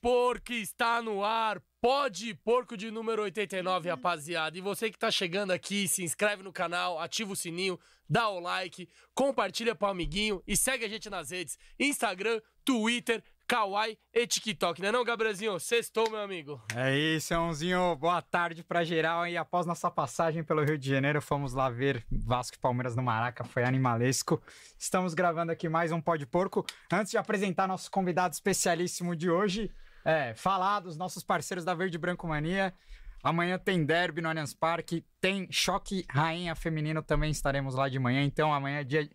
Porco está no ar. Pode Porco de número 89, rapaziada. E você que tá chegando aqui, se inscreve no canal, ativa o sininho, dá o like, compartilha pro amiguinho e segue a gente nas redes: Instagram, Twitter, Kawaii e TikTok, né não, Gabrielzinho? Sextou, meu amigo. É isso,Ãozinho. Boa tarde pra geral. E após nossa passagem pelo Rio de Janeiro, fomos lá ver Vasco e Palmeiras no Maraca. Foi animalesco. Estamos gravando aqui mais um Pó de Porco. Antes de apresentar nosso convidado especialíssimo de hoje, é, falar dos nossos parceiros da Verde Branco Mania. Amanhã tem derby no Allianz Parque, tem choque rainha feminino também estaremos lá de manhã. Então amanhã é dia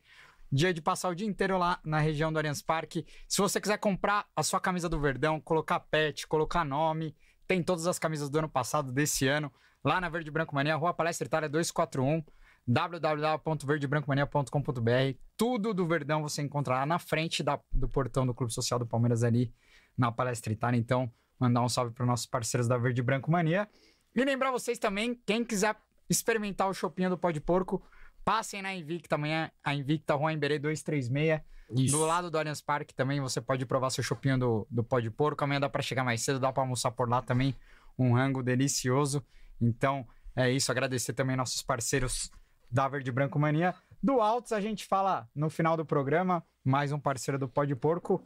dia de passar o dia inteiro lá na região do Allianz Parque. Se você quiser comprar a sua camisa do Verdão, colocar pet, colocar nome, tem todas as camisas do ano passado, desse ano, lá na Verde Branco Mania, Rua Palestra Itália 241, www.verdebrancomania.com.br. Tudo do Verdão você encontrará na frente da, do portão do Clube Social do Palmeiras ali na Palestra Itália. Então, mandar um salve para os nossos parceiros da Verde Branco Mania. E lembrar vocês também, quem quiser experimentar o chopinho do pó de porco, Passem na Invicta amanhã, a Invicta Rua Emberê 236. Isso. Do lado do Allianz Parque também você pode provar seu chopinho do, do pó de porco. Amanhã dá para chegar mais cedo, dá para almoçar por lá também. Um rango delicioso. Então é isso, agradecer também nossos parceiros da Verde Branco Mania. Do Altos a gente fala no final do programa, mais um parceiro do Pó de Porco.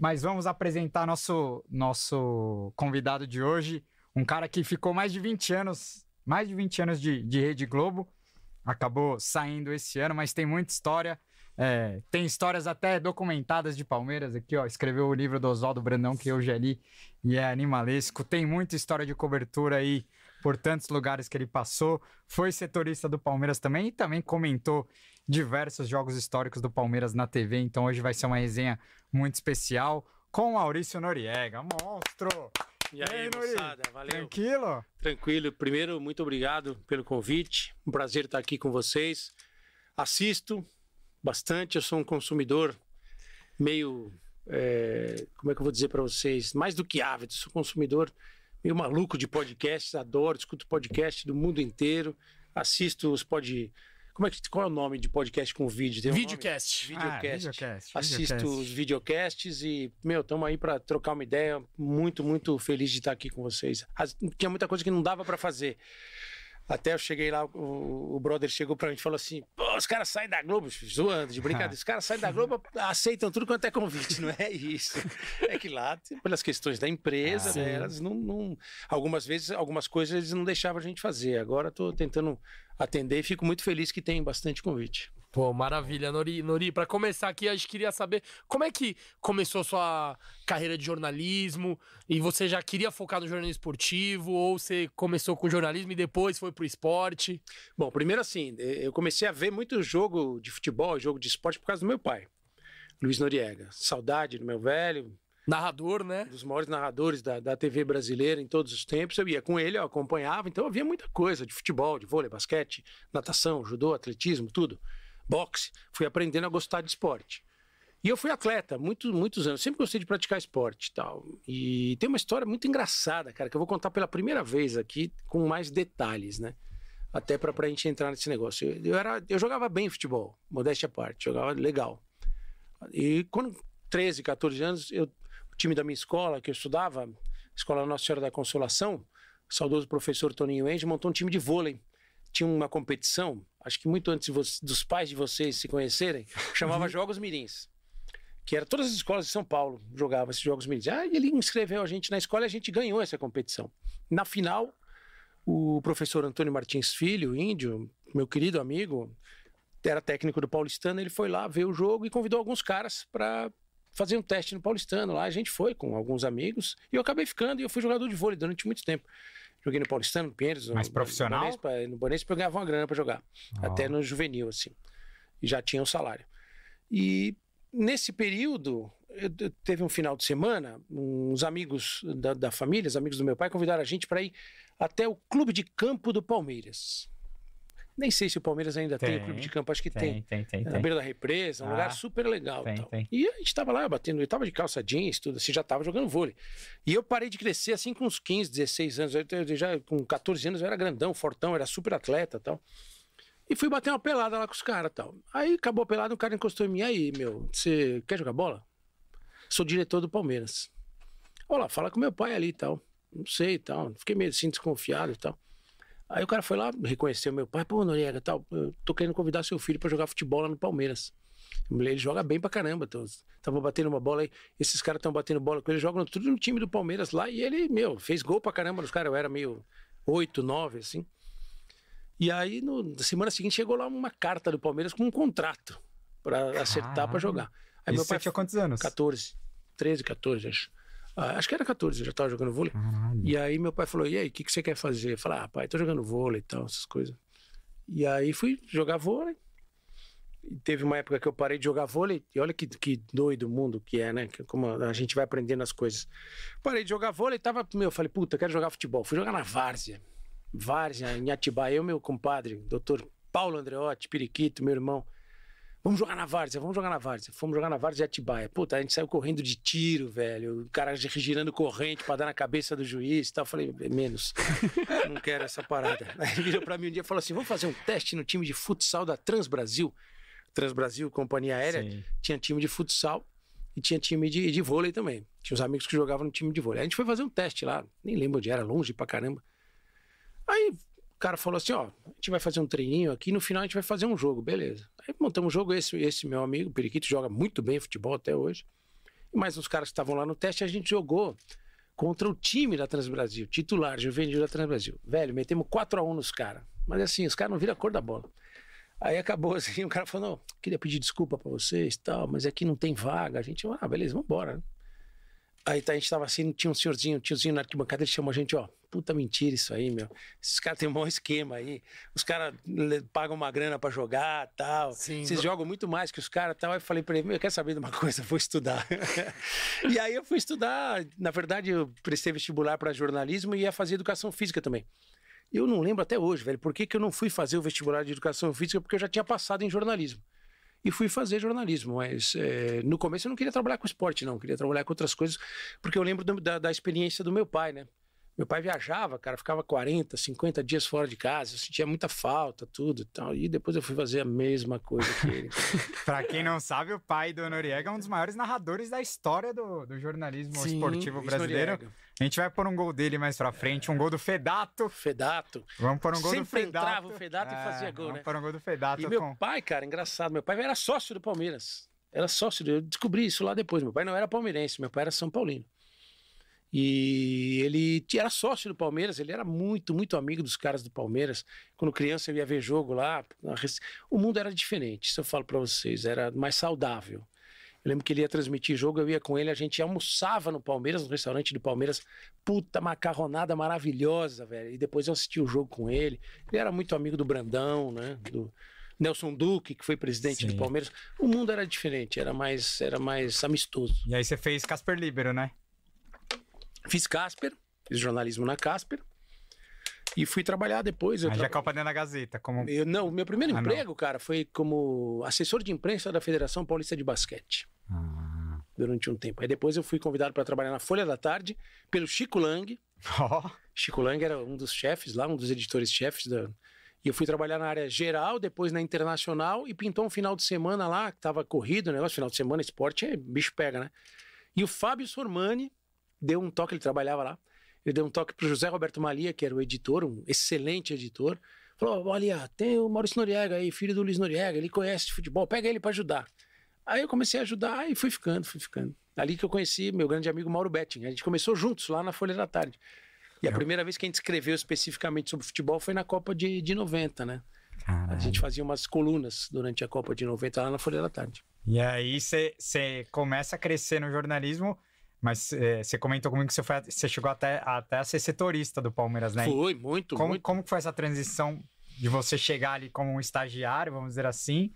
Mas vamos apresentar nosso, nosso convidado de hoje. Um cara que ficou mais de 20 anos, mais de 20 anos de, de Rede Globo acabou saindo esse ano, mas tem muita história. É, tem histórias até documentadas de Palmeiras aqui, ó. Escreveu o livro do Oswaldo Brandão, que eu já li, e é animalesco. Tem muita história de cobertura aí por tantos lugares que ele passou. Foi setorista do Palmeiras também e também comentou diversos jogos históricos do Palmeiras na TV. Então hoje vai ser uma resenha muito especial com Maurício Noriega. Monstro! E aí, Nori? moçada, valeu. Tranquilo? Tranquilo. Primeiro, muito obrigado pelo convite. Um prazer estar aqui com vocês. Assisto bastante, eu sou um consumidor meio. é, como é que eu vou dizer para vocês? Mais do que ávido, sou consumidor meio maluco de podcasts, adoro, escuto podcast do mundo inteiro, assisto os pod. Como é que, qual é o nome de podcast com vídeo? Tem um nome? Videocast. Videocast. Ah, videocast, Assisto videocast. os videocasts e, meu, estamos aí para trocar uma ideia. Muito, muito feliz de estar aqui com vocês. As- tinha muita coisa que não dava para fazer. Até eu cheguei lá, o, o brother chegou pra mim e falou assim: Pô, os caras saem da Globo, zoando, de brincadeira. Os caras saem da Globo, aceitam tudo quanto é convite. Não é isso. É que lá, pelas questões da empresa, Ah, né, elas não, não- Algumas vezes, algumas coisas eles não deixavam a gente fazer. Agora estou tentando atender e fico muito feliz que tem bastante convite. Pô, maravilha, Nori. Nori, pra começar aqui, a gente queria saber como é que começou sua carreira de jornalismo e você já queria focar no jornalismo esportivo ou você começou com jornalismo e depois foi pro esporte? Bom, primeiro assim, eu comecei a ver muito jogo de futebol, jogo de esporte por causa do meu pai, Luiz Noriega. Saudade do meu velho, Narrador, né? dos maiores narradores da, da TV brasileira em todos os tempos. Eu ia com ele, eu acompanhava, então eu via muita coisa de futebol, de vôlei, basquete, natação, judô, atletismo, tudo. Boxe. Fui aprendendo a gostar de esporte. E eu fui atleta muitos, muitos anos. Sempre gostei de praticar esporte e tal. E tem uma história muito engraçada, cara, que eu vou contar pela primeira vez aqui com mais detalhes, né? Até para a gente entrar nesse negócio. Eu, eu era, eu jogava bem futebol, modéstia à parte, jogava legal. E quando 13, 14 anos, eu, o time da minha escola, que eu estudava, Escola Nossa Senhora da Consolação, saudoso professor Toninho Ende, montou um time de vôlei. Tinha uma competição, acho que muito antes dos pais de vocês se conhecerem, chamava Jogos Mirins. Que era todas as escolas de São Paulo jogavam esses Jogos Mirins. Ah, ele inscreveu a gente na escola e a gente ganhou essa competição. Na final, o professor Antônio Martins Filho, índio, meu querido amigo, era técnico do Paulistano, ele foi lá ver o jogo e convidou alguns caras para fazer um teste no Paulistano. Lá a gente foi com alguns amigos e eu acabei ficando e eu fui jogador de vôlei durante muito tempo. Joguei no Paulistano, no Pinheiros, no- Mais no profissional? Bonespa, no Bonespa eu ganhava uma grana para jogar, Ó. até no juvenil assim. E já tinha um salário. E nesse período, eu- eu- teve um final de semana, uns amigos da, da família, os amigos do meu pai, convidaram a gente para ir até o clube de campo do Palmeiras. Nem sei se o Palmeiras ainda tem, Tem, o clube de campo, acho que tem. Tem, tem, tem. Na beira da represa, um Ah, lugar super legal. tem, tem. E a gente tava lá batendo, eu tava de calça jeans, tudo assim, já tava jogando vôlei. E eu parei de crescer assim com uns 15, 16 anos. Eu, já com 14 anos eu era grandão, fortão, era super atleta tal. E fui bater uma pelada lá com os caras tal. Aí acabou a pelada, um cara encostou em mim. Aí, meu, você quer jogar bola? Sou diretor do Palmeiras. Olha lá, fala com meu pai ali e tal. Não sei e tal. Fiquei meio assim desconfiado e tal. Aí o cara foi lá, reconheceu meu pai, pô, Noriega, tal, eu tô querendo convidar seu filho para jogar futebol lá no Palmeiras. Ele joga bem pra caramba. Tava batendo uma bola aí. Esses caras estão batendo bola com ele, jogam tudo no time do Palmeiras lá. E ele, meu, fez gol pra caramba nos caras. Eu era meio 8, 9, assim. E aí, no, na semana seguinte, chegou lá uma carta do Palmeiras com um contrato para acertar para jogar. Aí Isso meu pai tinha quantos anos? 14, 13, 14, acho. Ah, acho que era 14, eu já tava jogando vôlei. Caralho. E aí meu pai falou: e aí, o que, que você quer fazer? Eu falei: ah, pai, tô jogando vôlei e tal, essas coisas. E aí fui jogar vôlei. E teve uma época que eu parei de jogar vôlei. E olha que, que doido o mundo que é, né? Como a gente vai aprendendo as coisas. Parei de jogar vôlei, tava. Meu, falei: puta, quero jogar futebol. Fui jogar na Várzea. Várzea, em Atibaia. Eu, meu compadre, doutor Paulo Andreotti, Periquito, meu irmão. Vamos jogar na Várzea, vamos jogar na Várzea. Fomos jogar na Várzea de Atibaia. Puta, a gente saiu correndo de tiro, velho. O cara girando corrente pra dar na cabeça do juiz e tal. Eu falei, é menos. não quero essa parada. Aí ele virou pra mim um dia e falou assim: vamos fazer um teste no time de futsal da Transbrasil. Transbrasil, companhia aérea, Sim. tinha time de futsal e tinha time de, de vôlei também. Tinha uns amigos que jogavam no time de vôlei. Aí a gente foi fazer um teste lá, nem lembro onde era, longe pra caramba. Aí o cara falou assim: ó, a gente vai fazer um treininho aqui, no final a gente vai fazer um jogo, beleza. Aí montamos um jogo, esse, esse meu amigo, Periquito, joga muito bem futebol até hoje. E mais uns caras que estavam lá no teste, a gente jogou contra o time da Transbrasil, titular, juvenil da Transbrasil. Velho, metemos 4x1 nos caras. Mas assim, os caras não viram a cor da bola. Aí acabou assim, o cara falou: queria pedir desculpa para vocês tal, mas aqui não tem vaga. A gente, ah, beleza, vambora. Né? Aí tá, a gente tava assim, tinha um senhorzinho, um tiozinho na arquibancada, ele chamou a gente, ó, puta mentira isso aí, meu. Esses caras têm um bom esquema aí. Os caras pagam uma grana para jogar tal. Sim, Vocês jogam muito mais que os caras tal. Aí eu falei pra ele, meu, quer saber de uma coisa? Vou estudar. e aí eu fui estudar. Na verdade, eu prestei vestibular para jornalismo e ia fazer educação física também. Eu não lembro até hoje, velho, por que, que eu não fui fazer o vestibular de educação física? Porque eu já tinha passado em jornalismo e fui fazer jornalismo. Mas é, no começo eu não queria trabalhar com esporte, não. Queria trabalhar com outras coisas, porque eu lembro da, da experiência do meu pai, né? Meu pai viajava, cara, ficava 40, 50 dias fora de casa, eu sentia muita falta, tudo e tal. E depois eu fui fazer a mesma coisa que ele. pra quem não sabe, o pai do Noriega é um dos maiores narradores da história do, do jornalismo Sim, esportivo brasileiro. Noriega. A gente vai pôr um gol dele mais pra frente, um gol do Fedato. Fedato. Vamos pôr um gol Sempre do Fedato. entrava o Fedato é, e fazia gol, vamos né? Vamos pôr um gol do Fedato. E meu pai, cara, engraçado, meu pai era sócio do Palmeiras. Era sócio, eu descobri isso lá depois. Meu pai não era palmeirense, meu pai era São Paulino. E ele era sócio do Palmeiras, ele era muito, muito amigo dos caras do Palmeiras. Quando criança eu ia ver jogo lá. O mundo era diferente, isso eu falo para vocês, era mais saudável. Eu lembro que ele ia transmitir jogo, eu ia com ele, a gente almoçava no Palmeiras, no restaurante do Palmeiras. Puta macarronada maravilhosa, velho. E depois eu assisti o jogo com ele. Ele era muito amigo do Brandão, né? Do Nelson Duque, que foi presidente Sim. do Palmeiras. O mundo era diferente, era mais, era mais amistoso. E aí você fez Casper Libero, né? Fiz Casper, fiz jornalismo na Casper. E fui trabalhar depois. Eu já Copa dentro da Gazeta. Como... Eu, não, meu primeiro ah, emprego, não. cara, foi como assessor de imprensa da Federação Paulista de Basquete. Ah. Durante um tempo. Aí depois eu fui convidado para trabalhar na Folha da Tarde pelo Chico Lang. Oh. Chico Lang era um dos chefes lá, um dos editores-chefes da. E eu fui trabalhar na área geral, depois na internacional, e pintou um final de semana lá, que tava corrido o negócio, final de semana, esporte é bicho pega, né? E o Fábio Sormani, deu um toque, ele trabalhava lá, ele deu um toque para José Roberto Malia, que era o editor, um excelente editor. Falou: olha, tem o Maurício Noriega aí, filho do Luiz Noriega, ele conhece futebol, pega ele para ajudar. Aí eu comecei a ajudar e fui ficando, fui ficando. Ali que eu conheci meu grande amigo Mauro Betting. A gente começou juntos lá na Folha da Tarde. E a primeira vez que a gente escreveu especificamente sobre futebol foi na Copa de, de 90, né? Caralho. A gente fazia umas colunas durante a Copa de 90 lá na Folha da Tarde. E aí você começa a crescer no jornalismo mas é, você comentou comigo que você, foi, você chegou até, até a ser setorista do Palmeiras, né? Foi, muito, como, muito. Como foi essa transição de você chegar ali como um estagiário, vamos dizer assim,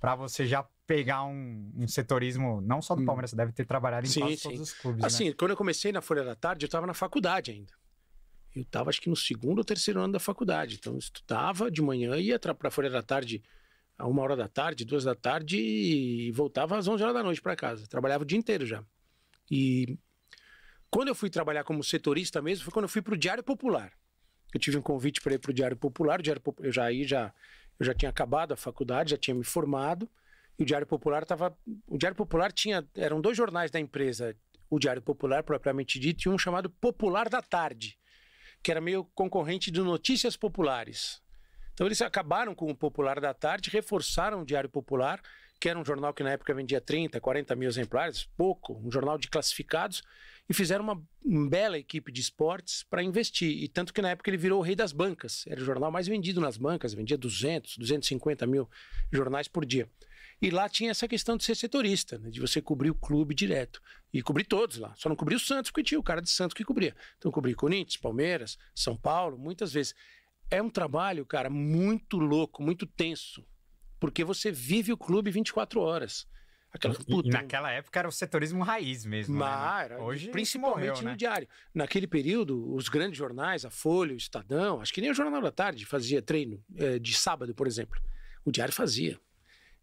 para você já pegar um, um, setorismo, não só do hum. Palmeiras, você deve ter trabalhado em sim, quase sim. todos os clubes, Assim, né? quando eu comecei na Folha da Tarde, eu estava na faculdade ainda. Eu estava, acho que no segundo ou terceiro ano da faculdade. Então, eu estudava de manhã, ia para a Folha da Tarde a uma hora da tarde, duas da tarde e voltava às 11 horas da noite para casa. Trabalhava o dia inteiro já. E quando eu fui trabalhar como setorista mesmo, foi quando eu fui para o Diário Popular. Eu tive um convite para ir para o Diário Popular. O Diário eu já já eu já tinha acabado a faculdade, já tinha me formado. E o Diário Popular estava. O Diário Popular tinha. Eram dois jornais da empresa. o Diário Popular, propriamente dito, e um chamado Popular da Tarde, que era meio concorrente do Notícias Populares. Então eles acabaram com o Popular da Tarde, reforçaram o Diário Popular, que era um jornal que na época vendia 30, 40 mil exemplares, pouco, um jornal de classificados, e fizeram uma, bela equipe de esportes para investir. E tanto que na época ele virou o rei das bancas, era o jornal mais vendido nas bancas, vendia 200, 250 mil jornais por dia. E lá tinha essa questão de ser setorista, né, de você cobrir o clube direto. E cobrir todos lá. Só não cobria o Santos, porque tinha o cara de Santos que cobria. Então cobri Corinthians, Palmeiras, São Paulo, muitas vezes. É um trabalho, cara, muito louco, muito tenso. Porque você vive o clube 24 horas. Aquela, puta, e naquela época era o setorismo raiz mesmo. Mas, né? Hoje principalmente morreu, no né? diário. Naquele período, os grandes jornais, a Folha, o Estadão, acho que nem o Jornal da Tarde fazia treino é, de sábado, por exemplo. O diário fazia.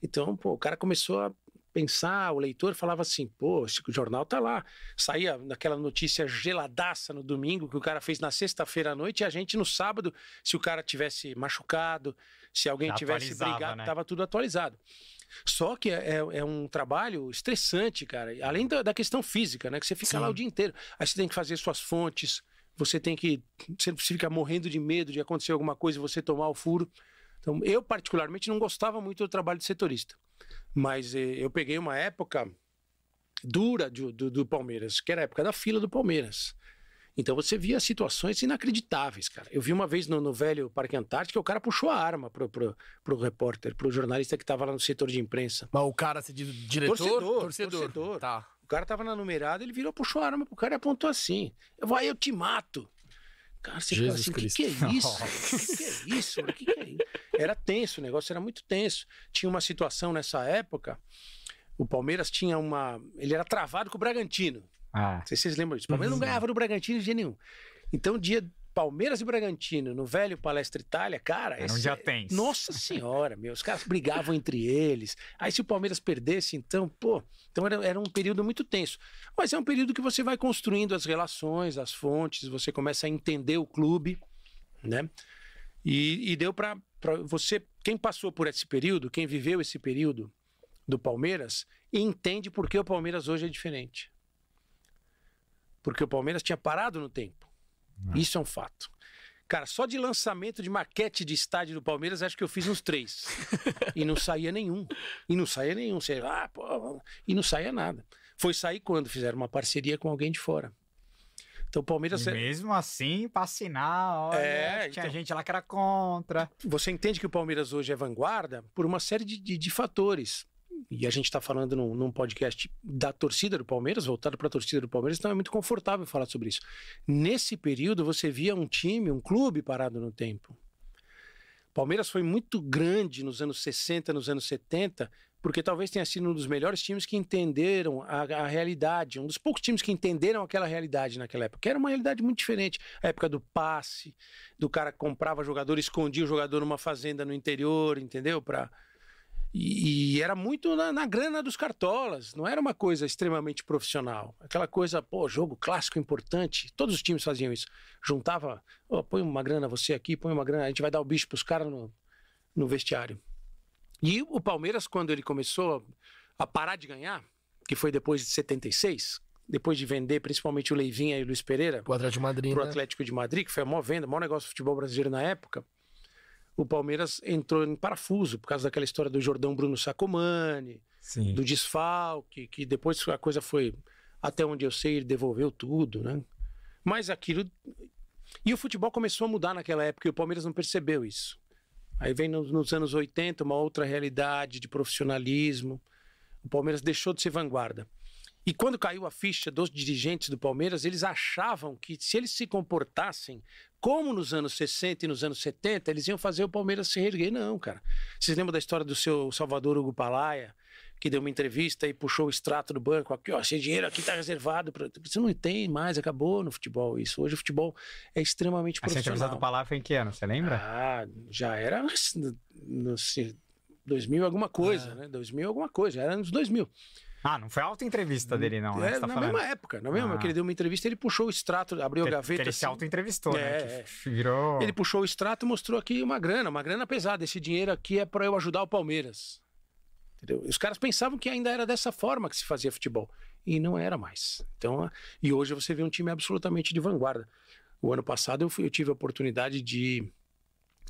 Então, pô, o cara começou a pensar, o leitor falava assim, pô, esse jornal tá lá. Saía naquela notícia geladaça no domingo que o cara fez na sexta-feira à noite e a gente no sábado, se o cara tivesse machucado, se alguém tivesse brigado, né? tava tudo atualizado. Só que é, é, é, um trabalho estressante, cara. Além da, da, questão física, né? Que você fica Sim. lá o dia inteiro. Aí você tem que fazer suas fontes, você tem que. Você fica morrendo de medo de acontecer alguma coisa e você tomar o furo. Então, eu, particularmente, não gostava muito do trabalho de setorista. Mas eh, eu peguei uma época dura do, do, do, Palmeiras, que era a época da fila do Palmeiras. Então você via situações inacreditáveis, cara. Eu vi uma vez no, no velho Parque Antártico, o cara puxou a arma pro, pro, pro repórter, pro jornalista que tava lá no setor de imprensa. Mas o cara, se diz diretor? Torcedor, torcedor. torcedor. Tá. O cara tava na numerada, ele virou, puxou a arma pro cara e apontou assim. Eu vou aí, eu te mato. Cara, você Jesus fala assim, o que, que, é isso? O que, que, é isso? O que, que é isso? Era tenso, o negócio era muito tenso. Tinha uma situação nessa época, o Palmeiras tinha uma... Ele era travado com o Bragantino. Ah. Não sei se vocês lembram disso. O Palmeiras uhum. não ganhava do Bragantino de jeito nenhum. Então, dia Palmeiras e Bragantino no velho Palestra Itália, cara. Era um dia tenso. Nossa senhora, meu. Os caras brigavam entre eles. Aí, se o Palmeiras perdesse, então, pô. Então, era, era um período muito tenso. Mas é um período que você vai construindo as relações, as fontes, você começa a entender o clube, né? E, e deu para você. Quem passou por esse período, quem viveu esse período do Palmeiras, entende por que o Palmeiras hoje é diferente. Porque o Palmeiras tinha parado no tempo. Ah. Isso é um fato. Cara, só de lançamento de maquete de estádio do Palmeiras, acho que eu fiz uns três. e não saía nenhum. E não saía nenhum. Você, ah, pô, e não saía nada. Foi sair quando fizeram uma parceria com alguém de fora. Então o Palmeiras. E mesmo assim, para assinar, olha, é, tinha então... gente lá que era contra. Você entende que o Palmeiras hoje é vanguarda por uma série de, de, de fatores e a gente está falando num, num, podcast da torcida do Palmeiras, voltado para a torcida do Palmeiras, então é muito confortável falar sobre isso. Nesse período, você via um time, um clube parado no tempo. Palmeiras foi muito grande nos anos 60, nos anos 70, porque talvez tenha sido um dos melhores times que entenderam a, a, realidade, um dos poucos times que entenderam aquela realidade naquela época, que era uma realidade muito diferente. A época do passe, do cara que comprava jogador, escondia o jogador numa fazenda no interior, entendeu? Para e, e, era muito na, na, grana dos cartolas, não era uma coisa extremamente profissional. Aquela coisa, pô, jogo clássico importante. Todos os times faziam isso. Juntava, oh, põe uma grana você aqui, põe uma grana, a gente vai dar o bicho pros caras no, no vestiário. E o Palmeiras, quando ele começou a parar de ganhar, que foi depois de 76, depois de vender principalmente o Leivinha e o Luiz Pereira o Atlético de Madrid, pro né? Atlético de Madrid, que foi a maior venda, o maior negócio do futebol brasileiro na época o Palmeiras entrou em parafuso por causa daquela história do Jordão Bruno Sacomani, Sim. do desfalque, que depois a coisa foi, até onde eu sei, ele devolveu tudo, né? Mas aquilo. E o futebol começou a mudar naquela época e o Palmeiras não percebeu isso. Aí vem nos, nos anos 80 uma outra realidade de profissionalismo. O Palmeiras deixou de ser vanguarda. E quando caiu a ficha dos dirigentes do Palmeiras, eles achavam que se eles se comportassem como nos anos 60 e nos anos 70, eles iam fazer o Palmeiras se reerguer. Não, cara. Vocês lembram da história do seu Salvador Hugo Palaia, que deu uma entrevista e puxou o extrato do banco? Aqui, ó, esse dinheiro aqui tá reservado. Pra... Você não tem mais, acabou no futebol isso. Hoje o futebol é extremamente profissional. Essa entrevista do foi em que ano? Você lembra? Ah, já era no, no 2000 alguma coisa, ah. né? 2000 alguma coisa, já era nos 2000. Ah, não foi auto-entrevista dele, não. Né, é, tá na falando. mesma época, na mesma ah. que ele deu uma entrevista, ele puxou o extrato, abriu a gaveta. Ele assim. se auto-entrevistou, né, é, né? virou... Ele puxou o extrato e mostrou aqui uma grana, uma grana pesada. Esse dinheiro aqui é para eu ajudar o Palmeiras. Entendeu? Os caras pensavam que ainda era dessa forma que se fazia futebol. E não era mais. Então, e hoje você vê um time absolutamente de vanguarda. O ano passado eu, fui, eu tive a oportunidade de ir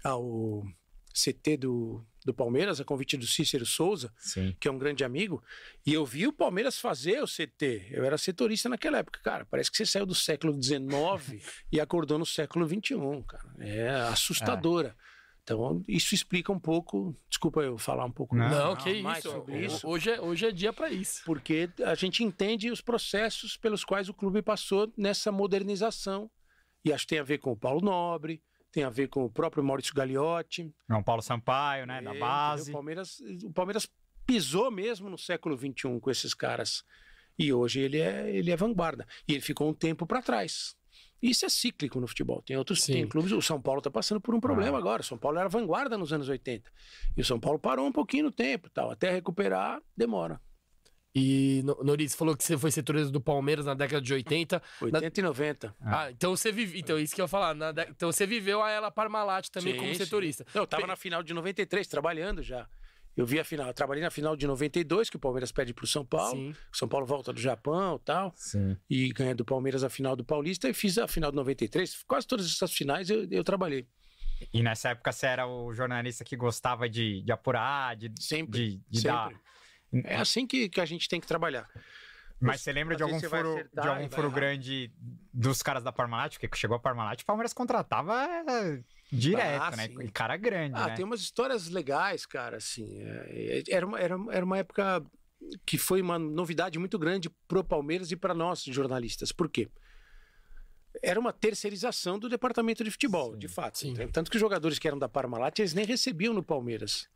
ao CT do, do Palmeiras, a convite do Cícero Souza, Sim. que é um grande amigo, e eu vi o Palmeiras fazer o CT. Eu era setorista naquela época, cara. Parece que você saiu do século XIX e acordou no século XXI, cara. É assustadora. Então, isso explica um pouco. Desculpa eu falar um pouco Não, Não, mais que mais isso. sobre isso. Hoje é, hoje é dia pra isso. Porque a gente entende os processos pelos quais o clube passou nessa modernização. E acho que tem a ver com o Paulo Nobre, tem a ver com o próprio Maurício Gagliotti. João Paulo Sampaio, né? Da É, base. entendeu? O Palmeiras, o Palmeiras pisou mesmo no século XXI com esses caras. E hoje ele é, ele é vanguarda. E ele ficou um tempo para trás. Isso é cíclico no futebol. Tem outros Sim. tem clubes. O São Paulo está passando por um problema Ah. agora. O São Paulo era vanguarda nos anos 80. E o São Paulo parou um pouquinho no tempo. Tal. Até recuperar, demora. E, No- Nori, você falou que você foi setorista do Palmeiras na década de 80. 80 e 90. Ah, então você vive. Então, isso que eu ia falar. na dé- Então você viveu a ela Parmalat também Sim, como sim. setorista. Não, eu estava na final de 93, trabalhando já. Eu vi a final. Eu trabalhei na final de 92, que o Palmeiras perde para o São Paulo. Sim. O São Paulo volta do Japão e tal. Sim. e ganhei do Palmeiras a final do Paulista e fiz a final de 93. Quase todas essas finais eu, eu trabalhei. E nessa época você era o jornalista que gostava de, de apurar, de, Sempre, de, de dar. sempre. É assim que, que a gente tem que trabalhar. Mas você lembra de algum furo, acertar de algum furo grande dos caras da Parmalat? Porque chegou a Parmalat, o Palmeiras contratava direto, Ah, né? sim. E cara grande, Ah, né? tem umas histórias legais, cara, assim. é, é, era, uma, era, era uma época que foi uma novidade muito grande pro Palmeiras e para nós, jornalistas. Por quê? Era uma terceirização do departamento de futebol, Sim, de fato. sim. Tanto que os jogadores que eram da Parmalat, eles nem recebiam no Palmeiras.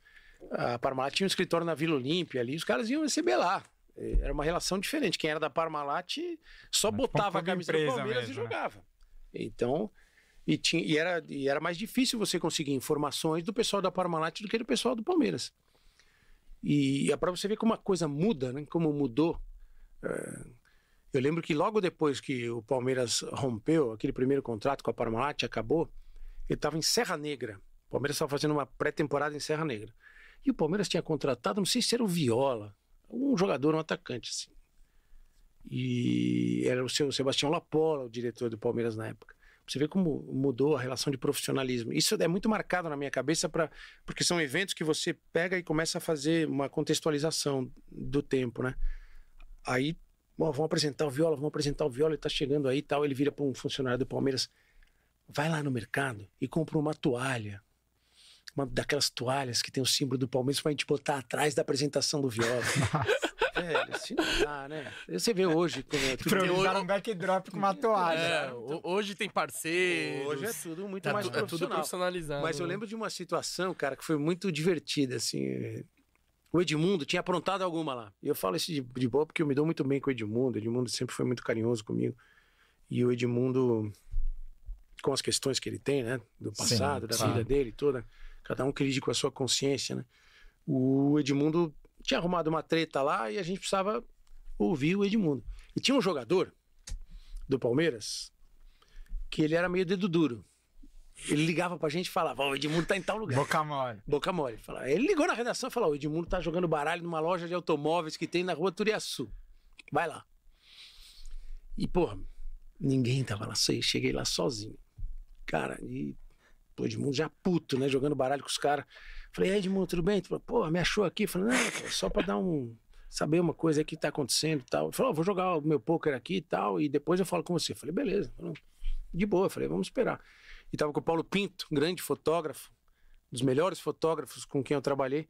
A Parmalat tinha um escritório na Vila Olímpia ali, os caras iam receber lá. É, Era uma relação diferente. Quem era da Parmalat só Mas botava a camisa do Palmeiras mesmo, e né? jogava. Então, e, tinha, e, era, e era mais difícil você conseguir informações do pessoal da Parmalat do que do pessoal do Palmeiras. E é para você ver como a coisa muda, né? como mudou. É, eu lembro que logo depois que o Palmeiras rompeu, aquele primeiro contrato com a Parmalat acabou, ele estava em Serra Negra. O Palmeiras estava fazendo uma pré-temporada em Serra Negra. E o Palmeiras tinha contratado, não sei se era o Viola, um jogador, um atacante, assim. E era o seu Sebastião Lapola, o diretor do Palmeiras na época. Você vê como mudou a relação de profissionalismo. Isso é muito marcado na minha cabeça, pra, porque são eventos que você pega e começa a fazer uma contextualização do tempo, né? Aí, bom, vamos apresentar o Viola, vamos apresentar o Viola, ele tá chegando aí e tal. Ele vira para um funcionário do Palmeiras, vai lá no mercado e compra uma toalha. Uma daquelas toalhas que tem o símbolo do Palmeiras pra gente botar atrás da apresentação do Viola. Velho, assim não dá, né? Você vê hoje. Como é, tudo hoje, um backdrop com uma toalha. É, ho- hoje tem parceiros. hoje é tudo muito é, mais tu- é tudo profissional. profissionalizado. Mas eu lembro de uma situação, cara, que foi muito divertida, assim. O Edmundo tinha aprontado alguma lá. E eu falo isso de, de boa porque eu me dou muito bem com o Edmundo. O Edmundo sempre foi muito carinhoso comigo. E o Edmundo, com as questões que ele tem, né? Do Sim, passado, da claro. vida dele toda. Cada um que lide com a sua consciência, né? O Edmundo tinha arrumado uma treta lá e a gente precisava ouvir o Edmundo. E tinha um jogador do Palmeiras que ele era meio dedo duro. Ele ligava pra gente e falava: o Edmundo tá em tal lugar. Boca mole. Boca mole. Fala. Ele ligou na redação e falou: o Edmundo tá jogando baralho numa loja de automóveis que tem na rua Turiaçu. Vai lá. E, porra, ninguém tava lá. Cheguei lá sozinho. Cara, e o Edmundo já puto, né? Jogando baralho com os caras. Falei, "E aí, Edmundo, tudo bem? Ele falou, pô, me achou aqui. Falei, não, pô, só pra dar um. Saber uma coisa que tá acontecendo e tal. Ele falou, "Ó, vou jogar o meu poker aqui e tal, e depois eu falo com você. Falei, beleza. Falei, De boa. Falei, vamos esperar. E tava com o Paulo Pinto, grande fotógrafo, dos melhores fotógrafos com quem eu trabalhei.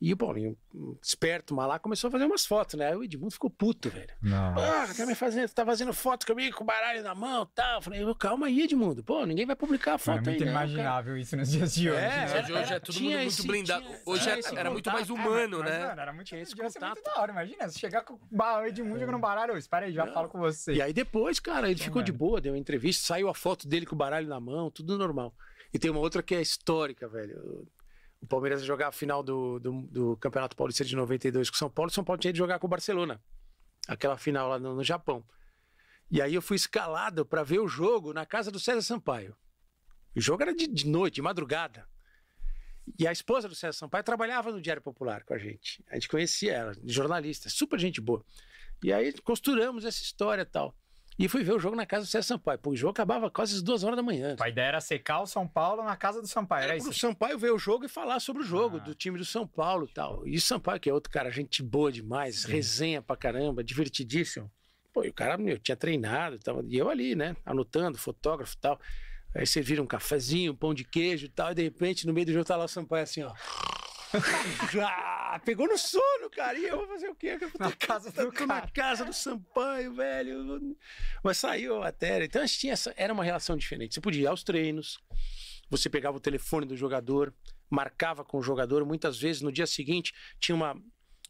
E o Paulinho, esperto, malá, começou a fazer umas fotos, né? Aí o Edmundo ficou puto, velho. Ah, tá me fazendo, tá fazendo foto comigo com o baralho na mão e tal. Falei, calma aí, Edmundo. Pô, ninguém vai publicar a É foto muito aí, cara. imaginável isso nos dias de hoje. É, né? Hoje, hoje é todo tinha mundo muito esse- blindado. tinha- Hoje tinha é- esse era muito contato. mais É, humano, Mas, né? mano, era muito, Tinha esse ser muito contato. da hora. Imagina, se chegar com o Edmundo jogando baralho, ô, espera aí, já Não. falo com você. E aí depois, cara, ele Então, ficou de velho. boa, deu uma entrevista, saiu a foto dele com o baralho na mão, tudo normal. E tem uma outra que é histórica, velho. O Palmeiras ia jogar a final do, do, do Campeonato Paulista de 92 com o São Paulo, São Paulo tinha de jogar com o Barcelona. Aquela final lá no, no Japão. E aí eu fui escalado para ver o jogo na casa do César Sampaio. O jogo era de, de noite, de madrugada. E a esposa do César Sampaio trabalhava no Diário Popular com a gente. A gente conhecia ela, jornalista, super gente boa. E aí costuramos essa história e tal. E fui ver o jogo na casa do César Sampaio. Pô, o jogo acabava quase às duas horas da manhã. A ideia era secar o São Paulo na casa do Sampaio, era Era isso? pro Sampaio ver o jogo e falar sobre o jogo Ah. do time do São Paulo e tal. E o Sampaio, que é outro cara, gente boa demais, resenha pra caramba, divertidíssimo. Pô, e o cara, meu, tinha treinado, tava, e eu ali, né, anotando, fotógrafo e tal. Aí serviram um cafezinho, um pão de queijo e tal, e de repente, no meio do jogo, tá lá o Sampaio assim, ó. Pegou no sono, cara. E eu vou fazer o quê? Eu Na casa do na cara. casa do Sampaio, velho. Mas saiu a matéria. Então a gente tinha essa, era uma relação diferente. Você podia ir aos treinos, você pegava o telefone do jogador, marcava com o jogador. Muitas vezes no dia seguinte tinha uma.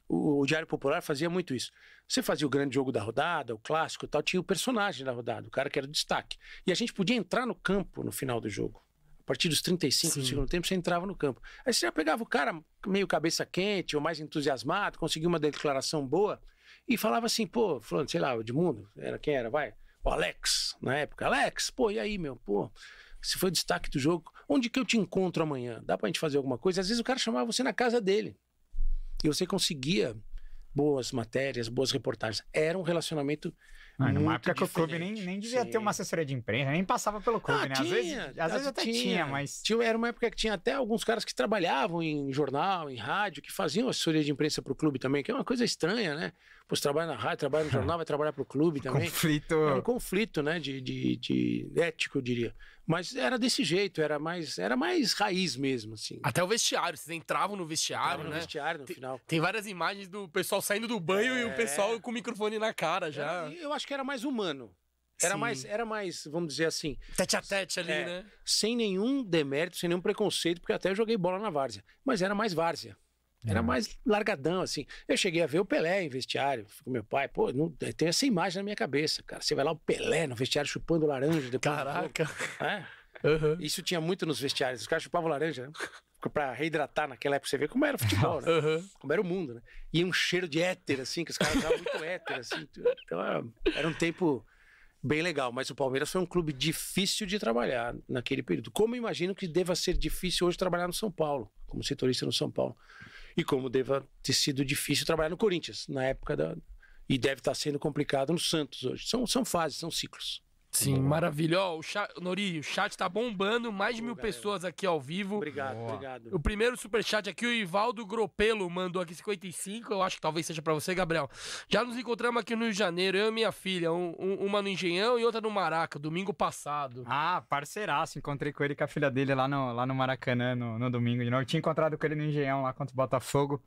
O, o Diário Popular fazia muito isso. Você fazia o grande jogo da rodada, o clássico e tal, tinha o personagem da rodada, o cara que era o destaque. E a gente podia entrar no campo no final do jogo. A partir dos 35 do Sim. segundo tempo, você entrava no campo. Aí você já pegava o cara meio cabeça quente ou mais entusiasmado, conseguia uma declaração boa e falava assim, pô, falando, sei lá, o Edmundo, era quem era, vai? O Alex, na época. Alex, pô, e aí, meu? Pô, se foi o destaque do jogo, onde que eu te encontro amanhã? Dá pra gente fazer alguma coisa? Às vezes o cara chamava você na casa dele. E você conseguia boas matérias, boas reportagens. Era um relacionamento Ah, numa época que o clube nem, nem devia Sim. ter uma assessoria de imprensa, nem passava pelo clube, Ah, né? Às vezes, às vezes até tinha, mas. Tinha- era uma época que tinha até alguns caras que trabalhavam em jornal, em rádio, que faziam assessoria de imprensa pro clube também, que é uma coisa estranha, né? Pô, você trabalha na rádio, trabalha no jornal, vai trabalhar pro clube também. Conflito. É um conflito, né? De, de, de ético, eu diria. Mas era desse jeito, era mais, era mais raiz mesmo, assim. Até o vestiário, vocês entravam no vestiário, Tava no né? vestiário no Tem- final. Tem várias imagens do pessoal saindo do banho e o É. pessoal com o microfone na cara já. Era- eu acho que era mais humano. Era Sim. mais, era mais, vamos dizer assim, Tete a tete ali, É. né? sem nenhum demérito, sem nenhum preconceito, porque até eu joguei bola na várzea. Mas era mais várzea. Era É. mais largadão, assim. Eu cheguei a ver o Pelé em vestiário com meu pai. Pô, não, tem essa imagem na minha cabeça, cara. Você vai lá, o Pelé no vestiário chupando laranja. Depois do. Caraca. É. Aham. Isso tinha muito nos vestiários. Os caras chupavam laranja, né? Pra reidratar naquela época. Você vê como era o futebol, né? Aham. Como era o mundo, né? E um cheiro de éter, assim, que os caras usavam muito éter, assim. Então era, era um tempo bem legal. Mas o Palmeiras foi um clube difícil de trabalhar naquele período. Como imagino que deva ser difícil hoje trabalhar no São Paulo, como setorista no São Paulo. E como deva ter sido difícil trabalhar no Corinthians, na época da. E deve estar sendo complicado no Santos hoje. São, são fases, são ciclos. Sim, maravilha. Ó, o chat, Nori, o chat tá bombando, mais de mil galera. pessoas aqui ao vivo. Obrigado, Boa. obrigado. O primeiro superchat aqui, o Ivaldo Gropelo mandou aqui 55, eu acho que talvez seja pra você, Gabriel. Já nos encontramos aqui no Rio de Janeiro, eu e minha filha, um- um- uma no Engenhão e outra no Maraca, domingo passado. Ah, parceiraço. Encontrei com ele e com a filha dele lá no, lá no Maracanã no, no domingo de novo. Eu tinha encontrado com ele no Engenhão lá contra o Botafogo.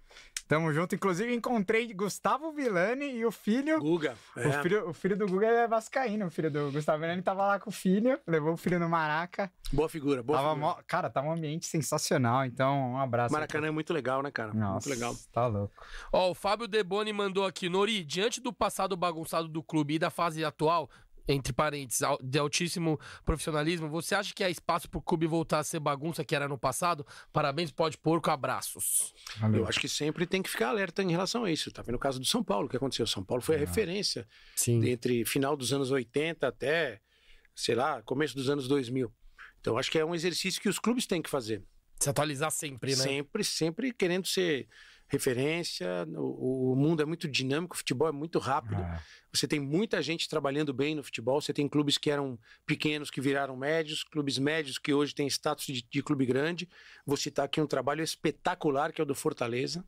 Tamo junto. Inclusive, encontrei Gustavo Villani e o filho. Guga. O, é. filho, o filho do Guga é vascaíno, o filho do Gustavo Villani tava lá com o filho, levou o filho no Maraca. Boa figura, boa Tava figura. mó- cara, tava um ambiente sensacional, então um abraço. Maracanã é muito legal, né, cara? Nossa, Muito legal. tá louco. Ó, o Fábio Deboni mandou aqui, Nori, diante do passado bagunçado do clube e da fase atual, entre parênteses, de altíssimo profissionalismo, você acha que há espaço pro clube voltar a ser bagunça que era no passado? Parabéns, pode porco, abraços. Valeu. Eu acho que sempre tem que ficar alerta em relação a isso. Tá vendo o caso do São Paulo, o que aconteceu? São Paulo foi a referência Sim. entre final dos anos 80 até, sei lá, começo dos anos 2000. Então acho que é um exercício que os clubes têm que fazer. Se atualizar sempre, né? Sempre, sempre querendo ser referência. O, o mundo é muito dinâmico, o futebol é muito rápido. É. Você tem muita gente trabalhando bem no futebol. Você tem clubes que eram pequenos que viraram médios, clubes médios que hoje têm status de, de clube grande. Vou citar aqui um trabalho espetacular que é o do Fortaleza.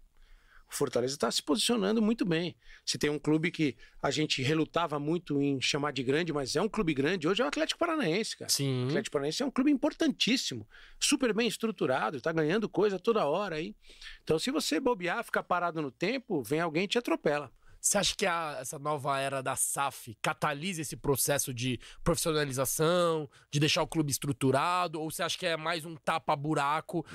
O Fortaleza está se posicionando muito bem. Você tem um clube que a gente relutava muito em chamar de grande, mas é um clube grande. Hoje é o Atlético Paranaense, cara. O Sim. Atlético Paranaense é um clube importantíssimo, super bem estruturado, tá ganhando coisa toda hora aí. Então, se você bobear, ficar parado no tempo, vem alguém e te atropela. Você acha que a- essa nova era da SAF catalisa esse processo de profissionalização, de deixar o clube estruturado? Ou você acha que é mais um tapa-buraco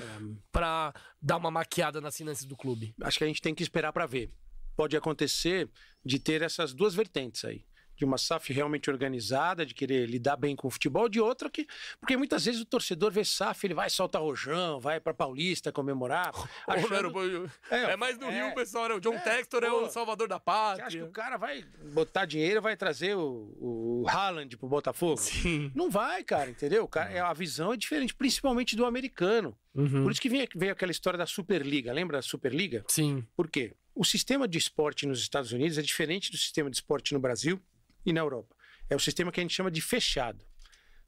pra dar uma maquiada nas finanças do clube? acho que a gente tem que esperar para ver. Pode acontecer de ter essas duas vertentes aí. De uma SAF realmente organizada, de querer lidar bem com o futebol, de outra que. Porque muitas vezes o torcedor vê SAF, ele vai soltar rojão, vai pra Paulista comemorar. Achando- É, é, mais no é. Rio, pessoal. Né? O John É, Textor é o salvador da Você acha que pátria. o cara vai botar dinheiro vai trazer o, o Haaland pro Botafogo? Sim. Não vai, cara, entendeu? O cara, a visão é diferente, principalmente do americano. Uhum. Por isso que veio, veio aquela história da Superliga. Lembra da Superliga? Sim. Por quê? o sistema de esporte nos Estados Unidos é diferente do sistema de esporte no Brasil e na Europa. É o sistema que a gente chama de fechado.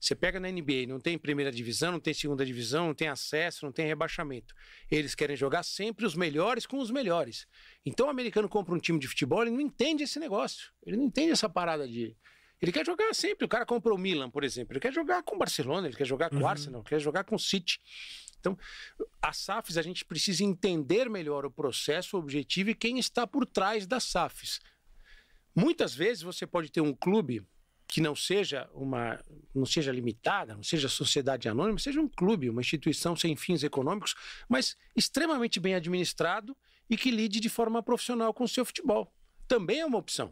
Você pega na NBA, não tem primeira divisão, não tem segunda divisão, não tem acesso, não tem rebaixamento. Eles querem jogar sempre os melhores com os melhores. Então o americano compra um time de futebol, ele não entende esse negócio. Ele não entende essa parada de. Ele quer jogar sempre. O cara comprou o Milan, por exemplo. Ele quer jogar com o Barcelona, ele quer jogar com o uhum. Arsenal, ele quer jogar com o City. Então, as SAFs, a gente precisa entender melhor o processo, o objetivo e quem está por trás das SAFs. Muitas vezes você pode ter um clube que não seja uma não seja limitada, não seja sociedade anônima, seja um clube, uma instituição sem fins econômicos, mas extremamente bem administrado e que lide de forma profissional com o seu futebol. Também é uma opção.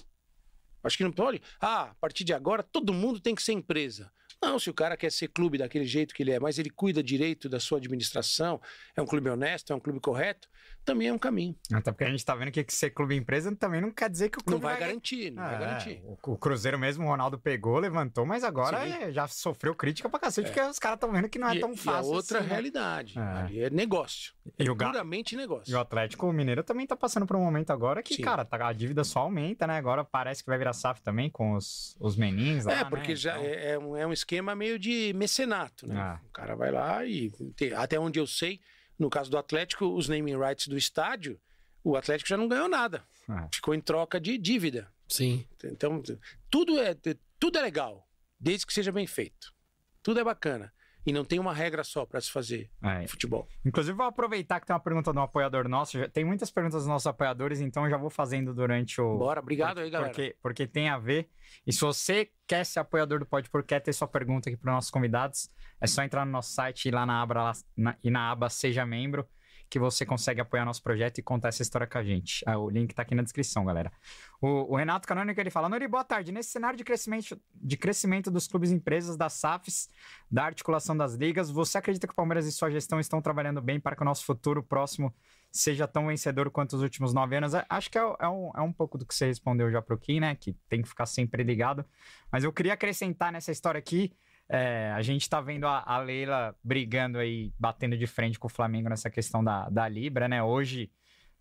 Acho que não pode. Ah, a partir de agora todo mundo tem que ser empresa. Não, se o cara quer ser clube daquele jeito que ele é, mas ele cuida direito da sua administração, é um clube honesto, é um clube correto, também é um caminho. Até porque a gente está vendo que ser clube empresa também não quer dizer que o clube não vai, vai... garantir, não é, vai garantir. O, o, Cruzeiro mesmo, o Ronaldo pegou, levantou, mas agora é, já sofreu crítica pra cacete, é. porque os caras estão vendo que não é e, tão fácil. E a outra assim, né? realidade, é. é negócio. E o puramente negócio. E o Atlético Mineiro também está passando por um momento agora que, Sim. cara, tá, a dívida só aumenta, né? Agora parece que vai virar SAF também com os, os menins lá, É, porque né? já então... é, é, um, é um esquema meio de mecenato, né? Ah. O cara vai lá e até onde eu sei, no caso do Atlético, os naming rights do estádio o Atlético já não ganhou nada. É. Ficou em troca de dívida. Sim. Então, tudo é, tudo é legal, desde que seja bem feito. Tudo é bacana. E não tem uma regra só para se fazer é. futebol. Inclusive, vou aproveitar que tem uma pergunta de um apoiador nosso. Tem muitas perguntas dos nossos apoiadores, então eu já vou fazendo durante o. Bora, obrigado aí, galera. Porque, porque tem a ver. E se você quer ser apoiador do Pode Por, quer ter sua pergunta aqui para os nossos convidados, é só entrar no nosso site e ir lá na aba, na, e na aba Seja Membro que você consegue apoiar nosso projeto e contar essa história com a gente. Ah, o link tá aqui na descrição, galera. O, o Renato Canônico, ele fala, Nori, boa tarde. Nesse cenário de crescimento, de crescimento dos clubes e empresas, das SAFs, da articulação das ligas, você acredita que o Palmeiras e sua gestão estão trabalhando bem para que o nosso futuro próximo seja tão vencedor quanto os últimos nove anos? Acho que é, é, um, é um pouco do que você respondeu já pro Kim, né? Que tem que ficar sempre ligado. Mas eu queria acrescentar nessa história aqui é, a gente está vendo a, a, Leila brigando aí, batendo de frente com o Flamengo nessa questão da, da Libra, né? Hoje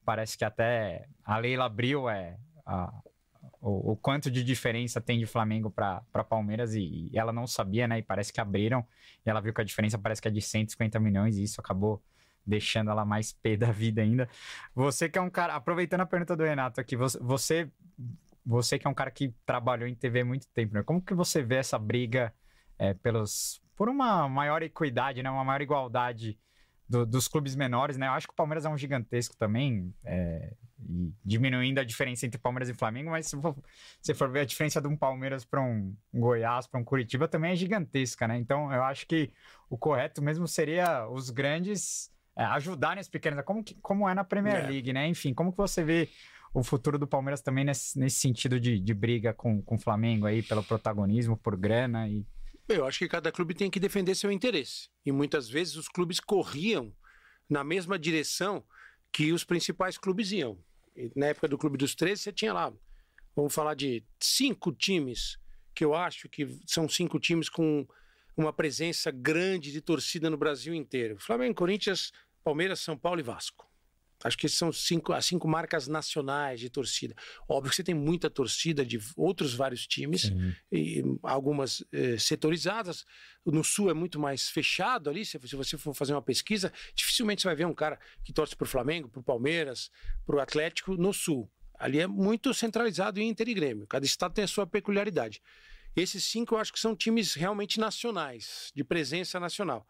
parece que até a Leila abriu é, a, o, o, quanto de diferença tem de Flamengo para Palmeiras e, e, ela não sabia, né? E parece que abriram e ela viu que a diferença parece que é de 150 milhões e isso acabou deixando ela mais pé da vida ainda. Você que é um cara, aproveitando a pergunta do Renato aqui, você, você, você que é um cara que trabalhou em TV há muito tempo, né? Como que você vê essa briga? É, pelos, por uma maior equidade, né, uma maior igualdade do, dos clubes menores, né? Eu acho que o Palmeiras é um gigantesco também, é, e diminuindo a diferença entre Palmeiras e Flamengo, mas se se for ver a diferença de um Palmeiras para um Goiás, para um Curitiba, também é gigantesca, né? Então eu acho que o correto mesmo seria os grandes é, ajudarem as pequenas, como, que, como é na Premier é. League, né? Enfim, como que você vê o futuro do Palmeiras também nesse, nesse sentido de, de briga com, com o Flamengo aí, pelo protagonismo, por grana e eu acho que cada clube tem que defender seu interesse. E muitas vezes os clubes corriam na mesma direção que os principais clubes iam. E na época do Clube dos 13, você tinha lá, vamos falar de cinco times, que eu acho que são cinco times com uma presença grande de torcida no Brasil inteiro: Flamengo, Corinthians, Palmeiras, São Paulo e Vasco. Acho que são cinco, as cinco marcas nacionais de torcida. Óbvio que você tem muita torcida de outros vários times, e algumas eh, setorizadas. No Sul é muito mais fechado ali. Se, se, você for fazer uma pesquisa, dificilmente você vai ver um cara que torce para o Flamengo, para o Palmeiras, para o Atlético no Sul. Ali é muito centralizado em Inter e Grêmio. Cada estado tem a sua peculiaridade. Esses cinco eu acho que são times realmente nacionais, de presença nacional.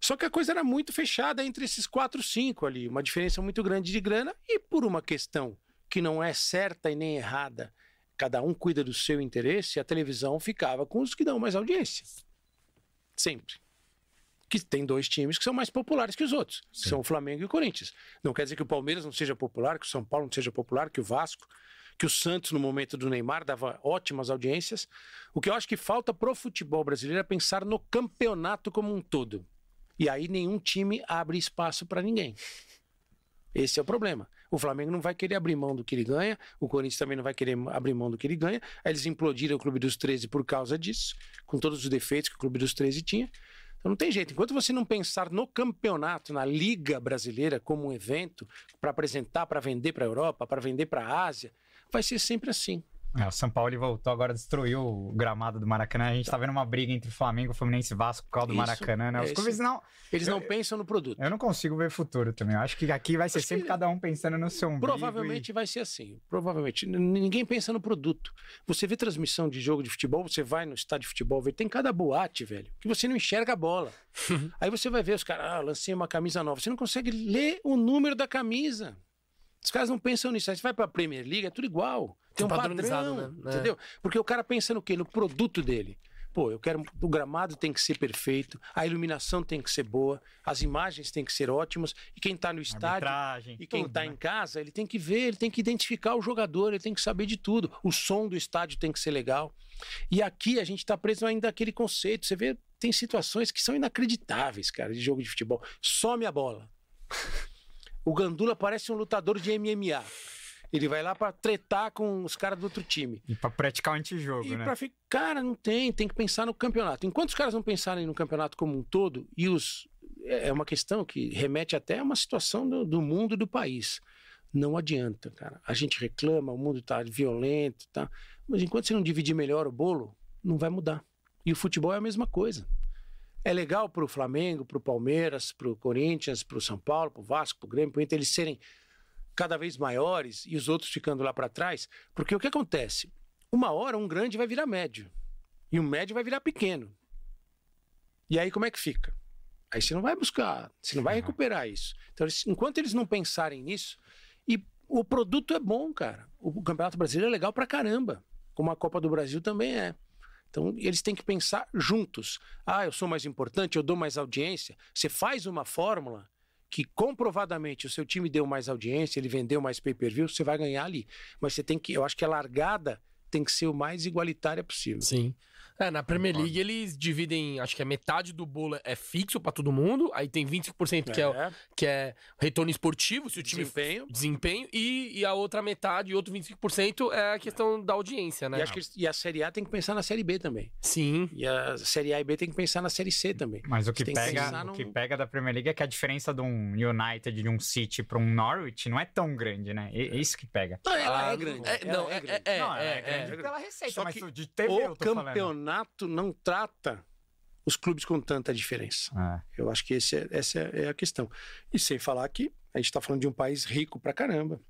Só que a coisa era muito fechada entre esses quatro, cinco ali, uma diferença muito grande de grana e por uma questão que não é certa e nem errada, cada um cuida do seu interesse, a televisão ficava com os que dão mais audiência. Sempre. Que tem dois times que são mais populares que os outros, que são o Flamengo e o Corinthians. Não quer dizer que o Palmeiras não seja popular, que o São Paulo não seja popular, que o Vasco, que o Santos, no momento do Neymar, dava ótimas audiências. O que eu acho que falta pro futebol brasileiro é pensar no campeonato como um todo. E aí nenhum time abre espaço para ninguém. Esse é o problema. O Flamengo não vai querer abrir mão do que ele ganha, o Corinthians também não vai querer abrir mão do que ele ganha. Aí eles implodiram o Clube dos 13 por causa disso, com todos os defeitos que o Clube dos 13 tinha. Então não tem jeito. Enquanto você não pensar no campeonato, na Liga Brasileira, como um evento para apresentar, para vender para a Europa, para vender para a Ásia, vai ser sempre assim. É, o São Paulo voltou agora, destruiu o gramado do Maracanã. A gente tá vendo uma briga entre Flamengo, Fluminense e Vasco por causa do Isso, Maracanã, né? Os é clubes isso. não. Eles não Eu- pensam no produto. Eu não consigo ver futuro também. Eu acho que aqui vai ser Acho que- sempre cada um pensando no seu umbigo. Provavelmente vai ser assim. Provavelmente. Ninguém pensa no produto. Você vê transmissão de jogo de futebol, você vai no estádio de futebol, vê, tem cada boate, velho, que você não enxerga a bola. Aí você vai ver os caras, ah, lancei uma camisa nova. Você não consegue ler o número da camisa. Os caras não pensam nisso. Aí você vai pra Premier League, é tudo igual. Tem um Tudo padrão, né? É. entendeu? Porque o cara pensa no quê? No produto dele. Pô, eu quero. O gramado tem que ser perfeito, a iluminação tem que ser boa, as imagens têm que ser ótimas, e quem tá no estádio. Arbitragem, E quem tudo, está né? em casa, ele tem que ver, ele tem que identificar o jogador, ele tem que saber de tudo. O som do estádio tem que ser legal. E aqui a gente está preso ainda àquele conceito. Você vê, tem situações que são inacreditáveis, cara, de jogo de futebol. Some a bola. O Gandula parece um lutador de MMA. Ele vai lá para tretar com os caras do outro time. E pra praticar o antijogo, E né? pra ficar, cara, não tem, tem que pensar no campeonato. Enquanto os caras não pensarem no campeonato como um todo, e os. É é uma questão que remete até a uma situação do, do mundo e do país. Não adianta, cara. A gente reclama, o mundo tá violento, tá? Mas enquanto você não dividir melhor o bolo, não vai mudar. E o futebol é a mesma coisa. É legal pro Flamengo, pro Palmeiras, pro Corinthians, pro São Paulo, pro Vasco, pro Grêmio, pro Inter, eles serem cada vez maiores e os outros ficando lá para trás, porque o que acontece? Uma hora um grande vai virar médio e um médio vai virar pequeno. E aí como é que fica? Aí você não vai buscar, você não vai Uhum. recuperar isso. Então, eles- enquanto eles não pensarem nisso, e o produto é bom, cara. O Campeonato Brasileiro é legal pra caramba, como a Copa do Brasil também é. Então, eles têm que pensar juntos. Ah, eu sou mais importante, eu dou mais audiência. Você faz uma fórmula que comprovadamente o seu time deu mais audiência, ele vendeu mais pay-per-view, você vai ganhar ali. Mas você tem que, eu acho que a largada tem que ser o mais igualitária possível. Sim. É, na Premier. League eles dividem, acho que é metade do bolo é fixo pra todo mundo, aí tem 25% que é, É, que é retorno esportivo, se o time desempenho. desempenho, e, e a outra metade, e outro 25% é a questão da audiência, né? E, acho que e a Série A tem que pensar na Série B também. Sim. E a Série A e B tem que pensar na Série C também. Mas o que, Tem que pega, pensar o que pega da Premier League é que a diferença de um United, de um City para um Norwich não é tão grande, né? É isso que pega. Não, ela Ah, é grande. é- ela não, é, grande. é, não, é, é, grande pela receita, Só mas que de TV eu o tô falando. Campeonato não trata os clubes com tanta diferença. Ah, Eu acho que é- essa é a questão. E sem falar que a gente está falando de um país rico pra caramba.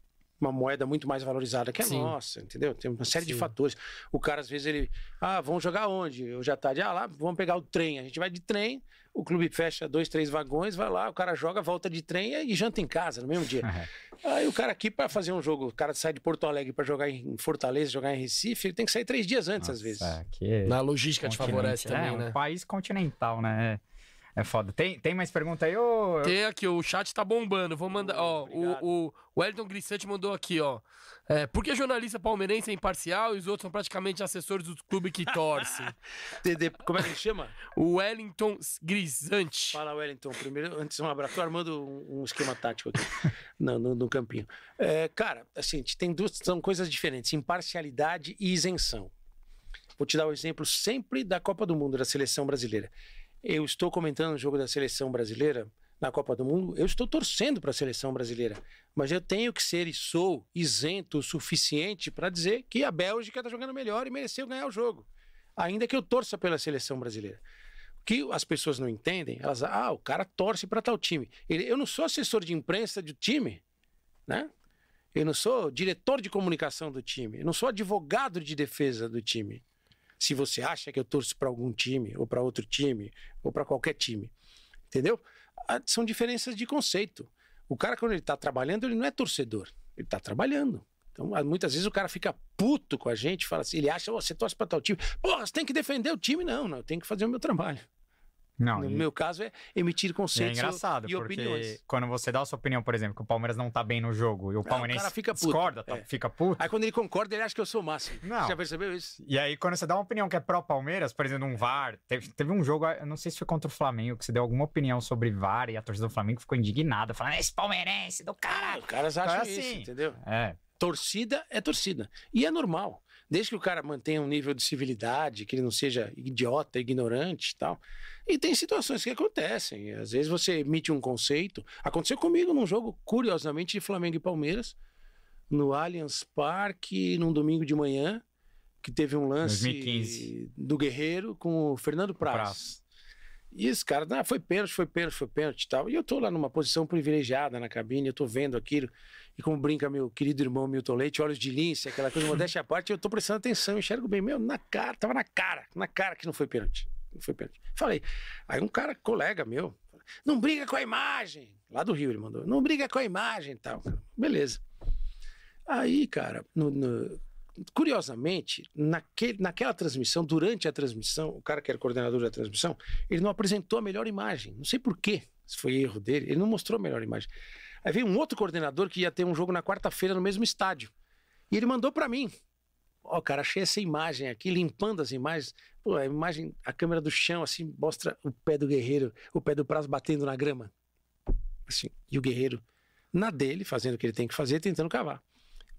Uma moeda muito mais valorizada que a Sim. nossa, entendeu? Tem uma série de Sim. fatores. O cara, às vezes, ele. Ah, vamos jogar onde? Hoje à tarde, ah, lá, vamos pegar o trem. A gente vai de trem, o clube fecha dois, três vagões, vai lá, o cara joga, volta de trem e janta em casa no mesmo dia. é. Aí o cara aqui, para fazer um jogo, o cara sai de Porto Alegre para jogar em Fortaleza, jogar em Recife, ele tem que sair três dias antes, às vezes. Nossa, que Na logística te favorece é, também, um né? país continental, né? É, foda. Tem, tem mais pergunta aí, ô? Tem aqui, o chat tá bombando. Vou mandar. Ó, Obrigado. o, o Wellington Grissante mandou aqui, ó. É, por que jornalista palmeirense é imparcial e os outros são praticamente assessores do clube que torcem? TD Como é que ele chama? o Wellington Grisante. Fala, Wellington. Primeiro, antes um abraço. Tô armando um, um esquema tático aqui no, no, no campinho. É, cara, assim, tem duas são coisas diferentes: imparcialidade e isenção. Vou te dar o exemplo sempre da Copa do Mundo, da seleção brasileira. Eu estou comentando o jogo da seleção brasileira na Copa do Mundo, eu estou torcendo para a seleção brasileira. Mas eu tenho que ser e sou isento o suficiente para dizer que a Bélgica está jogando melhor e mereceu ganhar o jogo. Ainda que eu torça pela seleção brasileira. O que as pessoas não entendem, elas, ah, o cara torce para tal time. Eu não sou assessor de imprensa do time, né? Eu não sou diretor de comunicação do time, eu não sou advogado de defesa do time. Se você acha que eu torço para algum time, ou para outro time, ou para qualquer time, entendeu? Ah, São diferenças de conceito. O cara, quando ele está trabalhando, ele não é torcedor, ele está trabalhando. Então, ah, muitas vezes o cara fica puto com a gente, fala assim, ele acha, "Ô, você torce para tal time. Porra, você tem que defender o time. Não, não, eu tenho que fazer o meu trabalho. Não, no e- meu caso, é emitir e é conceitos engraçado, e porque opiniões. quando você dá a sua opinião, por exemplo, que o Palmeiras não tá bem no jogo e o palmeirense cara fica puto. discorda, tá- É. fica puto. Aí quando ele concorda, ele acha que eu sou o máximo. Não. Já percebeu isso? E aí, quando você dá uma opinião que é pró-Palmeiras, por exemplo, um VAR, teve, teve um jogo, eu não sei se foi contra o Flamengo, que você deu alguma opinião sobre VAR e a torcida do Flamengo ficou indignada, falando, esse palmeirense do caralho. Os caras Então é acham isso, assim. entendeu? É, Torcida é torcida. E é normal. Desde que o cara mantenha um nível de civilidade, que ele não seja idiota, ignorante e tal. E tem situações que acontecem. Às vezes você emite um conceito. Aconteceu comigo num jogo, curiosamente, de Flamengo e Palmeiras, no Allianz Parque, num domingo de manhã, que teve um lance 2015. do Guerreiro com o Fernando Praz. Praz. E esse cara, ah, foi pênalti, foi pênalti, foi pênalti e tal. E eu tô lá numa posição privilegiada na cabine, eu tô vendo aquilo. E como brinca meu querido irmão Milton Leite, olhos de lince, aquela coisa modéstia à parte, eu tô prestando atenção, enxergo bem. Meu, na cara, tava na cara, na cara que não foi pênalti. Não foi pênalti. Falei. Aí um cara, colega meu, não briga com a imagem. Lá do Rio ele mandou. Não briga com a imagem e tal. Beleza. Aí, cara, no- no- curiosamente, naquele, naquela transmissão, durante a transmissão, o cara que era coordenador da transmissão, ele não apresentou a melhor imagem. Não sei por quê, se foi erro dele, ele não mostrou a melhor imagem. Aí veio um outro coordenador que ia ter um jogo na quarta-feira no mesmo estádio. E ele mandou pra mim. Ó, cara, achei essa imagem aqui, limpando as imagens. Pô, a imagem, a câmera do chão, assim, mostra o pé do guerreiro, o pé do prazo batendo na grama. Assim, e o guerreiro na dele, fazendo o que ele tem que fazer, tentando cavar.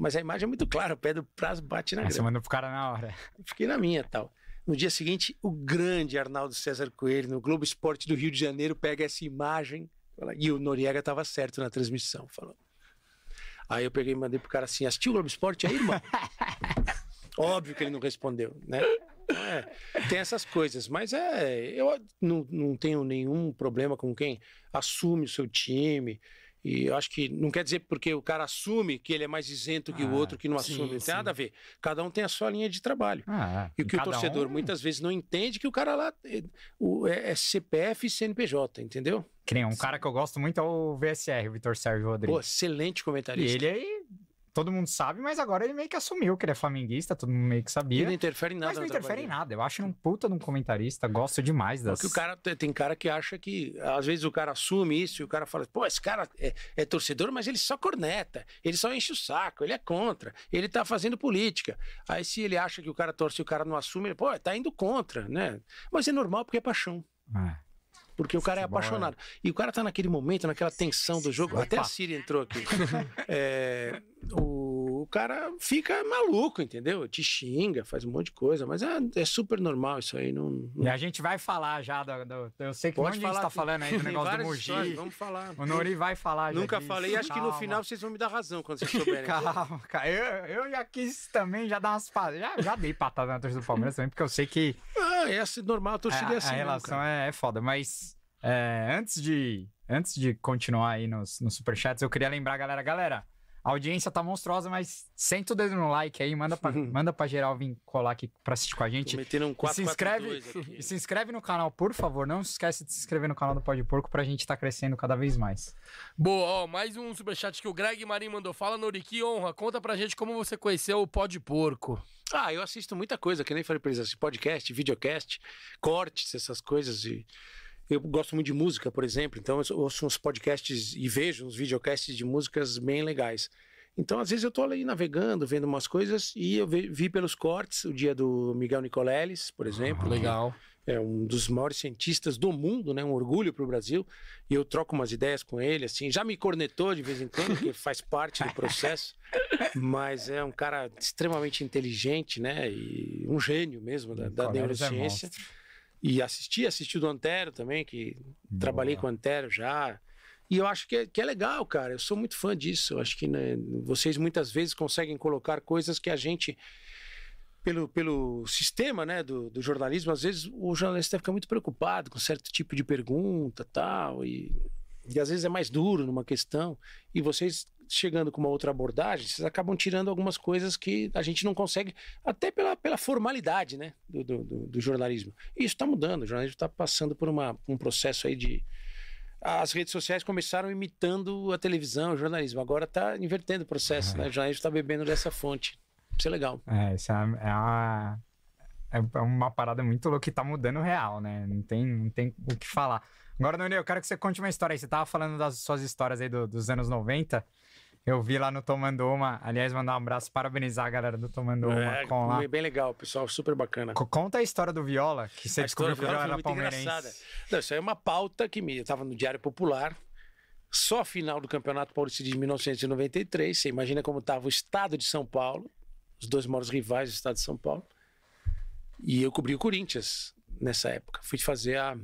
Mas a imagem é muito clara, o pé do prazo bate na você grama. manda pro cara na hora. Fiquei na minha tal. No dia seguinte, o grande Arnaldo César Coelho, no Globo Esporte do Rio de Janeiro, pega essa imagem. fala- E o Noriega estava certo na transmissão. Falou. Aí eu peguei e mandei pro cara assim: assistiu o Globo Esporte aí, irmão? Óbvio que ele não respondeu, né? É, tem essas coisas, mas é. Eu não, não tenho nenhum problema com quem assume o seu time. E eu acho que não quer dizer porque o cara assume que ele é mais isento que o Ah, outro que não sim, assume. Não sim. tem nada a ver. Cada um tem a sua linha de trabalho. Ah, E o que o torcedor um- muitas vezes não entende que o cara lá é, o- é- é CPF e CNPJ, entendeu? Que nem um cara que eu gosto muito é o VSR, o Vitor Sérgio Pô, Rodrigues. excelente e comentarista. ele aí, todo mundo sabe, mas agora ele meio que assumiu que ele é flamenguista, todo mundo meio que Ele sabia. não interfere em nada Mas não interfere em nada. Eu acho um puta de um comentarista, gosto demais das. Porque o cara tem cara que acha que às vezes o cara assume isso e o cara fala, pô, esse cara é, é torcedor, mas ele só corneta, ele só enche o saco, ele é contra, ele tá fazendo política. Aí se ele acha que o cara torce e o cara não assume, ele, pô, tá indo contra, né? Mas é normal porque é paixão. É. Porque o cara é é- apaixonado. E o cara tá naquele momento, naquela tensão do jogo. Até a Siri entrou aqui. É, o, o cara fica maluco, entendeu? Te xinga, faz um monte de coisa. Mas é, é super normal isso aí. Não, não- E a gente vai falar já do. do- eu sei que um Pode de gente falar. tá falando aí do negócio do Mogi. histórias, Vamos falar. O Nori vai falar já Nunca disso. falei. Acho que no final vocês vão me dar razão quando vocês souberem. Calma, cara. Eu, eu já quis também já dar umas já, já dei patada na torcida do Palmeiras também, porque eu sei que Ah, é normal. A torcida é assim. a mesmo, relação é, é foda. Mas é, antes, de, antes de continuar aí nos, nos superchats, eu queria lembrar, galera, galera, a audiência tá monstruosa, mas senta o dedo no like aí, manda pra, manda pra geral vir colar aqui pra assistir com a gente. Metendo um E 4 se inscreve, aqui. e se inscreve no canal, por favor. Não se esquece de se inscrever no canal do Pode Porco pra gente estar crescendo cada vez mais. Boa, ó, mais um superchat que o Greg Marinho mandou. Fala, Nori, que honra. Conta pra gente como você conheceu o Pó de Porco. Ah, eu assisto muita coisa, que nem falei pra eles, assim, podcast, videocast, cortes, essas coisas. E eu gosto muito de música, por exemplo, então eu ouço uns podcasts e vejo uns videocasts de músicas bem legais. Então, às vezes, eu tô ali navegando, vendo umas coisas, e eu vi, vi pelos cortes o dia do Miguel Nicoleles, por exemplo. que Legal. É um dos maiores cientistas do mundo, né? Um orgulho para o Brasil. E eu troco umas ideias com ele, assim. Já me cornetou de vez em quando, que faz parte do processo. Mas é um cara extremamente inteligente, né? E um gênio mesmo da, da é neurociência. monstro. E assisti, assisti do Antero também, que trabalhei com o Antero já. E eu acho que é, que é legal, cara. Eu sou muito fã disso. Eu acho que né, vocês muitas vezes conseguem colocar coisas que a gente pelo, pelo sistema né, do, do jornalismo, às vezes o jornalista fica muito preocupado com certo tipo de pergunta tal, e, e às vezes é mais duro numa questão, e vocês chegando com uma outra abordagem, vocês acabam tirando algumas coisas que a gente não consegue, até pela, pela formalidade né, do, do, do- jornalismo. E isso está mudando, o jornalismo está passando por uma, um processo aí de... As redes sociais começaram imitando a televisão, o jornalismo, agora está invertendo o processo, né? o jornalismo está bebendo dessa fonte. Isso é legal. É, isso é, é uma, é uma parada muito louca que tá mudando real, né? Não tem, não tem o que falar. Agora, Noni, eu quero que você conte uma história aí. Você tava falando das suas histórias aí do- dos anos 90. Eu vi lá no Tomando Uma. Aliás, mandar um abraço, parabenizar a galera do Tomando Uma É, com lá. bem legal, pessoal, super bacana. Co- Conta a história do Viola, que você A descobriu que o Viola era palmeirense. Não, isso aí é uma pauta que me. Eu estava no Diário Popular, só a final do Campeonato Paulista de 1993. Você imagina como estava o estado de São Paulo. os dois maiores rivais do estado de São Paulo. E eu cobri o Corinthians nessa época. Fui fazer a,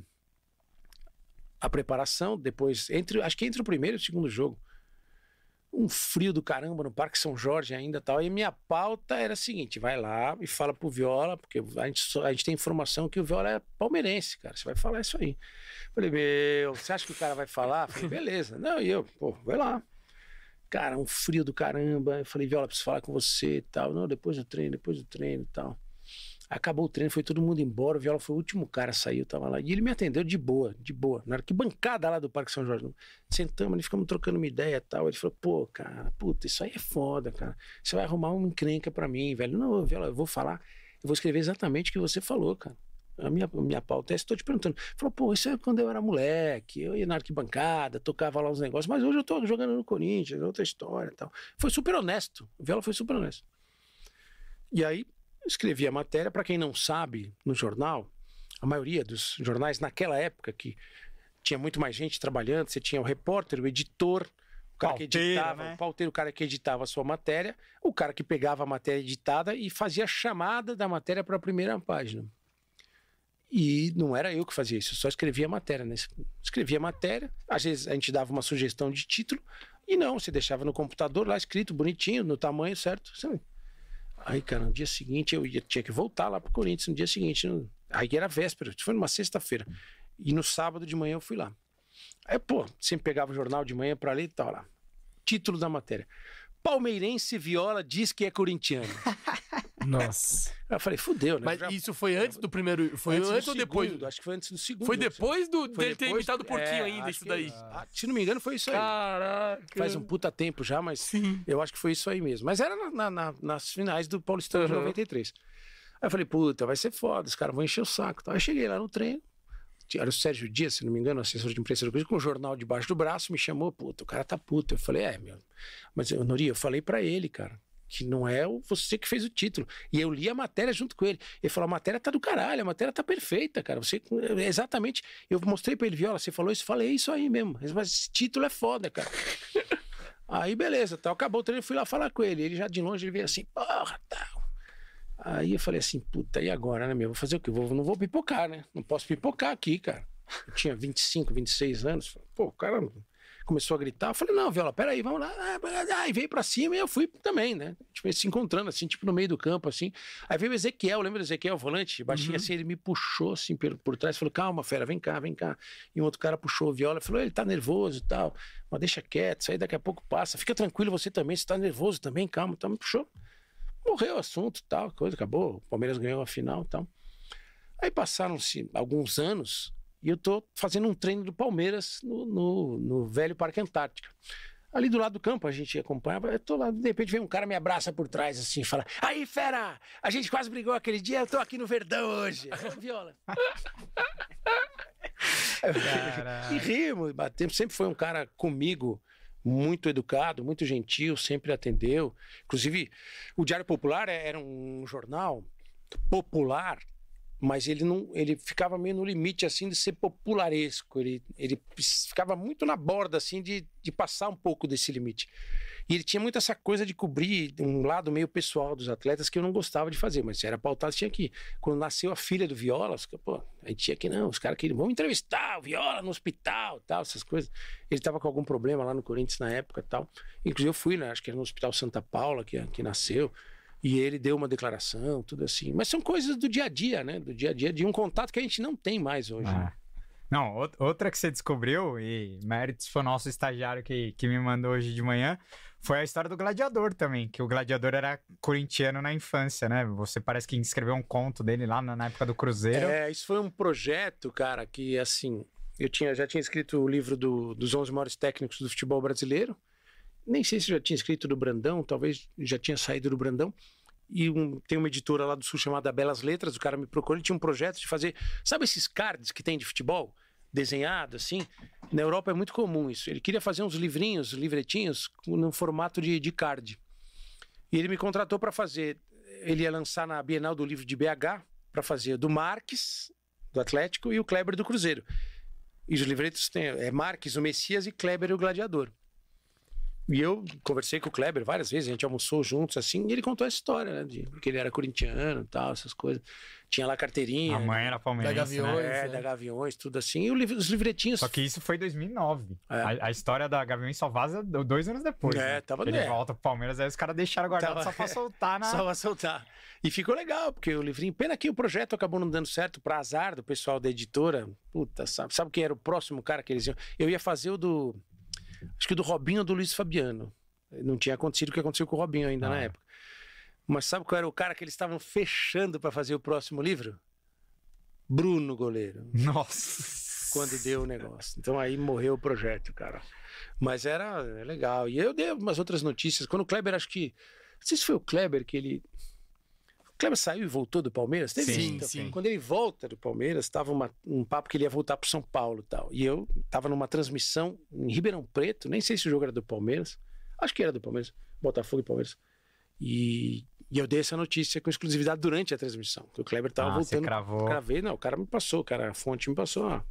a preparação, depois, entre, acho que entre o primeiro e o segundo jogo. Um frio do caramba no Parque São Jorge ainda tal. E minha pauta era a seguinte: vai lá e fala pro Viola, porque a gente, só- a gente tem informação que o Viola é palmeirense, cara. Você vai falar isso aí. Falei, meu, você acha que o cara vai falar? Falei, beleza. Não, e eu, pô, vai lá. Cara, um frio do caramba. Eu falei, Viola, preciso falar com você e tal. Não, depois do treino, depois do treino e tal. Acabou o treino, foi todo mundo embora. O Viola foi o último cara a sair, eu tava lá. E ele me atendeu de boa, de boa. Na arquibancada lá do Parque São Jorge. Sentamos, ficamos trocando uma ideia e tal. Ele falou, pô, cara, puta, isso aí é foda, cara. Você vai arrumar uma encrenca pra mim, velho. Não, Viola, eu vou falar, eu vou escrever exatamente o que você falou, cara. A minha, minha pauta é tô te perguntando. Falou, pô, isso é quando eu era moleque, eu ia na arquibancada, tocava lá os negócios, mas hoje eu tô jogando no Corinthians, outra história e tal. Foi super honesto. O Viola foi super honesto. E aí, escrevi a matéria. Para quem não sabe, no jornal, a maioria dos jornais naquela época que tinha muito mais gente trabalhando, você tinha o repórter, o editor, o cara que Pauteiro, editava, né? o pauteiro, o cara que editava a sua matéria, o cara que pegava a matéria editada e fazia a chamada da matéria para a primeira página. E não era eu que fazia isso, eu só escrevia a matéria. Né? Escrevia a matéria, às vezes a gente dava uma sugestão de título, e não, você deixava no computador lá escrito, bonitinho, no tamanho certo. sabe? Aí, cara, no dia seguinte eu ia- tinha que voltar lá pro Corinthians no dia seguinte. no- Aí era véspera, foi numa sexta-feira. E no sábado de manhã eu fui lá. Aí, pô, sempre pegava o jornal de manhã pra ler e tal lá. Título da matéria. Palmeirense Viola diz que é corintiano. Nossa. Aí eu falei, fudeu, né? Mas Já- isso foi antes do primeiro. Foi do antes, ou depois? segundo, Acho que foi antes do segundo. Foi depois do, Foi dele ter depois- imitado o porquinho é, ainda, isso que- daí. ah, se não me engano, foi isso aí. Caraca. Faz um puta tempo já, mas Sim. eu acho que foi isso aí mesmo. Mas era na- na- na- nas finais do Paulistão de Uhum. 93. Aí eu falei, puta, vai ser foda, os caras vão encher o saco. Aí eu cheguei lá no treino. Era o Sérgio Dias, se não me engano, assessor de imprensa do Corinthians, com o jornal debaixo do braço, me chamou, puta, o cara tá puto. Eu falei, é, meu. Mas, eu, Nori, eu falei pra ele, cara, que não é você que fez o título. E eu li a matéria junto com ele. Ele falou, a matéria tá do caralho, a matéria tá perfeita, cara. Você, é exatamente. Eu mostrei pra ele, Viola, você falou isso, falei, é isso aí mesmo. Mas esse título é foda, cara. Aí, beleza, tal. acabou o treino, fui lá falar com ele. Ele já de longe, ele veio assim, porra, tal. Aí eu falei assim, puta, e agora, né, meu? Vou fazer o quê? Vou, não vou pipocar, né? Não posso pipocar aqui, cara. Eu tinha 25, 26 anos. Pô, o cara começou a gritar. Eu falei, não, Viola, peraí, vamos lá. Ah, Aí veio pra cima e eu fui também, né? Tipo, se encontrando, assim, tipo, no meio do campo, assim. Aí veio o Ezequiel, lembra do Ezequiel, o volante? Baixinho assim, ele me puxou, assim, por, por trás. Falou, calma, fera, vem cá, vem cá. E um outro cara puxou o Viola, falou, ele tá nervoso e tal. Mas deixa quieto, isso aí daqui a pouco passa. Fica tranquilo você também, você tá nervoso também, calma. Então me puxou morreu o assunto, tal, coisa, acabou. O Palmeiras ganhou a final tal. Aí passaram-se alguns anos e eu tô fazendo um treino do Palmeiras no, no, no velho Parque Antártica. Ali do lado do campo a gente acompanhava, eu tô lá, de repente vem um cara me abraça por trás assim, fala: Aí, fera, a gente quase brigou aquele dia, eu tô aqui no Verdão hoje. Viola. E rimos, batemos. Sempre foi um cara comigo muito educado, muito gentil, sempre atendeu. Inclusive, o Diário Popular é- era um jornal popular, mas ele não, ele ficava meio no limite assim de ser popularesco. Ele, ele ficava muito na borda assim de, de passar um pouco desse limite. E ele tinha muito essa coisa de cobrir um lado meio pessoal dos atletas que eu não gostava de fazer, mas era pautado, tinha que. Quando nasceu a filha do Viola, pô, aí tinha que não, os caras queriam, vamos entrevistar o Viola no hospital, tal, essas coisas. Ele estava com algum problema lá no Corinthians na época, tal. Inclusive eu fui, né, acho que era no Hospital Santa Paula que, que nasceu. E ele deu uma declaração, tudo assim. Mas são coisas do dia a dia, né? Do dia a dia, de um contato que a gente não tem mais hoje. né? Ah. Não, out- outra que você descobriu, e méritos foi o nosso estagiário que, que me mandou hoje de manhã, foi a história do Gladiador também, que o Gladiador era corintiano na infância, né? Você parece que escreveu um conto dele lá na, na época do Cruzeiro. É, isso foi um projeto, cara, que assim, eu tinha, já tinha escrito o livro do- dos 11 maiores técnicos do futebol brasileiro. Nem sei se já tinha escrito do Brandão, talvez já tinha saído do Brandão. E um- tem uma editora lá do Sul chamada Belas Letras, o cara me procurou, ele tinha um projeto de fazer, sabe esses cards que tem de futebol? Desenhado, assim? Na Europa é muito comum isso. Ele queria fazer uns livrinhos, livretinhos, no formato de, de card. E ele me contratou para fazer. Ele ia lançar na Bienal do Livro de BH para fazer do Marques, do Atlético, e o Kleber do Cruzeiro. E os livretos têm é Marques, o Messias, e Kleber, o Gladiador. E eu conversei com o Kleber várias vezes, a gente almoçou juntos, assim, e ele contou essa história, né? De que ele era corintiano e tal, essas coisas. Tinha lá carteirinha. A mãe era palmeirense, Da Gaviões. né? é, né? da Gaviões, tudo assim. E livro- os livretinhos. Só que isso foi 2009. É. A, a história da Gaviões só vaza do- dois anos depois. É, né? tava- Ele é. volta pro Palmeiras, aí os caras deixaram guardado Tava- só pra soltar na... Só pra soltar. E ficou legal, porque o livrinho. Pena que o projeto acabou não dando certo pra azar do pessoal da editora. Puta, sabe? Sabe quem era o próximo cara que eles iam? Eu ia fazer o do. Acho que o do Robinho ou do Luiz Fabiano. Não tinha acontecido o que aconteceu com o Robinho ainda na Ah. época. Mas sabe qual era o cara que eles estavam fechando pra fazer o próximo livro? Bruno Goleiro. Nossa. Quando deu o negócio. Então aí morreu o projeto, cara. Mas era legal. E eu dei umas outras notícias. Quando o Kleber, acho que. Não sei se foi o Kleber que ele. O Kleber saiu e voltou do Palmeiras? Teve Sim, isso, então. sim. Quando ele volta do Palmeiras, estava um papo que ele ia voltar para São Paulo e tal. E eu estava numa transmissão em Ribeirão Preto, nem sei se o jogo era do Palmeiras. Acho que era do Palmeiras. Botafogo e Palmeiras. E, e eu dei essa notícia com exclusividade durante a transmissão. Que o Kleber estava Ah, você voltando cravou. Gravei, não, o cara me passou, cara, a fonte me passou, ó.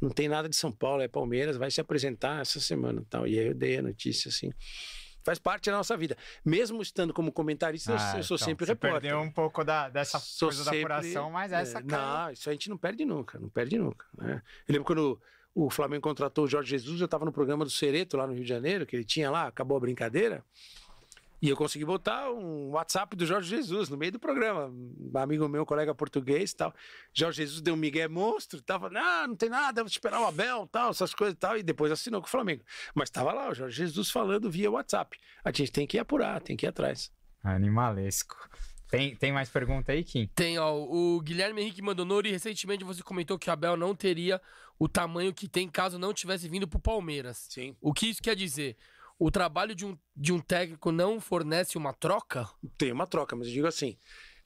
Não tem nada de São Paulo, é Palmeiras, vai se apresentar essa semana e tal. E aí eu dei a notícia, assim. Faz parte da nossa vida. Mesmo estando como comentarista, eu- Ah, eu sou então, sempre você repórter. perdeu um pouco da, dessa Sou coisa da sempre- apuração, mas essa É, cara... Não, isso a gente não perde nunca, não perde nunca. né? Eu lembro quando o Flamengo contratou o Jorge Jesus, eu estava no programa do Cereto lá no Rio de Janeiro, que ele tinha lá, acabou a brincadeira. E eu consegui botar um WhatsApp do Jorge Jesus no meio do programa. Um amigo meu, colega português e tal. Jorge Jesus deu um migué monstro, tava, não, não tem nada, vou esperar o Abel, tal, essas coisas e tal. E depois assinou com o Flamengo. Mas tava lá o Jorge Jesus falando via WhatsApp. A gente tem que apurar, tem que ir atrás. Animalesco. Tem, tem mais pergunta aí, Kim? Tem, ó, o Guilherme Henrique mandou Nori, recentemente você comentou que o Abel não teria o tamanho que tem caso não tivesse vindo pro Palmeiras. Sim. O que isso quer dizer? O trabalho de um, de um técnico não fornece uma troca? Tem uma troca, mas eu digo assim: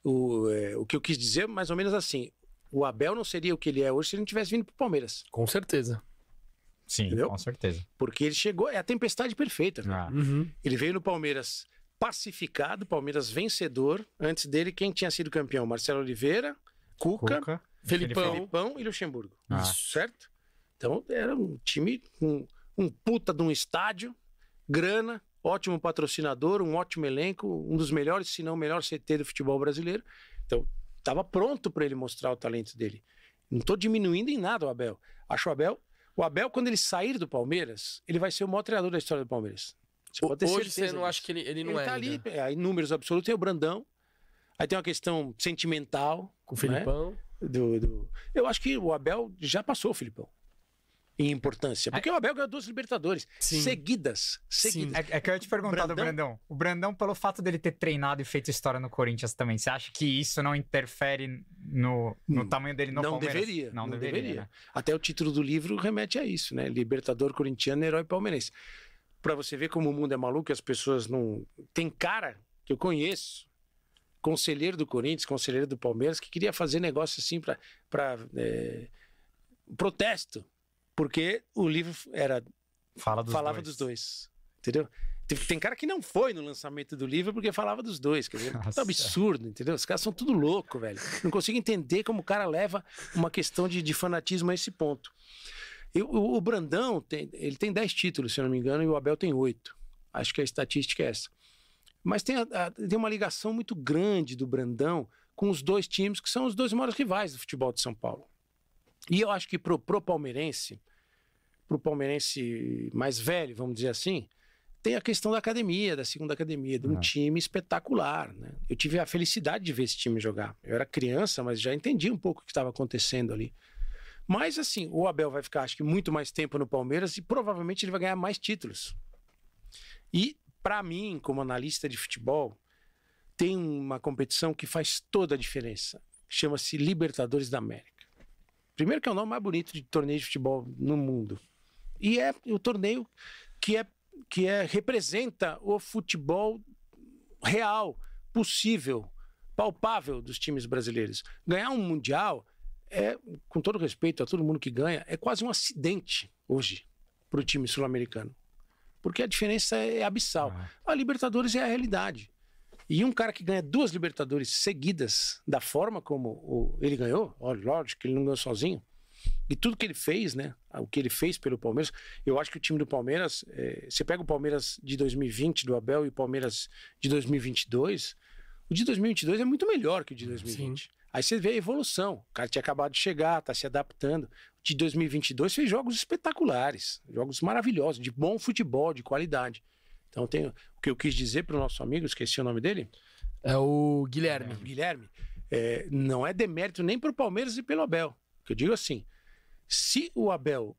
o, é, o que eu quis dizer, mais ou menos assim. O Abel não seria o que ele é hoje se ele não tivesse vindo pro Palmeiras. Com certeza. Sim, Entendeu? com certeza. Porque ele chegou, é a tempestade perfeita. né? Ah, Uhum. Ele veio no Palmeiras pacificado, Palmeiras vencedor. Antes dele, quem tinha sido campeão? Marcelo Oliveira, Cuca, Cuca, Felipão. Filipão e Luxemburgo. Ah. Certo? Então era um time com um puta de um estádio, grana, ótimo patrocinador, um ótimo elenco, um dos melhores, se não o melhor CT do futebol brasileiro. Então estava pronto para ele mostrar o talento dele. Não estou diminuindo em nada o Abel. Acho o Abel. O Abel, quando ele sair do Palmeiras, ele vai ser o maior treinador da história do Palmeiras. Você pode ter Hoje certeza você não disso. acha que ele, ele não ele é tá ainda. ali, aí, em números absolutos, tem o Brandão. Aí tem uma questão sentimental. Com o né? Felipão. do, do- Eu acho que o Abel já passou o Filipão. Em importância. Porque o Abel ganhou duas Libertadores Sim. seguidas. Seguidas. É, é que eu ia te perguntar do Brandão? Brandão. O Brandão, pelo fato dele ter treinado e feito história no Corinthians também, você acha que isso não interfere no, no Hum, tamanho dele no não Palmeiras? deveria. Não, Não, deveria. deveria. né? Até o título do livro remete a isso, né? Libertador corintiano, herói palmeirense. Pra você ver como o mundo é maluco, as pessoas não. Tem cara que eu conheço, conselheiro do Corinthians, conselheiro do Palmeiras, que queria fazer negócio assim pra é, protesto. Porque o livro era Fala dos falava dois. dos dois. Entendeu? Tem, cara que não foi no lançamento do livro porque falava dos dois. Quer dizer, Nossa. é um absurdo, entendeu? Os caras são tudo louco, velho. Não consigo entender como o cara leva uma questão de, de fanatismo a esse ponto. Eu- o, o Brandão, tem, ele tem 10 títulos, se eu não me engano, e o Abel tem 8. Acho que a estatística é essa. Mas tem, a- a- tem uma ligação muito grande do Brandão com os dois times que são os dois maiores rivais do futebol de São Paulo. E eu acho que pro, pro palmeirense, pro palmeirense mais velho, vamos dizer assim, tem a questão da academia, da segunda academia, de um Ah. time espetacular. Né? Eu tive a felicidade de ver esse time jogar. Eu era criança, mas já entendi um pouco o que estava acontecendo ali. Mas assim, o Abel vai ficar, acho que, muito mais tempo no Palmeiras e provavelmente ele vai ganhar mais títulos. E, para mim, como analista de futebol, tem uma competição que faz toda a diferença. Chama-se Libertadores da América. Primeiro que é o nome mais bonito de torneio de futebol no mundo. E é o torneio que é que é representa o futebol real, possível, palpável dos times brasileiros. Ganhar um mundial é, com todo respeito a todo mundo que ganha, é quase um acidente hoje para o time sul-americano. Porque a diferença é abissal. Ah. A Libertadores é a realidade. E um cara que ganha duas Libertadores seguidas, da forma como o- ele ganhou, ó, lógico que ele não ganhou sozinho, e tudo que ele fez, né? o que ele fez pelo Palmeiras. Eu acho que o time do Palmeiras, é, você pega o Palmeiras de 2020 do Abel e o Palmeiras de 2022, o de 2022 é muito melhor que o de 2020. Sim. Aí você vê a evolução. O cara tinha acabado de chegar, tá se adaptando. O de 2022 fez jogos espetaculares, jogos maravilhosos, de bom futebol, de qualidade. Então tem o que eu quis dizer para o nosso amigo, esqueci o nome dele. É o Guilherme. Guilherme. É, não é demérito nem para o Palmeiras e pelo Abel. Que eu digo assim, se o Abel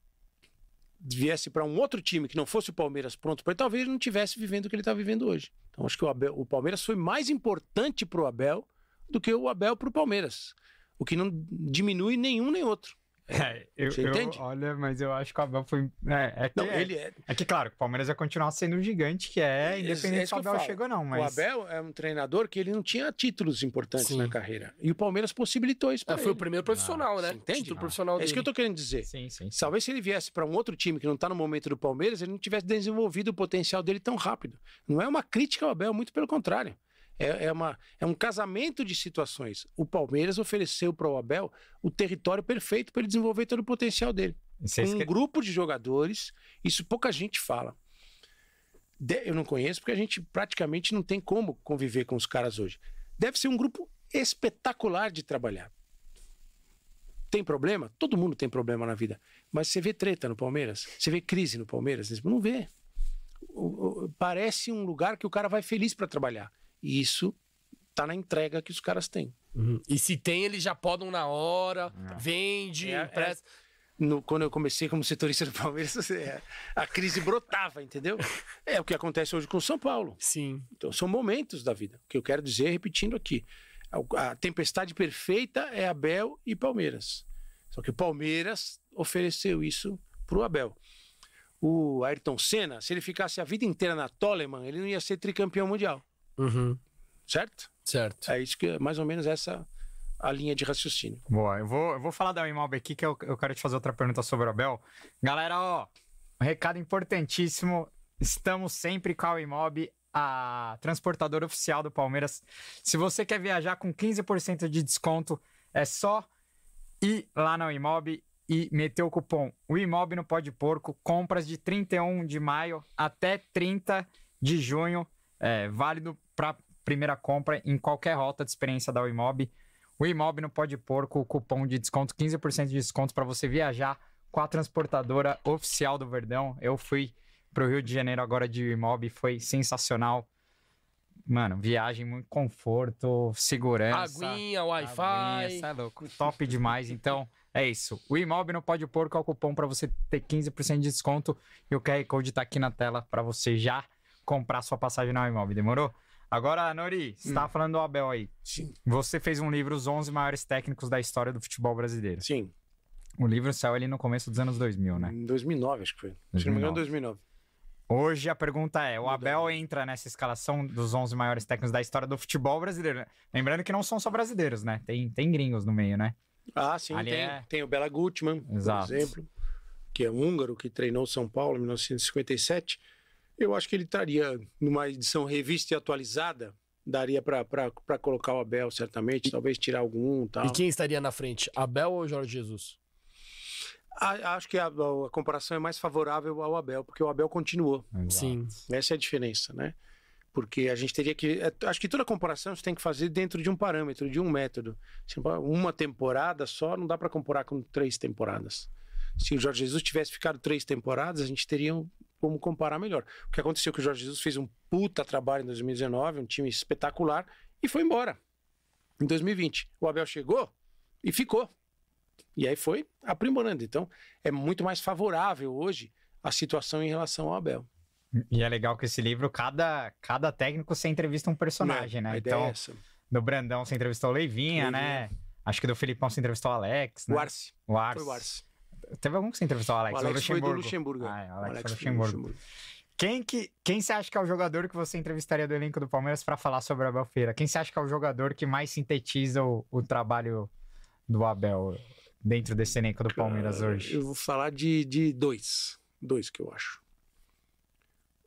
viesse para um outro time que não fosse o Palmeiras pronto para talvez ele não tivesse vivendo o que ele está vivendo hoje. Então acho que o, Abel, o Palmeiras foi mais importante para o Abel do que o Abel para o Palmeiras. O que não diminui nenhum nem outro. É, eu, Você entende? Eu, olha, mas eu acho que o Abel foi. É, é que, não, é, ele é... é que, claro, o Palmeiras vai continuar sendo um gigante que é, independente é se o Abel chegou não. Mas... O Abel é um treinador que ele não tinha títulos importantes sim. na carreira. E o Palmeiras possibilitou isso para é, Foi o primeiro profissional, ah, né? Entende? Ah. profissional É isso que eu tô querendo dizer. Sim, sim. sim. Talvez se ele viesse para um outro time que não tá no momento do Palmeiras, ele não tivesse desenvolvido o potencial dele tão rápido. Não é uma crítica ao Abel, muito pelo contrário. É, é, uma, é um casamento de situações. O Palmeiras ofereceu para o Abel o território perfeito para ele desenvolver todo o potencial dele. Um que... grupo de jogadores, isso pouca gente fala. De, eu não conheço porque a gente praticamente não tem como conviver com os caras hoje. Deve ser um grupo espetacular de trabalhar. Tem problema? Todo mundo tem problema na vida. Mas você vê treta no Palmeiras? Você vê crise no Palmeiras? Não vê. Parece um lugar que o cara vai feliz para trabalhar. E isso tá na entrega que os caras têm. Uhum. E se tem, eles já podem na hora, é. vende, é, É, no, quando eu comecei como setorista do Palmeiras, é, a crise brotava, entendeu? É o que acontece hoje com o São Paulo. Sim. Então são momentos da vida. O que eu quero dizer, repetindo aqui, a, a tempestade perfeita é Abel e Palmeiras. Só que o Palmeiras ofereceu isso pro Abel. O Ayrton Senna, se ele ficasse a vida inteira na Toleman, ele não ia ser tricampeão mundial. Uhum. Certo? Certo. É isso que é mais ou menos essa a linha de raciocínio. Boa, eu vou, eu vou falar da Imob aqui, que eu, eu quero te fazer outra pergunta sobre o Abel. Galera, ó, um recado importantíssimo. Estamos sempre com a Imob, a transportadora oficial do Palmeiras. Se você quer viajar com 15% de desconto, é só ir lá na Imob e meter o cupom o Imob no Pode Porco, compras de 31 de maio até 30 de junho, é, válido para primeira compra em qualquer rota de experiência da Imob. O Imob não pode pôr com o cupom de desconto, 15% de desconto para você viajar com a transportadora oficial do Verdão. Eu fui para o Rio de Janeiro agora de Imob, foi sensacional. Mano, viagem, muito conforto, segurança. Aguinha, Wi-Fi. é louco. Top demais. Então, é isso. O Imob não pode pôr com o cupom para você ter 15% de desconto. E o QR Code está aqui na tela para você já comprar sua passagem na Imob. Demorou? Agora, Nori, você estava hum. falando do Abel aí. Sim. Você fez um livro, Os 11 Maiores Técnicos da História do Futebol Brasileiro. Sim. O livro saiu ali no começo dos anos 2000, né? Em 2009, acho que foi. 2009. Se não me engano, 2009. Hoje a pergunta é: o Abel entra nessa escalação dos 11 maiores técnicos da história do futebol brasileiro? Né? Lembrando que não são só brasileiros, né? Tem, tem gringos no meio, né? Ah, sim, tem. É... Tem o Bela Gutmann, Exato. por exemplo, que é húngaro, que treinou São Paulo em 1957. Eu acho que ele estaria numa edição revista e atualizada daria para colocar o Abel, certamente, talvez tirar algum tal. E quem estaria na frente, Abel ou Jorge Jesus? acho que a, a, comparação é mais favorável ao Abel, porque o Abel continuou. Exato. Sim. Essa é a diferença, né? Porque a gente teria que. É, acho que toda comparação você tem que fazer dentro de um parâmetro, de um método. Uma temporada só não dá para comparar com três temporadas. Se o Jorge Jesus tivesse ficado três temporadas, a gente teria como comparar melhor. O que aconteceu é que o Jorge Jesus fez um puta trabalho em 2019, um time espetacular, e foi embora. Em 2020, o Abel chegou e ficou. E aí foi aprimorando. Então, é muito mais favorável hoje a situação em relação ao Abel. E é legal que esse livro, cada, cada técnico você entrevista um personagem, é, né? Então, é do Brandão você entrevistou o Leivinha, né? Leivinha. né? Acho que do Filipão você entrevistou o Alex. Né? O Arce. O Arce. Foi o Arce. Teve algum que você entrevistou o Alex? O Alex foi do Luxemburgo. Ah, é, o Alex, o Alex foi do Luxemburgo. Luxemburgo. Quem, que, quem você acha que é o jogador que você entrevistaria do elenco do Palmeiras para falar sobre o Abel Feira? Quem você acha que é o jogador que mais sintetiza o, o trabalho do Abel dentro desse elenco do Palmeiras hoje? Eu vou falar de, de dois. Dois que eu acho.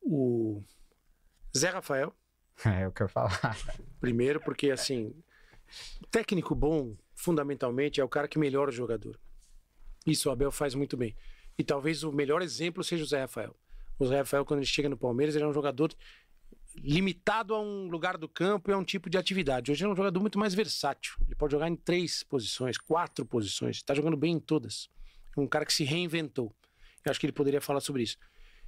O Zé Rafael. É o que eu falar. Primeiro, porque assim, técnico bom, fundamentalmente, é o cara que melhora o jogador. Isso o Abel faz muito bem. E talvez o melhor exemplo seja o Zé Rafael. O Zé Rafael, quando ele chega no Palmeiras, ele é um jogador limitado a um lugar do campo e a um tipo de atividade. Hoje é um jogador muito mais versátil. Ele pode jogar em três posições, quatro posições. Está jogando bem em todas. É um cara que se reinventou. Eu acho que ele poderia falar sobre isso.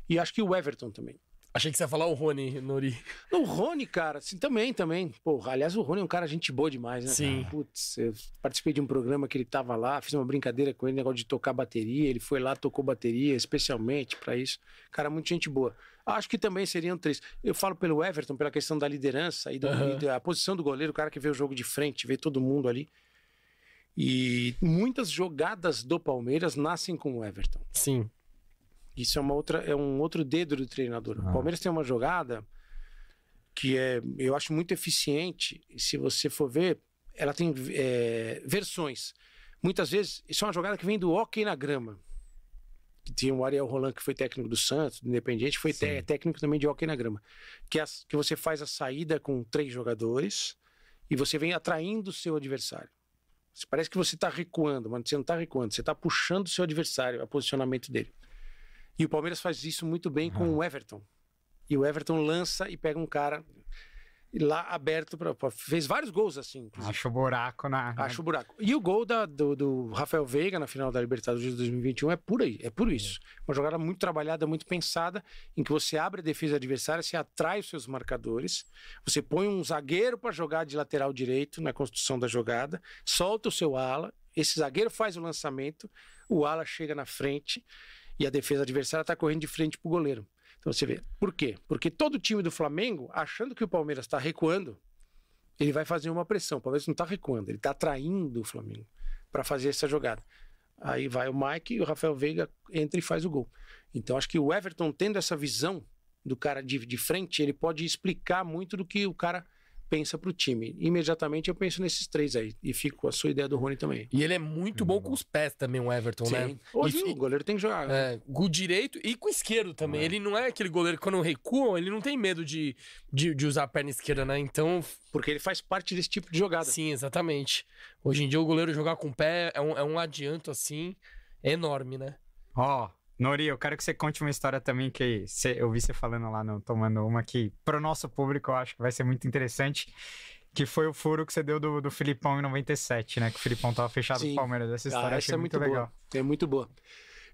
E acho que o Everton também. Achei que você ia falar o Rony, Nori. O Rony, cara, assim, também, também. Pô, aliás, o Rony é um cara gente boa demais, né? Sim. Cara? Putz, eu participei de um programa que ele tava lá, fiz uma brincadeira com ele, negócio de tocar bateria. Ele foi lá, tocou bateria, especialmente para isso. Cara, muito gente boa. Acho que também seriam três. Eu falo pelo Everton, pela questão da liderança e, do, Aham. e da posição do goleiro, o cara que vê o jogo de frente, vê todo mundo ali. E muitas jogadas do Palmeiras nascem com o Everton. Sim. Isso é uma outra, é um outro dedo do treinador. Ah. O Palmeiras tem uma jogada que é, eu acho muito eficiente. E se você for ver, ela tem é, versões. Muitas vezes, isso é uma jogada que vem do hockey na grama. Que Tinha o Ariel Roland, que foi técnico do Santos, do Independiente, foi técnico também de hockey na grama. Que, as- que você faz a saída com três jogadores e você vem atraindo o seu adversário. Parece que você está recuando, mas você não está recuando, você está puxando o seu adversário, o posicionamento dele. E o Palmeiras faz isso muito bem com o Everton. E o Everton lança e pega um cara lá aberto para fez vários gols assim, inclusive. Acho o buraco na. Acho o buraco. E o gol da- do, do Rafael Veiga na final da Libertadores de 2021 é por aí, é por isso. Uma jogada muito trabalhada, muito pensada, em que você abre a defesa adversária, você atrai os seus marcadores, você põe um zagueiro para jogar de lateral direito na construção da jogada, solta o seu ala, esse zagueiro faz o lançamento, o ala chega na frente e a defesa adversária está correndo de frente para o goleiro. Então você vê. Por quê? Porque todo time do Flamengo, achando que o Palmeiras está recuando, ele vai fazer uma pressão. O Palmeiras não está recuando, ele está atraindo o Flamengo para fazer essa jogada. Aí vai o Mike e o Rafael Veiga entra e faz o gol. Então acho que o Everton tendo essa visão do cara de, de frente, ele pode explicar muito do que o cara pensa pro time. Imediatamente eu penso nesses três aí e fico com a sua ideia do Rony também. E ele é muito bom com os pés também, o Everton, né? Hoje E- o goleiro tem que jogar. né? É, com o direito e com o esquerdo também. Ele não é aquele goleiro que quando recuam, ele não tem medo de, de, de usar a perna esquerda, né? Então, Porque ele faz parte desse tipo de jogada. sim, exatamente. Hoje em dia o goleiro jogar com o pé é um, é um adianto, assim, enorme, né? Ó, Nori, eu quero que você conte uma história também que cê- eu vi você falando lá no Tomando Uma que pro nosso público eu acho que vai ser muito interessante. Que foi o furo que você deu do, do Filipão em 97, né? Que o Filipão tava fechado Sim. com o Palmeiras. Essa história Ah, essa é muito, muito legal. boa. É muito boa.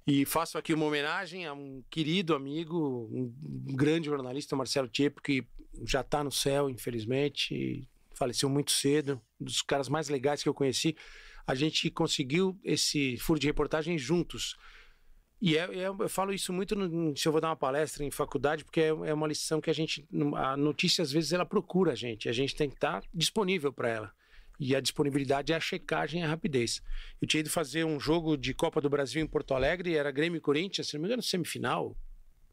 E faço aqui uma homenagem a um querido amigo, um grande jornalista, Marcelo Tiepo, que já está no céu, infelizmente, faleceu muito cedo, um dos caras mais legais que eu conheci. A gente conseguiu esse furo de reportagem juntos. E é- é- eu falo isso muito no- se eu vou dar uma palestra em faculdade, porque é, é uma lição que a gente. A notícia, às vezes, ela procura a gente. A gente tem que estar disponível para ela. E a disponibilidade é a checagem e a rapidez. Eu tinha ido fazer um jogo de Copa do Brasil em Porto Alegre, era Grêmio e Corinthians, se não me engano, semifinal,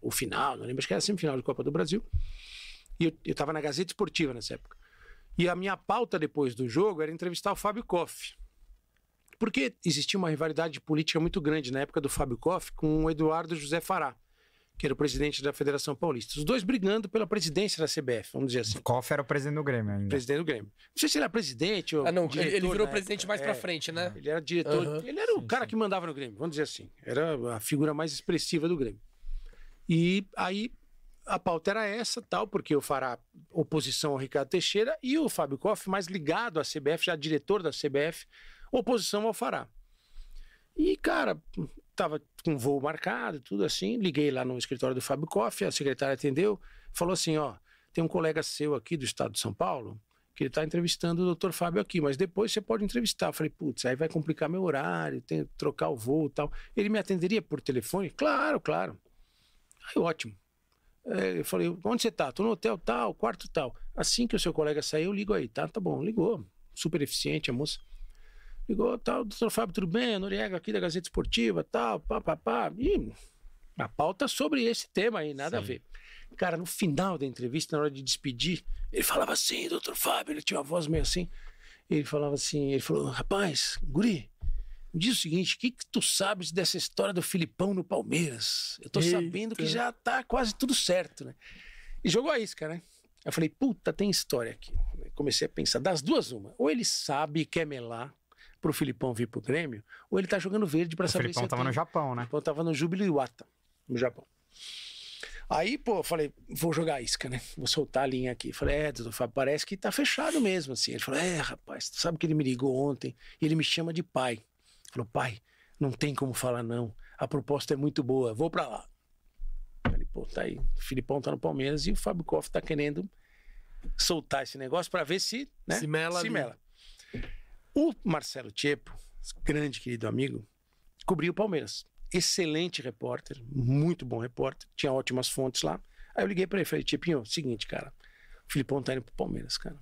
ou final, não lembro, acho que era semifinal de Copa do Brasil. E eu, eu tava na Gazeta Esportiva nessa época. E a minha pauta depois do jogo era entrevistar o Fábio Koff. Porque existia uma rivalidade política muito grande na época do Fábio Koff com o Eduardo José Fará, que era o presidente da Federação Paulista. Os dois brigando pela presidência da CBF, vamos dizer assim. Koff era o presidente do Grêmio ainda. Presidente do Grêmio. Não sei se ele era presidente ou. Ah, não, ele, diretor ele virou na presidente mais pra É, frente, né? Ele era diretor. Aham. Ele era o Sim, cara sim. que mandava no Grêmio, vamos dizer assim. Era a figura mais expressiva do Grêmio. E aí a pauta era essa, tal, porque o Fará oposição ao Ricardo Teixeira e o Fábio Koff, mais ligado à CBF, já diretor da CBF, oposição ao Fará. E, cara, tava com voo marcado, tudo assim. Liguei lá no escritório do Fábio Koff, a secretária atendeu, falou assim: ó, tem um colega seu aqui do estado de São Paulo que ele está entrevistando o doutor Fábio aqui, mas depois você pode entrevistar. Eu falei, putz, aí vai complicar meu horário, tem que trocar o voo e tal. Ele me atenderia por telefone? Claro, claro. Aí, ótimo. É, eu falei, onde você tá? Tô no hotel tal, quarto tal. Assim que o seu colega sair, eu ligo aí, tá? Tá bom, ligou. Super eficiente a moça. Ligou, tal, doutor Fábio, tudo bem? Noriega aqui da Gazeta Esportiva, tal, pá, pá, pá. E a pauta sobre esse tema aí, nada a Sim. ver. Cara, no final da entrevista, na hora de despedir, ele falava assim, doutor Fábio, ele tinha uma voz meio assim. Ele falava assim, ele falou, rapaz, guri, me diz o seguinte, o que, que tu sabes dessa história do Filipão no Palmeiras? Eu tô Eita. sabendo que já tá quase tudo certo, né? E jogou a isca, né? Eu falei, puta, tem história aqui. Comecei a pensar, das duas uma. Ou ele sabe e quer melar pro Filipão vir pro Grêmio, ou ele tá jogando verde para O saber se eu tava tenho- no Japão, né? eu tava no Júbilo Iwata, no Japão. Aí, pô, eu falei, vou jogar a isca, né? Vou soltar a linha aqui. Falei, é, doutor Fábio, parece que tá fechado mesmo, assim. Ele falou, é, rapaz, tu sabe que ele me ligou ontem e ele me chama de pai. Falou, pai, não tem como falar não. A proposta é muito boa, vou pra lá. Falei, pô, tá aí. O Filipão tá no Palmeiras e o Fábio Koff tá querendo soltar esse negócio pra ver se, né? Se mela se ali. O Marcelo Tiepo, grande querido amigo, cobriu o Palmeiras. Excelente repórter, muito bom repórter, tinha ótimas fontes lá. Aí eu liguei pra ele e falei, Tiepinho, seguinte, cara, o Filipão tá indo pro Palmeiras, cara.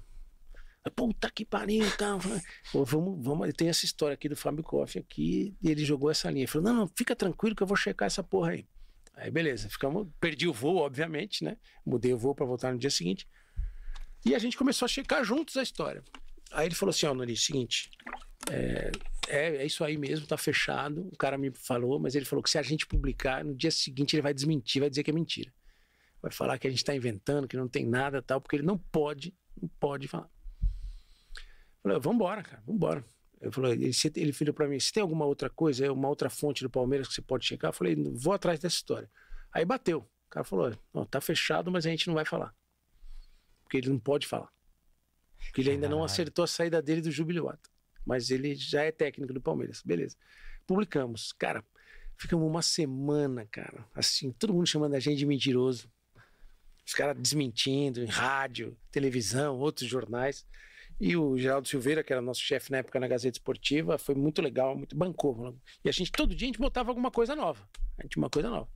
Aí, Puta que pariu, falei, Pô, vamos, vamos, tem essa história aqui do Fábio Koff aqui, e ele jogou essa linha. Ele falou, não, não, fica tranquilo que eu vou checar essa porra aí. Aí beleza, ficamos, perdi o voo, obviamente, né? Mudei o voo pra voltar no dia seguinte. E a gente começou a checar juntos a história. Aí ele falou assim, ó, Nori, seguinte, é, é, é isso aí mesmo, tá fechado. O cara me falou, mas ele falou que se a gente publicar, no dia seguinte ele vai desmentir, vai dizer que é mentira. Vai falar que a gente tá inventando, que não tem nada tal, porque ele não pode, não pode falar. Eu falei, vambora, cara, vambora. Eu falei, ele, falou pra mim, se tem alguma outra coisa, uma outra fonte do Palmeiras que você pode checar? Eu falei, vou atrás dessa história. Aí bateu. O cara falou, não, tá fechado, mas a gente não vai falar. Porque ele não pode falar. Porque ele ainda não acertou a saída dele do Jubiluato. Mas ele já é técnico do Palmeiras. Beleza. Publicamos. Cara, ficamos uma semana, cara. Assim, todo mundo chamando a gente de mentiroso. Os caras desmentindo em rádio, televisão, outros jornais. E o Geraldo Silveira, que era nosso chefe na época na Gazeta Esportiva, foi muito legal, muito bancou. E a gente, todo dia, a gente botava alguma coisa nova. A gente tinha uma coisa nova.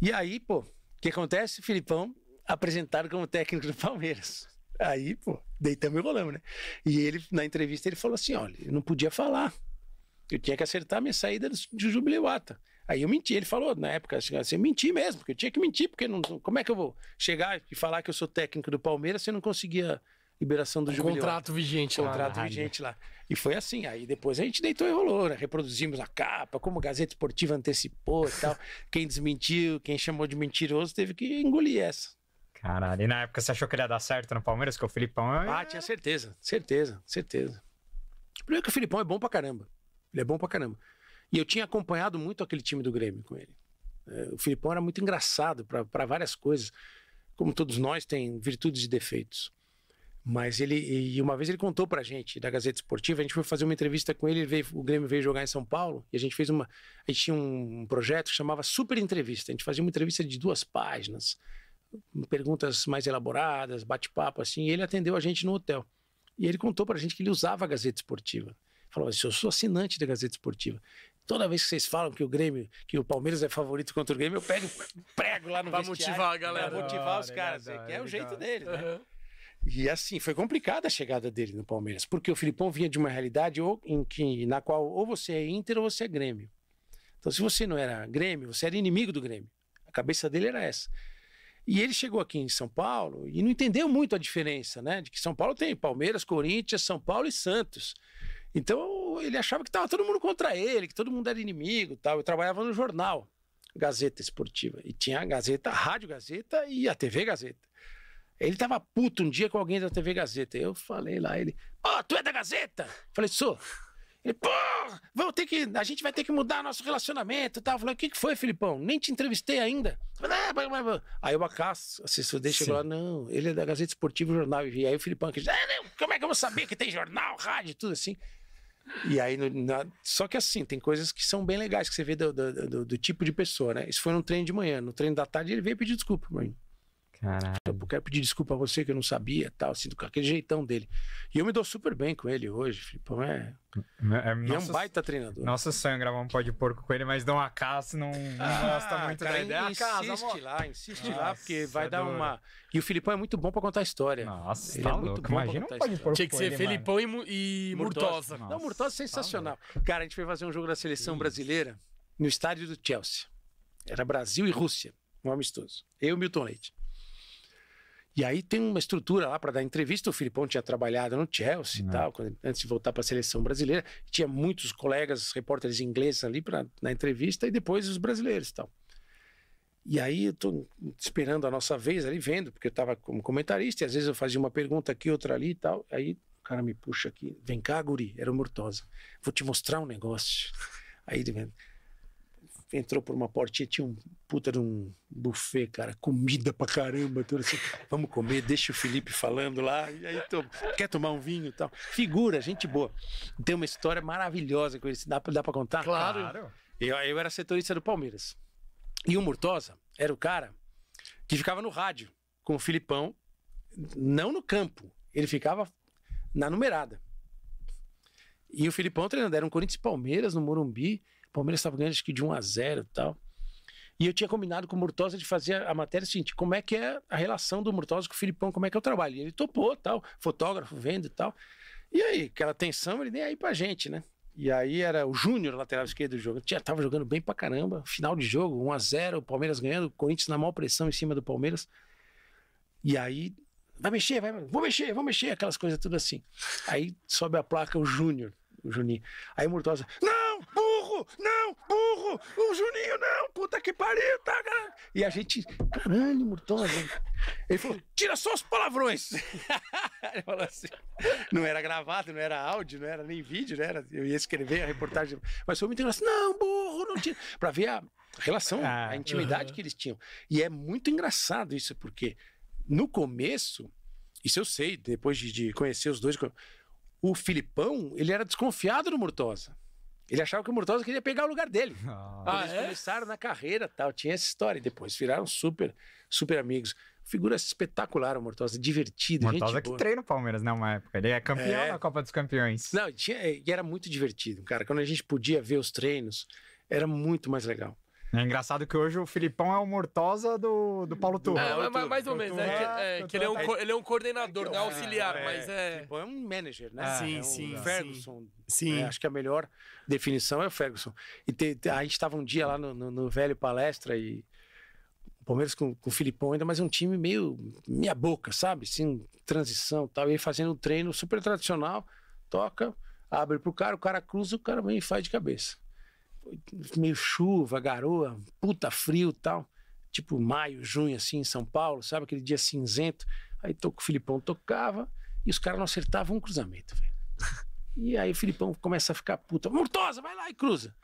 E aí, pô, o que acontece? Filipão apresentado como técnico do Palmeiras. Aí, pô, deitamos e rolamos, né? E ele, na entrevista, ele falou assim: olha, eu não podia falar. Eu tinha que acertar a minha saída do do Jubileuata. Aí eu menti. Ele falou, na época, assim, assim, eu menti mesmo, porque eu tinha que mentir, porque não, como é que eu vou chegar e falar que eu sou técnico do Palmeiras se eu não conseguia liberação do Um Jubileuata? contrato vigente lá. contrato Caralho. vigente lá. E foi assim. Aí depois a gente deitou e rolou, né? Reproduzimos a capa, como a Gazeta Esportiva antecipou e tal. Quem desmentiu, quem chamou de mentiroso, teve que engolir essa. Caralho. E na época você achou que ele ia dar certo no Palmeiras? Que o Filipão é. Ah, tinha certeza, certeza, certeza. Primeiro que o Filipão é bom pra caramba. Ele é bom pra caramba. E eu tinha acompanhado muito aquele time do Grêmio com ele. É, o Filipão era muito engraçado pra- pra várias coisas. Como todos nós, tem virtudes e defeitos. Mas ele, e uma vez ele contou pra gente, da Gazeta Esportiva, a gente foi fazer uma entrevista com ele, ele veio, o Grêmio veio jogar em São Paulo, e a gente fez uma, a gente tinha um projeto que chamava Super Entrevista, a gente fazia uma entrevista de duas páginas, perguntas mais elaboradas, bate-papo assim, e ele atendeu a gente no hotel. E ele contou pra gente que ele usava a Gazeta Esportiva. Falou assim, eu sou assinante da Gazeta Esportiva. Toda vez que vocês falam que o Grêmio, que o Palmeiras é favorito contra o Grêmio, eu pego, prego lá no Pra vestiário motivar a galera. Pra motivar os caras, adora, que é o ele jeito gosta. dele, né? E assim, foi complicada a chegada dele no Palmeiras, porque o Filipão vinha de uma realidade ou, em que, na qual ou você é Inter ou você é Grêmio. Então, se você não era Grêmio, você era inimigo do Grêmio. A cabeça dele era essa. E ele chegou aqui em São Paulo e não entendeu muito a diferença, né? De que São Paulo tem Palmeiras, Corinthians, São Paulo e Santos. Então, ele achava que estava todo mundo contra ele, que todo mundo era inimigo tal. Eu trabalhava no jornal, Gazeta Esportiva. E tinha a Gazeta, a Rádio Gazeta e a TV Gazeta. Ele tava puto um dia com alguém da TV Gazeta. Eu falei lá, ele, ó, tu é da Gazeta? Falei, sou. Ele, pô, vamos ter que, a gente vai ter que mudar nosso relacionamento e tal. Eu falei, o que, que foi, Filipão? Nem te entrevistei ainda. Eu falei, "Ah, mas- mas- mas." Aí o Bacas, assessor dele, chegou lá, não, ele é da Gazeta Esportiva Jornal. E aí o Filipão, que, ah, não, como é que eu vou saber que tem jornal, rádio, tudo assim? E aí, na- só que assim, tem coisas que são bem legais que você vê do, do- do- do tipo de pessoa, né? Isso foi no treino de manhã. No treino da tarde ele veio pedir desculpa pra mim. Caralho. Eu quero pedir desculpa a você que eu não sabia, tal, assim, com aquele jeitão dele. E eu me dou super bem com ele hoje, Filipão. É, É, e é um nosso, baita treinador. nosso sonho é gravar um pó de porco com ele, mas Dom Acaso não, não gosta muito Ah, cara, da ideia. A casa, insiste lá, insiste lá, Nossa, porque vai é dar uma. E o Filipão é muito bom pra contar história. Nossa, Ele tá é muito louco. bom pra Imagina um contar pó de história. porco Tinha que ser ele, mano. Felipão e, e Murtosa. Nossa. Não, Murtosa é sensacional. Cara, a gente foi fazer um jogo da seleção brasileira no estádio do Chelsea. Era Brasil e Rússia, um amistoso. Eu e Milton Leite. E aí tem uma estrutura lá para dar entrevista. O Filipão tinha trabalhado no Chelsea e Uhum. tal, antes de voltar para a seleção brasileira. Tinha muitos colegas, repórteres ingleses ali pra, na entrevista e depois os brasileiros e tal. E aí eu tô esperando a nossa vez ali, vendo, porque eu estava como comentarista, e às vezes eu fazia uma pergunta aqui, outra ali e tal. Aí cara me puxa aqui. Vem cá, guri. Era o Murtosa. Vou te mostrar um negócio. Aí ele entrou por uma portinha, tinha um puta de um buffet, cara, comida pra caramba, tudo assim. Vamos comer, deixa o Felipe falando lá. E aí, tô, quer tomar um vinho e tal. Figura, gente boa. Tem uma história maravilhosa com ele. Dá pra, dá pra contar? Claro. Eu, eu era setorista do Palmeiras. E o Murtosa era o cara que ficava no rádio com o Filipão, não no campo. Ele ficava na numerada. E o Filipão treinando, era um Corinthians Palmeiras no Morumbi. O Palmeiras estava ganhando acho que de 1 a 0 e tal. E eu tinha combinado com o Murtosa de fazer a matéria seguinte: como é que é a relação do Murtosa com o Filipão, como é que é o trabalho. E ele topou, tal, fotógrafo, vendo e tal. E aí, aquela tensão, ele nem aí pra gente, né? E aí era o Júnior, lateral esquerdo do jogo. Tava jogando bem pra caramba. Final de jogo, 1 a 0 o Palmeiras ganhando, o Corinthians na maior pressão em cima do Palmeiras. E aí, vai mexer, vai, vou mexer, vou mexer, aquelas coisas tudo assim. Aí sobe a placa o Júnior, o Juninho. Aí o Murtosa, não, burro, não, burro, o Juninho não, puta que pariu, tá, cara. E a gente, caralho, Murtosa. Ele falou, tira só os palavrões. Ele falou assim, não era gravado, não era áudio, não era nem vídeo, né? Eu ia escrever a reportagem, mas foi muito engraçado. Não, burro, não tira. Pra ver a relação, Ah, a intimidade que eles tinham. E é muito engraçado isso, porque no começo, isso eu sei, depois de, de conhecer os dois, o Filipão, ele era desconfiado do Murtosa. Ele achava que o Murtosa queria pegar o lugar dele. Ah, Eles é? começaram na carreira tal, tinha essa história. E depois viraram super, super amigos. Figura espetacular o Murtosa, divertido, Mortosa gente que boa. treina o Palmeiras, né? Uma época. Ele é campeão É. da Copa dos Campeões. Não, tinha, e era muito divertido, cara. Quando a gente podia ver os treinos, era muito mais legal. É engraçado que hoje o Filipão é o Mortosa do, do Paulo Turra. É, mas- mais ou menos. É que, é, que ele, é um, ele é um coordenador, não é auxiliar, É, mas é. Tipo, é um manager, né? Ah, sim, é um sim, Ferguson. Sim. É, acho que a melhor definição é o Ferguson. E te- te- a gente estava um dia lá no, no- no velho palestra e o Palmeiras com, com o Filipão ainda, mas é um time meio minha boca, sabe? Assim, transição e tal. E ele fazendo um treino super tradicional, toca, abre pro cara, o cara cruza, o cara vem e faz de cabeça. Meio chuva, garoa, puta frio tal. Tipo maio, junho, assim, em São Paulo, sabe? Aquele dia cinzento. Aí to- o Filipão tocava e os caras não acertavam um cruzamento, velho. E aí o Filipão começa a ficar puta. Murtosa, vai lá e cruza.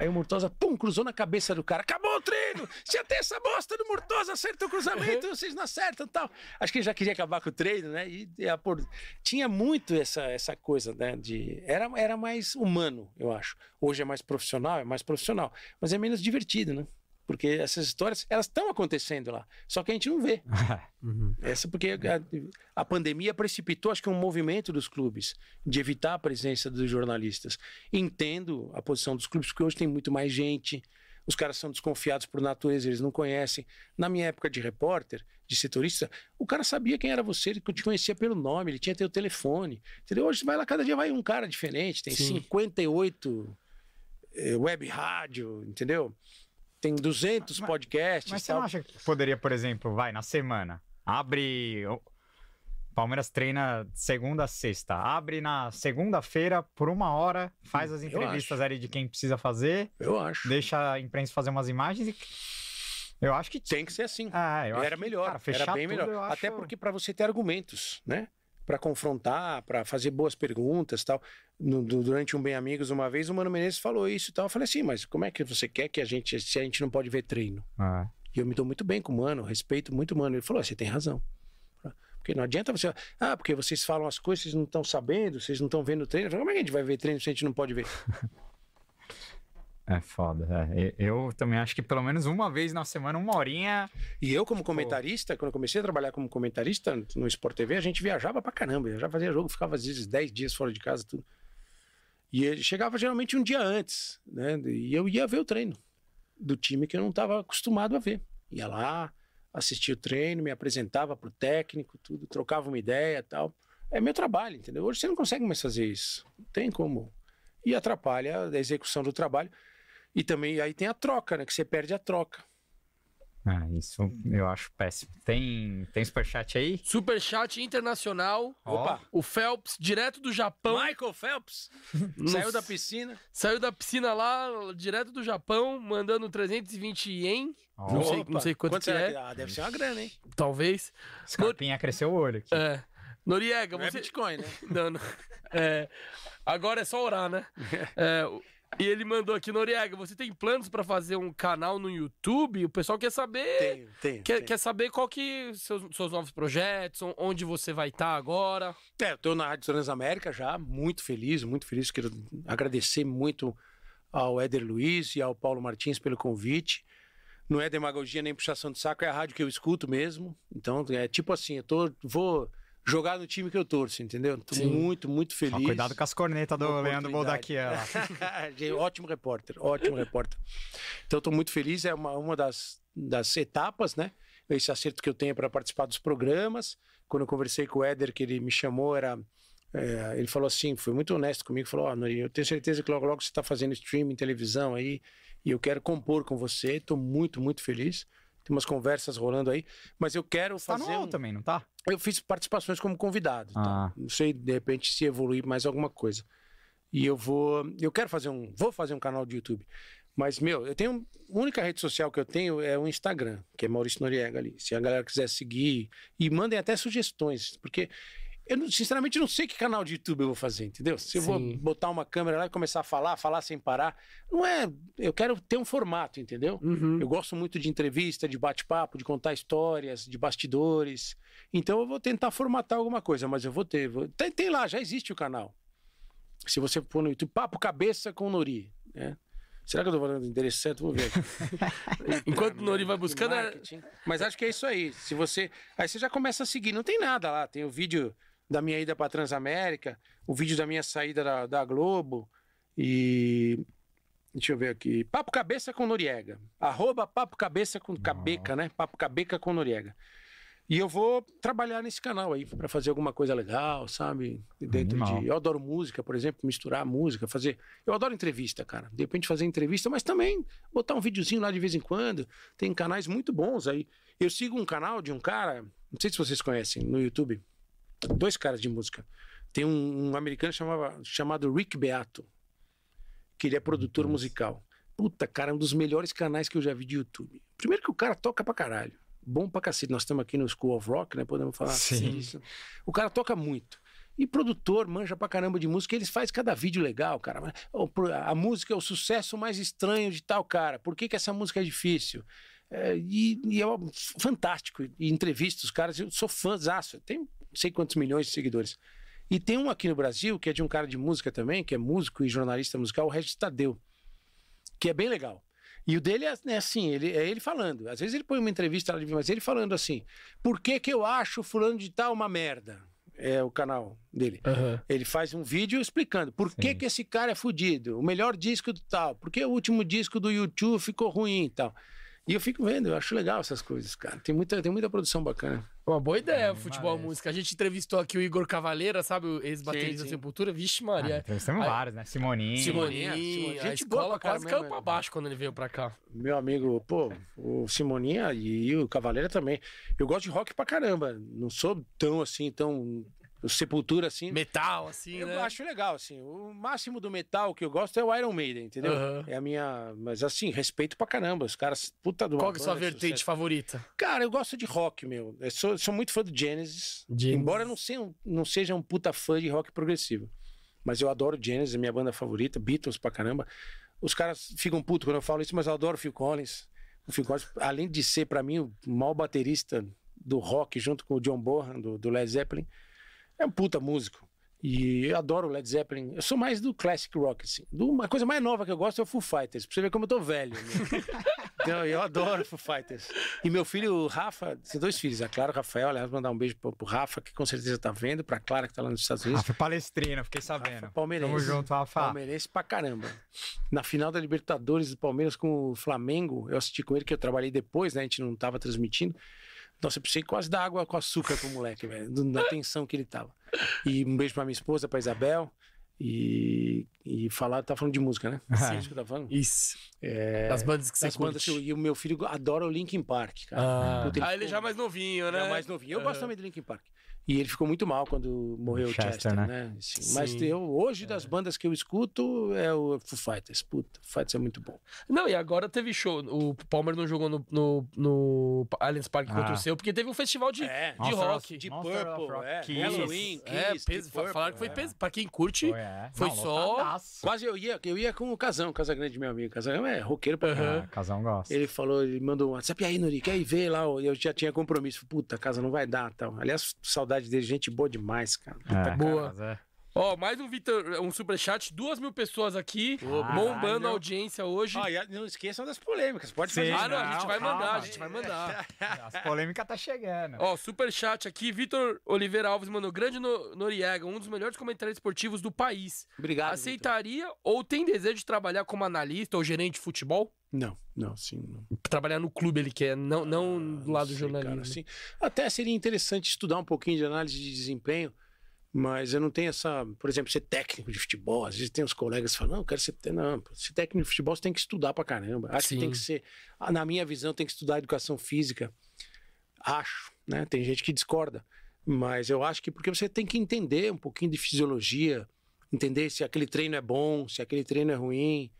Aí o Murtosa, pum, cruzou na cabeça do cara. Acabou o treino! Se até essa bosta do Murtosa acerta o cruzamento, vocês não acertam e tal. Acho que ele já queria acabar com o treino, né? E, e a por- tinha muito essa, essa coisa, né? De... Era, era mais humano, eu acho. Hoje é mais profissional, é mais profissional. Mas é menos divertido, né? Porque essas histórias, elas estão acontecendo lá. Só que a gente não vê. Essa porque a, a pandemia precipitou, acho que um movimento dos clubes de evitar a presença dos jornalistas. Entendo a posição dos clubes, porque hoje tem muito mais gente, os caras são desconfiados por natureza, eles não conhecem. Na minha época de repórter, de setorista, o cara sabia quem era você, ele te conhecia pelo nome, ele tinha teu telefone. Entendeu? Hoje vai lá, cada dia vai um cara diferente, tem Sim. 58 eh, web rádio, entendeu? Tem 200 Mas- podcasts. Mas você tal. não acha que poderia, por exemplo, vai, na semana, abre. Palmeiras treina segunda a sexta. Abre na segunda-feira por uma hora, faz as entrevistas ali de quem precisa fazer, Eu acho. deixa a imprensa fazer umas imagens e. Eu acho que. Tem que ser assim. Ah, eu acho era que, melhor, cara, fechar era bem tudo, melhor. eu Até acho- porque para você ter argumentos, né? Para confrontar, para fazer boas perguntas, tal. No- du- durante um bem amigos uma vez o Mano Menezes falou isso e tal. Eu falei assim, mas como é que você quer que a gente, se a gente não pode ver treino? Ah, E eu me dou muito bem com o Mano, respeito muito o Mano. Ele falou, "Ah, você tem razão. Porque não adianta você, ah, porque vocês falam as coisas, vocês não estão sabendo, vocês não estão vendo o treino. Eu falei, como é que a gente vai ver treino se a gente não pode ver? É foda. é. Eu também acho que pelo menos uma vez na semana, uma horinha. E eu, como comentarista, quando eu comecei a trabalhar como comentarista no Sport TV, a gente viajava pra caramba. Eu já fazia jogo, ficava às vezes 10 dias fora de casa, tudo. E ele chegava geralmente um dia antes, né? E eu ia ver o treino do time que eu não estava acostumado a ver. Ia lá, assistia o treino, me apresentava pro técnico, tudo, trocava uma ideia tal. É meu trabalho, entendeu? Hoje você não consegue mais fazer isso. Não tem como. E atrapalha a execução do trabalho. E também aí tem a troca, né? Que você perde a troca. Ah, isso eu acho péssimo. Tem, tem superchat aí? Superchat internacional. Opa! O Phelps, direto do Japão. Michael Phelps saiu da piscina. Saiu da piscina lá, direto do Japão, mandando 320 ien, Ó, Não sei- não sei quanto que será é. Ah, deve ser uma grana, hein? talvez. Scarpinha cresceu o olho aqui. É. Noriega, Não é você. Bitcoin, né? Não, não. É, agora é só orar, né? É, e ele mandou aqui, Noriega, você tem planos pra fazer um canal no YouTube? O pessoal quer saber. Tenho, tenho. Quer, tenho. quer saber qual que seus, seus novos projetos, on- onde você vai estar agora? É, eu tô na Rádio Transamérica já, muito feliz, muito feliz. Quero agradecer muito ao Éder Luiz e ao Paulo Martins pelo convite. Não é demagogia nem puxação de saco, é a rádio que eu escuto mesmo. Então, é tipo assim, eu tô, vou jogar no time que eu torço, entendeu? Tô Sim. muito, muito Só feliz. cuidado com as cornetas do Leandro. Boldaquiela. Ótimo repórter, ótimo repórter. Então, estou muito feliz. É uma, uma das, das etapas, né? Esse acerto que eu tenho para participar dos programas. Quando eu conversei com o Éder, que ele me chamou, era. é, ele falou assim, foi muito honesto comigo, falou, ó, Nori, eu tenho certeza que logo logo você está fazendo streaming, televisão aí, e eu quero compor com você, estou muito, muito feliz. Tem umas conversas rolando aí, mas eu quero Tá no fazer UOL um... também, não tá? Eu fiz participações como convidado. tá? Ah. Não sei, de repente, se evoluir mais alguma coisa. E eu vou. Eu quero fazer um. Vou fazer um canal de YouTube. Mas, meu, eu tenho. A única rede social que eu tenho é o Instagram, que é Maurício Noriega ali. Se a galera quiser seguir. E mandem até sugestões, porque. Eu, sinceramente, não sei que canal de YouTube eu vou fazer, entendeu? Se eu vou Sim. botar uma câmera lá e começar a falar, falar sem parar. Não é. Eu quero ter um formato, entendeu? Eu gosto muito de entrevista, de bate-papo, de contar histórias, de bastidores. Então eu vou tentar formatar alguma coisa, mas eu vou ter. vou- Tem, tem lá, já existe o canal. Se você pôr no YouTube, Papo Cabeça com Nori. Né? Será que eu tô falando interessante? Vou ver. Enquanto o Nori vai buscando, é- marketing. Mas acho que é isso aí. Se você. Aí você já começa a seguir. Não tem nada lá. Tem o vídeo da minha ida para Transamérica, o vídeo da minha saída da, da Globo. E. Deixa eu ver aqui. Papo Cabeça com Noriega. Arroba Papo Cabeça com Cabeca, né? Papo Cabeca com Noriega. E eu vou trabalhar nesse canal aí para fazer alguma coisa legal, sabe? Dentro Animal. de. Eu adoro música, por exemplo, misturar música, fazer. Eu adoro entrevista, cara. De repente fazer entrevista, mas também botar um videozinho lá de vez em quando. Tem canais muito bons aí. Eu sigo um canal de um cara, não sei se vocês conhecem, no YouTube. Dois caras de música. Tem um, um americano chamava, chamado Rick Beato, que ele é produtor musical. Puta, cara, é um dos melhores canais que eu já vi de YouTube. Primeiro que o cara toca pra caralho. Bom pra cacete. Nós estamos aqui no School of Rock, né? Podemos falar Sim. disso. O cara toca muito. E produtor, manja pra caramba de música. Eles fazem cada vídeo legal, cara. A música é o sucesso mais estranho de tal cara. Por que, que essa música é difícil? É, e, e é fantástico. E entrevista os caras. Eu sou fãzaço. Tem não sei quantos milhões de seguidores. E tem um aqui no Brasil, que é de um cara de música também, que é músico e jornalista musical, o Regis Tadeu, que é bem legal. E o dele é, é assim, ele, é ele falando. Às vezes ele põe uma entrevista mas ele falando assim, por que que eu acho fulano de tal uma merda? É o canal dele. Aham. Ele faz um vídeo explicando por que que esse cara é fudido, o melhor disco do tal, por que o último disco do YouTube ficou ruim e tal. E eu fico vendo, eu acho legal essas coisas, cara. Tem muita, tem muita produção bacana. Uma boa ideia, Animal futebol esse. música. A gente entrevistou aqui o Igor Cavaleira, sabe? O ex-baterista da. Sepultura. Vixe, Ah, Maria. entrevistamos Aí- vários, né? Simoninho. Simoninho. Simoninho, Simoninho. a Gente boa pra quase caiu pra baixo quando ele veio pra cá. Meu amigo, pô, o Simoninha e o Cavaleira também. Eu gosto de rock pra caramba. Não sou tão assim, tão. Sepultura assim. Metal, assim, Eu né? acho legal, assim. O máximo do metal que eu gosto é o Iron Maiden, entendeu? Aham. É a minha. Mas assim, respeito pra caramba. Os caras, puta do Qual que é a sua vertente favorita? Cara, eu gosto de rock, meu. Eu sou, sou muito fã do Genesis. Genesis. Embora não, seja um, não seja um puta fã de rock progressivo. Mas eu adoro Genesis, é minha banda favorita. Beatles pra caramba. Os caras ficam putos quando eu falo isso, mas eu adoro Phil Collins. O Phil Collins, além de ser, pra mim, o maior baterista do rock, junto com o John Bonham, do, do Led Zeppelin, é um puta músico. E eu adoro o Led Zeppelin. Eu sou mais do classic rock, assim. Do- Uma coisa mais nova que eu gosto é o Foo Fighters. Pra você ver como eu tô velho. né? então, eu adoro Foo Fighters. E meu filho, Rafa, tem dois filhos. A Clara e o Rafael. Aliás, mandar um beijo pro, pro Rafa, que com certeza tá vendo. Pra Clara, que tá lá nos Estados Unidos. Rafa Palestrina, fiquei sabendo. Rafa Palmeirense. Tamo junto, Rafa. Palmeirense pra caramba. Na final da Libertadores do Palmeiras com o Flamengo, eu assisti com ele, que eu trabalhei depois, né? A gente não tava transmitindo. Nossa, eu precisei quase dar água com açúcar pro moleque, velho, da tensão que ele tava. E um beijo pra minha esposa, pra Isabel. E, e falar, tá falando de música, né? Sim. É isso que tá falando? Isso. É, Das bandas que você das bandas que curte. eu- e o meu filho adora o Linkin Park, cara. Ah, Puta, ah, ele ficou- já é mais novinho, ele né? é mais novinho. Eu gosto Aham. também do Linkin Park. E ele ficou muito mal quando morreu o Chester, Chester, né? né? Assim, Mas eu, hoje, das bandas que eu escuto, é o Foo Fighters. Puta, Foo Fighters é muito bom. Não, e agora teve show. O Palmer não jogou no, no, no Allianz Parque contra Ah. o seu, porque teve um festival de, É, de Monster rock. of- Deep Monster Purple, Rock. é, Kiss. Halloween, é, Kiss, peso, Deep Purple, falaram que foi é. peso. Pra quem curte, Foi, é. Foi Não, só- lotadaço. Quase eu ia, eu ia com o Casão, Casagrande, meu amigo. Casão é roqueiro pra. Ah, casão gosta. Ele falou, ele mandou um WhatsApp, e aí, Nuri, quer ir ver lá? Eu já tinha compromisso. Puta, casa não vai dar, tal. Aliás, saudade dele, gente boa demais, cara. Puta, É, boa. mas é. Ó, mais um Vitor, um superchat, duas mil pessoas aqui, bombando a audiência hoje. Ah, e não esqueçam das polêmicas, pode Sim. fazer. ah, não, a gente vai calma. mandar, a gente vai mandar. As polêmicas tá chegando. Ó, superchat aqui, Vitor Oliveira Alves mandou, grande no- Noriega, um dos melhores comentários esportivos do país. Obrigado. Aceitaria ou tem desejo de trabalhar como analista ou gerente de futebol? Não, não, sim, não. Trabalhar no clube ele quer, não, não Ah, do lado do jornalismo. cara, assim, até seria interessante estudar um pouquinho de análise de desempenho, mas eu não tenho essa, por exemplo, ser técnico de futebol. Às vezes tem os colegas que falam, não, eu quero ser, não, ser técnico de futebol você tem que estudar pra caramba. Acho Sim. que tem que ser, ah, na minha visão, tem que estudar educação física. Acho, né? Tem gente que discorda, mas eu acho que porque você tem que entender um pouquinho de fisiologia, entender se aquele treino é bom, se aquele treino é ruim.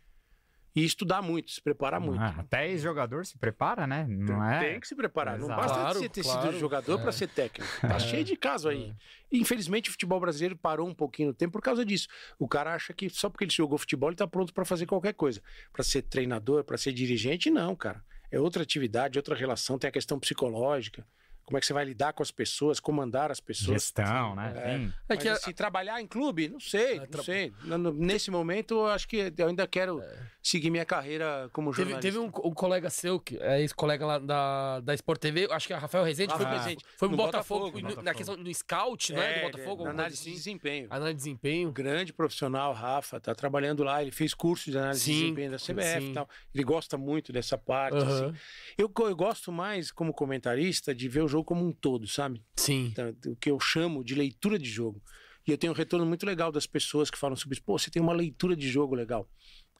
E estudar muito, se preparar muito. Ah, até ex-jogador se prepara, né? Não é? Tem que se preparar. Não Exato. basta Claro, você ter claro. sido jogador É. para ser técnico. Tá cheio de caso aí. E, infelizmente o futebol brasileiro parou um pouquinho no tempo por causa disso. O cara acha que só porque ele jogou futebol ele tá pronto para fazer qualquer coisa. Para ser treinador, para ser dirigente, não, cara. É outra atividade, outra relação, tem a questão psicológica. Como é que você vai lidar com as pessoas, comandar as pessoas. Gestão, né? É. É que a- assim, trabalhar em clube, não sei, É, não sei. No- no- Nesse momento, eu acho que eu ainda quero seguir minha carreira como Teve, jornalista. teve um, um colega seu, que é ex-colega lá da, da Sport TV, acho que é Rafael Rezende, foi, Rafael pro- Rezende. foi pro No Botafogo, Botafogo, no- Botafogo. na questão no scout, não é? Do É, Botafogo, na análise de assim. desempenho. Análise de desempenho. grande profissional, Rafa, tá trabalhando lá, ele fez curso de análise de Sim, desempenho da CBF sim. e tal. Ele gosta muito dessa parte, Aham. assim. Eu, eu gosto mais, como comentarista, de ver o jogo como um todo, sabe? Sim. Então, o que eu chamo de leitura de jogo. E eu tenho um retorno muito legal das pessoas que falam sobre isso. Pô, você tem uma leitura de jogo legal.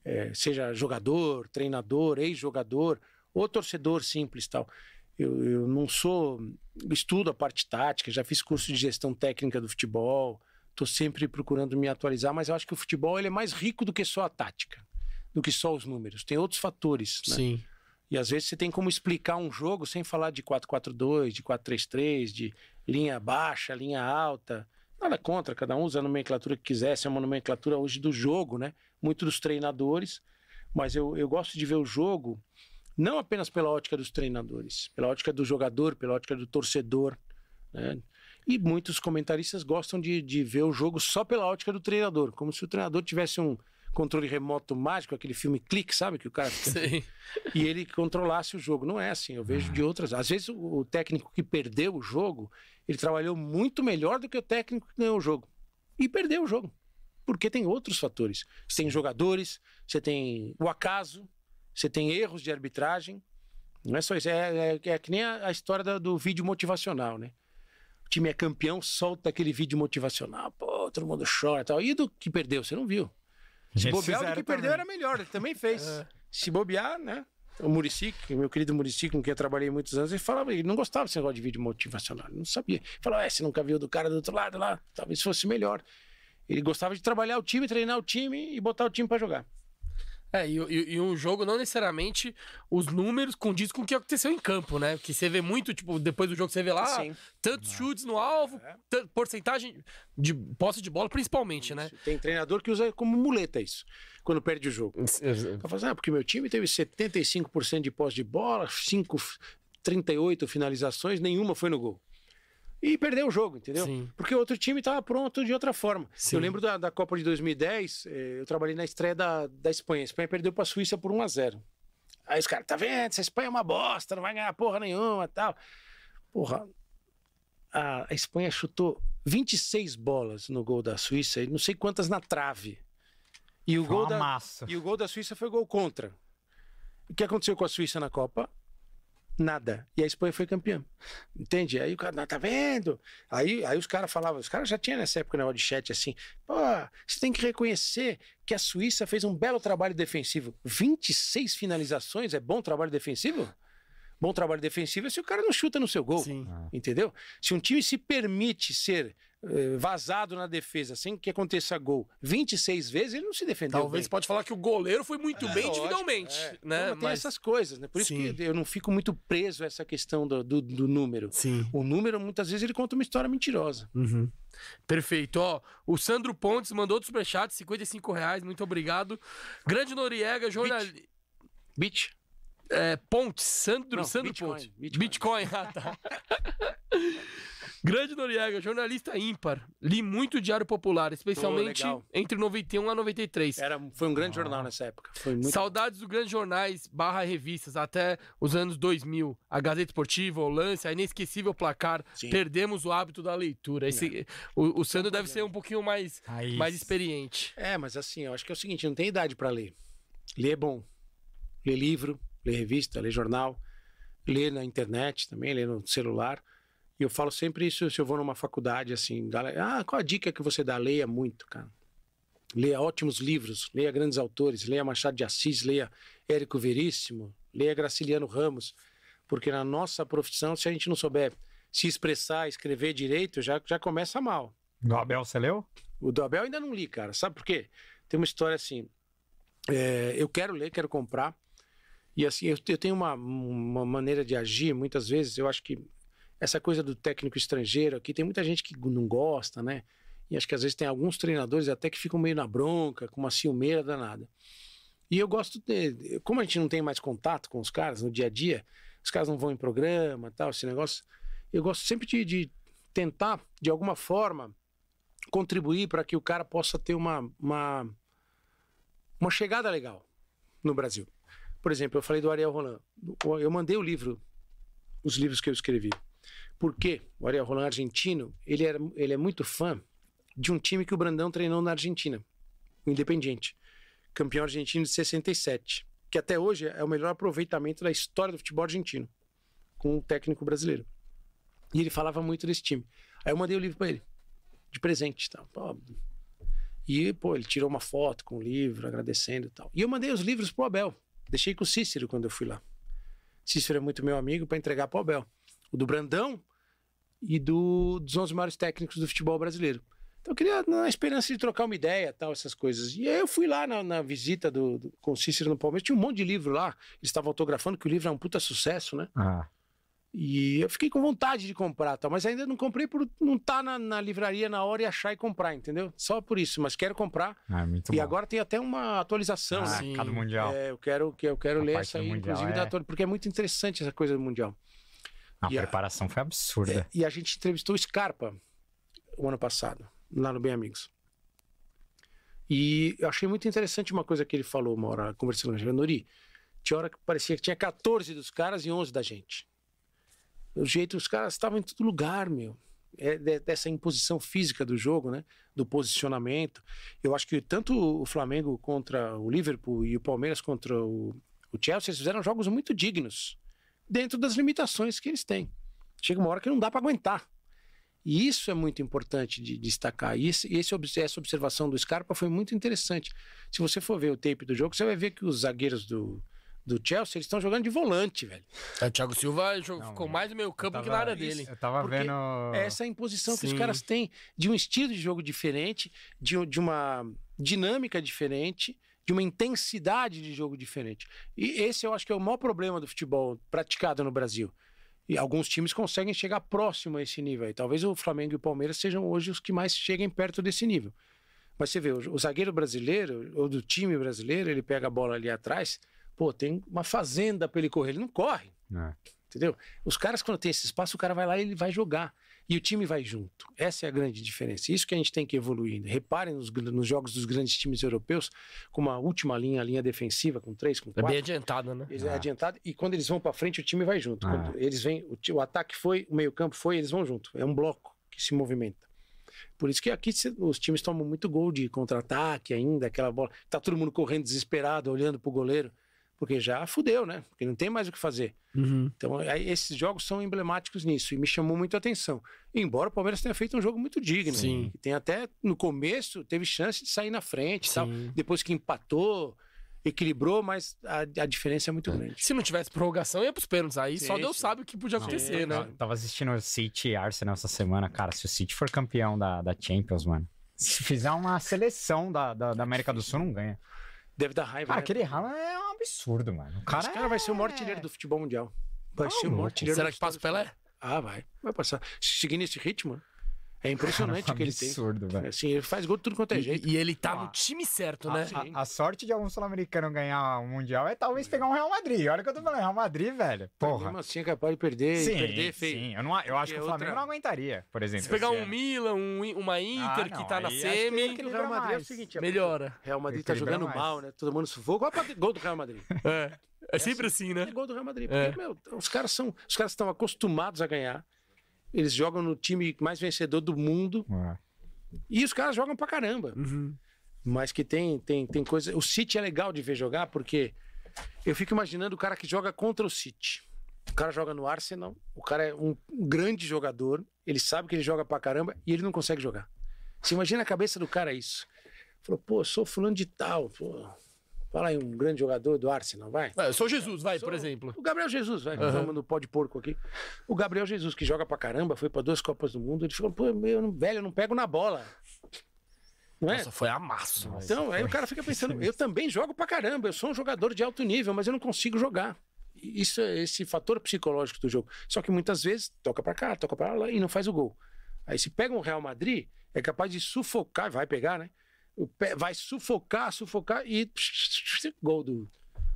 É, seja jogador, treinador, ex-jogador, ou torcedor simples tal. Eu, eu não sou. Estudo a parte tática, já fiz curso de gestão técnica do futebol, estou sempre procurando me atualizar, mas eu acho que o futebol ele é mais rico do que só a tática, do que só os números. Tem outros fatores. Né? Sim. E às vezes você tem como explicar um jogo sem falar de 4-4-2, de 4-3-3, de linha baixa, linha alta. Nada contra, cada um usa a nomenclatura que quiser, essa é uma nomenclatura hoje do jogo, né? Muito dos treinadores, mas eu, eu gosto de ver o jogo não apenas pela ótica dos treinadores, pela ótica do jogador, pela ótica do torcedor, né? E muitos comentaristas gostam de, de ver o jogo só pela ótica do treinador, como se o treinador tivesse um controle remoto mágico, aquele filme Clique, sabe? Que o cara fica Sim. e ele controlasse o jogo. Não é assim, eu vejo de outras. Às vezes o, técnico que perdeu o jogo, ele trabalhou muito melhor do que o técnico que ganhou o jogo. E perdeu o jogo. Porque tem outros fatores. Você tem jogadores, você tem o acaso, você tem erros de arbitragem. Não é só isso. É, é, é que nem a, a história da- do vídeo motivacional, né? O time é campeão, solta aquele vídeo motivacional. Pô, todo mundo chora e tal. E do que perdeu? Você não viu. Se bobear, o que perdeu também. era melhor, ele também fez. É. Se bobear, né? O Murici, meu querido Murici, com quem eu trabalhei muitos anos, ele falava, ele não gostava desse negócio de vídeo motivacional, ele não sabia. Ele falava, é, você nunca viu do cara do outro lado lá, talvez fosse melhor. Ele gostava de trabalhar o time, treinar o time e botar o time pra jogar. É, e, e- e um jogo não necessariamente os números condiz com o que aconteceu em campo, né? Que você vê muito, tipo, depois do jogo você vê lá Sim. tantos chutes no alvo, É. porcentagem de posse de bola principalmente, né? Tem treinador que usa como muleta isso, quando perde o jogo. Tá falando, ah, porque meu time teve 75% de posse de bola, 5, 38 finalizações, nenhuma foi no gol. E perdeu o jogo, entendeu? Sim. Porque o outro time estava pronto de outra forma. Sim. Eu lembro da, da Copa de 2010, eh, eu trabalhei na estreia da, da Espanha. A Espanha perdeu para a Suíça por 1 a 0 Aí os caras, tá vendo? Essa Espanha é uma bosta, não vai ganhar porra nenhuma tal. Porra, a, a Espanha chutou 26 bolas no gol da Suíça e não sei quantas na trave. E o Foi gol da, massa. e o gol da Suíça foi gol contra. O que aconteceu com a Suíça na Copa? Nada. E a Espanha foi campeã. Entende? Aí o cara, tá vendo? Aí, aí os caras falavam, os caras já tinham nessa época negócio de chat assim, pô, você tem que reconhecer que a Suíça fez um belo trabalho defensivo. 26 finalizações é bom trabalho defensivo? Bom trabalho defensivo é se o cara não chuta no seu gol. Sim. Entendeu? Se um time se permite ser eh, vazado na defesa sem que aconteça gol 26 vezes, ele não se defendeu. Talvez bem. pode falar que o goleiro foi muito bem Lógico, individualmente, é. né? Então, tem Mas essas coisas, né? Por isso Sim. que eu não fico muito preso a essa questão do, do, do número. sim. O número, muitas vezes, ele conta uma história mentirosa. Uhum. Perfeito, ó. O Sandro Pontes mandou outro superchat, 55 reais, muito obrigado. Grande Noriega, jornalista. Bitch. É, Pontes, Sandro, Não, Sandro Bitcoin, Pontes. Bitcoin. Bitcoin, ah, tá. Grande Noriega, jornalista ímpar. Li muito Diário Popular, especialmente legal. entre 91 a 93. Era, foi um grande jornal nessa época. Foi muito... Saudades dos grandes jornais barra revistas até os anos 2000. A Gazeta Esportiva, o Lance, a Inesquecível Placar. Sim. Perdemos o hábito da leitura. Esse, o, o Sandro deve ser um pouquinho mais, Raiz. mais experiente. É, mas assim, eu acho que é o seguinte, não tem idade para ler. Ler é bom. Ler livro, ler revista, ler jornal, ler na internet também, ler no celular. E eu falo sempre isso se eu vou numa faculdade, assim, galera, ah, qual a dica que você dá? Leia muito, cara. Leia ótimos livros, leia grandes autores, leia Machado de Assis, leia Érico Veríssimo, leia Graciliano Ramos, porque na nossa profissão, se a gente não souber se expressar, escrever direito, já, já começa mal. Do Abel, você leu? O do Abel ainda não li, cara. Sabe por quê? Tem uma história assim. é, eu quero ler, quero comprar. E assim, eu, eu tenho uma, uma maneira de agir, muitas vezes, eu acho que essa coisa do técnico estrangeiro aqui, tem muita gente que não gosta, né? E acho que às vezes tem alguns treinadores até que ficam meio na bronca, com uma ciumeira danada. E eu gosto de. Como a gente não tem mais contato com os caras no dia a dia, os caras não vão em programa tal, esse negócio. Eu gosto sempre de, de tentar, de alguma forma, contribuir para que o cara possa ter uma, uma, uma chegada legal no Brasil. Por exemplo, eu falei do Ariel Roland. Eu mandei o livro, os livros que eu escrevi. Por quê? O Ariel Roland argentino, ele, era, ele é muito fã de um time que o Brandão treinou na Argentina, o Independiente, campeão argentino de 67, que até hoje é o melhor aproveitamento da história do futebol argentino, com um técnico brasileiro. E ele falava muito desse time. Aí eu mandei o livro para ele, de presente. Tá? E, pô, ele tirou uma foto com o livro, agradecendo e tal. E eu mandei os livros pro Abel. Deixei com o Cícero quando eu fui lá. Cícero é muito meu amigo para entregar pro Abel. O do Brandão e do, dos 11 maiores técnicos do futebol brasileiro. Então eu queria, na esperança de trocar uma ideia, tal, essas coisas. E aí eu fui lá na, na visita do, do, com o Cícero no Palmeiras, tinha um monte de livro lá. Eles estavam autografando, que o livro é um puta sucesso, né? Ah. E eu fiquei com vontade de comprar, tal, mas ainda não comprei por não estar na, na livraria na hora e achar e comprar, entendeu? Só por isso, mas quero comprar. Ah, muito e bom. agora tem até uma atualização, ah, né? cada mundial. É, eu quero, que eu quero A ler essa aí, Mundial, inclusive, é. da atual- porque é muito interessante essa coisa do Mundial. a e a- preparação foi absurda. E a gente entrevistou o Scarpa o ano passado, lá no Bem Amigos. E eu achei muito interessante uma coisa que ele falou uma hora, conversando com a. Nori, tinha hora que parecia que tinha 14 dos caras e 11 da gente. O jeito, os caras estavam em todo lugar, meu. É de- dessa imposição física do jogo, né? Do posicionamento. Eu acho que tanto o Flamengo contra o Liverpool e o Palmeiras contra o, o Chelsea, eles fizeram jogos muito dignos, dentro das limitações que eles têm. Chega uma hora que não dá para aguentar. E isso é muito importante de destacar. E esse, esse essa observação do Scarpa foi muito interessante. Se você for ver o tape do jogo, você vai ver que os zagueiros do, do Chelsea eles estão jogando de volante, velho. É, o Thiago Silva Não, ficou mais no meio campo eu que na área tava- dele. Eu tava Porque vendo. É essa imposição que os Sim. caras têm de um estilo de jogo diferente, de, de uma dinâmica diferente, de uma intensidade de jogo diferente. E esse eu acho que é o maior problema do futebol praticado no Brasil. E alguns times conseguem chegar próximo a esse nível. aí. Talvez o Flamengo e o Palmeiras sejam hoje os que mais cheguem perto desse nível. Mas você vê, o, o zagueiro brasileiro, ou do time brasileiro, ele pega a bola ali atrás, pô, tem uma fazenda pra ele correr, ele não corre. É. Entendeu? Os caras, quando tem esse espaço, o cara vai lá e ele vai jogar. E o time vai junto. Essa é a grande diferença. Isso que a gente tem que evoluir. Reparem nos, nos jogos dos grandes times europeus, com uma última linha, a linha defensiva, com três, com É quatro. bem adiantado, né? Eles é Ah. adiantado. E quando eles vão pra frente, o time vai junto. Ah. Quando eles vêm, o, o ataque foi, o meio-campo foi, eles vão junto. É um bloco que se movimenta. Por isso que aqui os times tomam muito gol de contra-ataque ainda, aquela bola. Tá todo mundo correndo desesperado, olhando pro goleiro. Porque já fudeu, né? Porque não tem mais o que fazer. Uhum. Então, aí, esses jogos são emblemáticos nisso e me chamou muito a atenção. Embora o Palmeiras tenha feito um jogo muito digno. Sim. Tem até no começo teve chance de sair na frente e tal. Sim. Depois que empatou, equilibrou, mas a, a diferença é muito grande. Se não tivesse prorrogação, ia pros pênaltis. Aí só Sim, Deus sim. sabe o que podia acontecer, Eu né? Tava assistindo o City e Arsenal essa semana, cara. Se o City for campeão da, da Champions, mano. Se fizer uma seleção da, da, da América do Sul, não ganha. Deve dar raiva. Cara, né? aquele Haaland é um absurdo, mano. O cara, Esse cara vai ser o maior é- artilheiro do futebol mundial. Vai Tá ser o maior artilheiro Será que passa o Pelé? Ah, vai. Vai passar. Seguindo esse ritmo, é impressionante é o um que ele tem. absurdo, velho. Assim, ele faz gol de tudo quanto é jeito. E, e ele tá Ah. no time certo, né? sim. A, a sorte de algum sul-americano ganhar o Mundial é talvez pegar um Real Madrid. Olha o que eu tô falando, Real Madrid, velho. Porra. Mesmo assim é capaz de perder Sim, e perder feio. sim. Eu, não, eu acho que o Porque Flamengo outra- não aguentaria, por exemplo. Se pegar um. Milan, um, uma Inter Ah, que não, tá na que semi, O Real Madrid é o seguinte, é melhora. O Real Madrid tá jogando mais. mal, né? Todo mundo sufoca. Opa, gol do Real Madrid. É, é sempre assim, né? É gol do Real Madrid. É. Porque, meu, os caras são, os caras estão acostumados a ganhar. Eles jogam no time mais vencedor do mundo É. e os caras jogam pra caramba. Uhum. Mas que tem, tem, tem coisa. O City é legal de ver jogar porque eu fico imaginando o cara que joga contra o City. O cara joga no Arsenal, o cara é um grande jogador, ele sabe que ele joga pra caramba e ele não consegue jogar. Você imagina a cabeça do cara isso. Falou, pô, sou fulano de tal. Pô. Fala aí, um grande jogador do Arsenal, vai. É, eu sou Jesus, vai, Sou- por exemplo. O Gabriel Jesus, vai, Aham. vamos no pó de porco aqui. O Gabriel Jesus, que joga pra caramba, foi pra duas Copas do Mundo, ele falou, pô, meu, velho, eu não pego na bola. Não é? Nossa, foi amasso. Então, aí o cara fica pensando, eu também jogo pra caramba, eu sou um jogador de alto nível, mas eu não consigo jogar. Isso é esse fator psicológico do jogo. Só que muitas vezes toca pra cá, toca pra lá e não faz o gol. Aí se pega um Real Madrid, é capaz de sufocar, vai pegar, né? Vai sufocar, sufocar e gol do,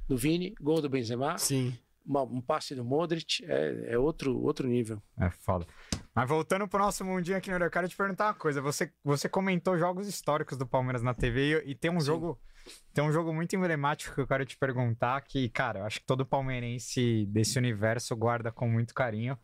do Vini, gol do Benzema, Sim. uma- um passe do Modric, é, é outro, outro nível. É foda. Mas voltando pro nosso mundinho aqui no eu quero te perguntar uma coisa. Você, você comentou jogos históricos do Palmeiras na TV e, e tem um jogo. Tem um jogo muito emblemático que eu quero te perguntar, que, cara, eu acho que todo palmeirense desse universo guarda com muito carinho.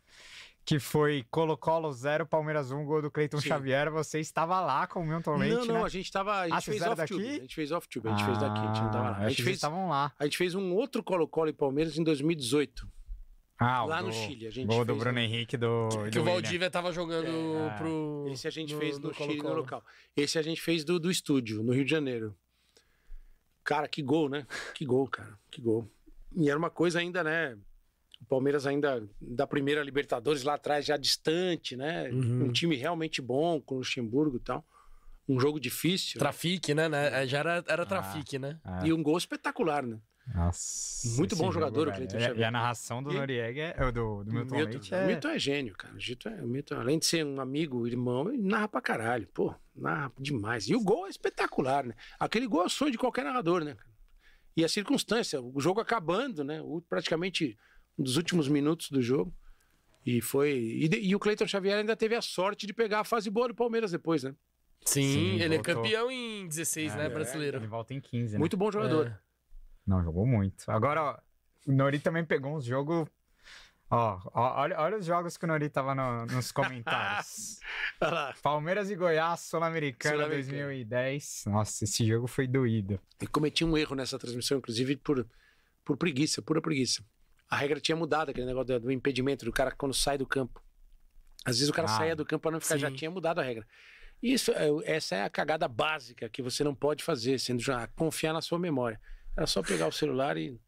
Que foi Colo-Colo 0, Palmeiras 1, gol do Cleiton. Xavier. Você estava lá com o Milton Leite, não, não, né? a gente tava. A gente Ah, fez off-tube. daqui? A gente fez off-tube, a gente fez daqui, a gente não tava lá. Ah, A eu gente que fez, estavam lá. a gente fez um outro Colo-Colo e Palmeiras em 2018. Ah, o lá no do- Chile, a gente Gol do Bruno um- Henrique do, e Que do o William. Valdívia tava jogando É. pro. Esse a gente no- fez no, no Chile, no Colo-Colo. local. Esse a gente fez do, do estúdio, no Rio de Janeiro. Cara, que gol, né? Que gol, cara. Que gol. E era uma coisa ainda, né? O Palmeiras ainda da primeira Libertadores lá atrás, já distante, né? Uhum. Um time realmente bom, com o Luxemburgo e tal. Um jogo difícil. Trafique, né? né? É, Já era, era Ah. trafique, né? Ah, E um gol espetacular, né? Nossa, Muito bom jogador, o velho. Cleiton E a- E Xavier. a narração do E- Noriega, é, é, do, do Milton, Milton, Leite é... o Milton é gênio, cara. O Milton é, o Milton, além de ser um amigo, irmão, ele narra pra caralho. Pô, narra demais. E o gol é espetacular, né? Aquele gol é o sonho de qualquer narrador, né? E a circunstância, o jogo acabando, né? O- praticamente dos últimos minutos do jogo. E foi. E, de- e o Cleiton Xavier ainda teve a sorte de pegar a fase boa do Palmeiras depois, né? Sim, Sim, ele voltou. é campeão em 16, né? É, Brasileiro. Ele volta em 15, né? Muito bom jogador. É. Não, jogou muito. Agora, ó, o Nori também pegou uns jogos... Ó, ó, olha, olha os jogos que o Nori tava no- nos comentários. Palmeiras e Goiás, Sul-Americana Sul-Americana. 2010. Nossa, esse jogo foi doído. E cometi um erro nessa transmissão, inclusive por, por preguiça, pura preguiça. A regra tinha mudado, aquele negócio do, do impedimento do cara quando sai do campo. Às vezes o cara Ah, saía do campo para não ficar, já sim. tinha mudado a regra. Isso, é, essa é a cagada básica que você não pode fazer, sendo já confiar na sua memória. Era só pegar o celular e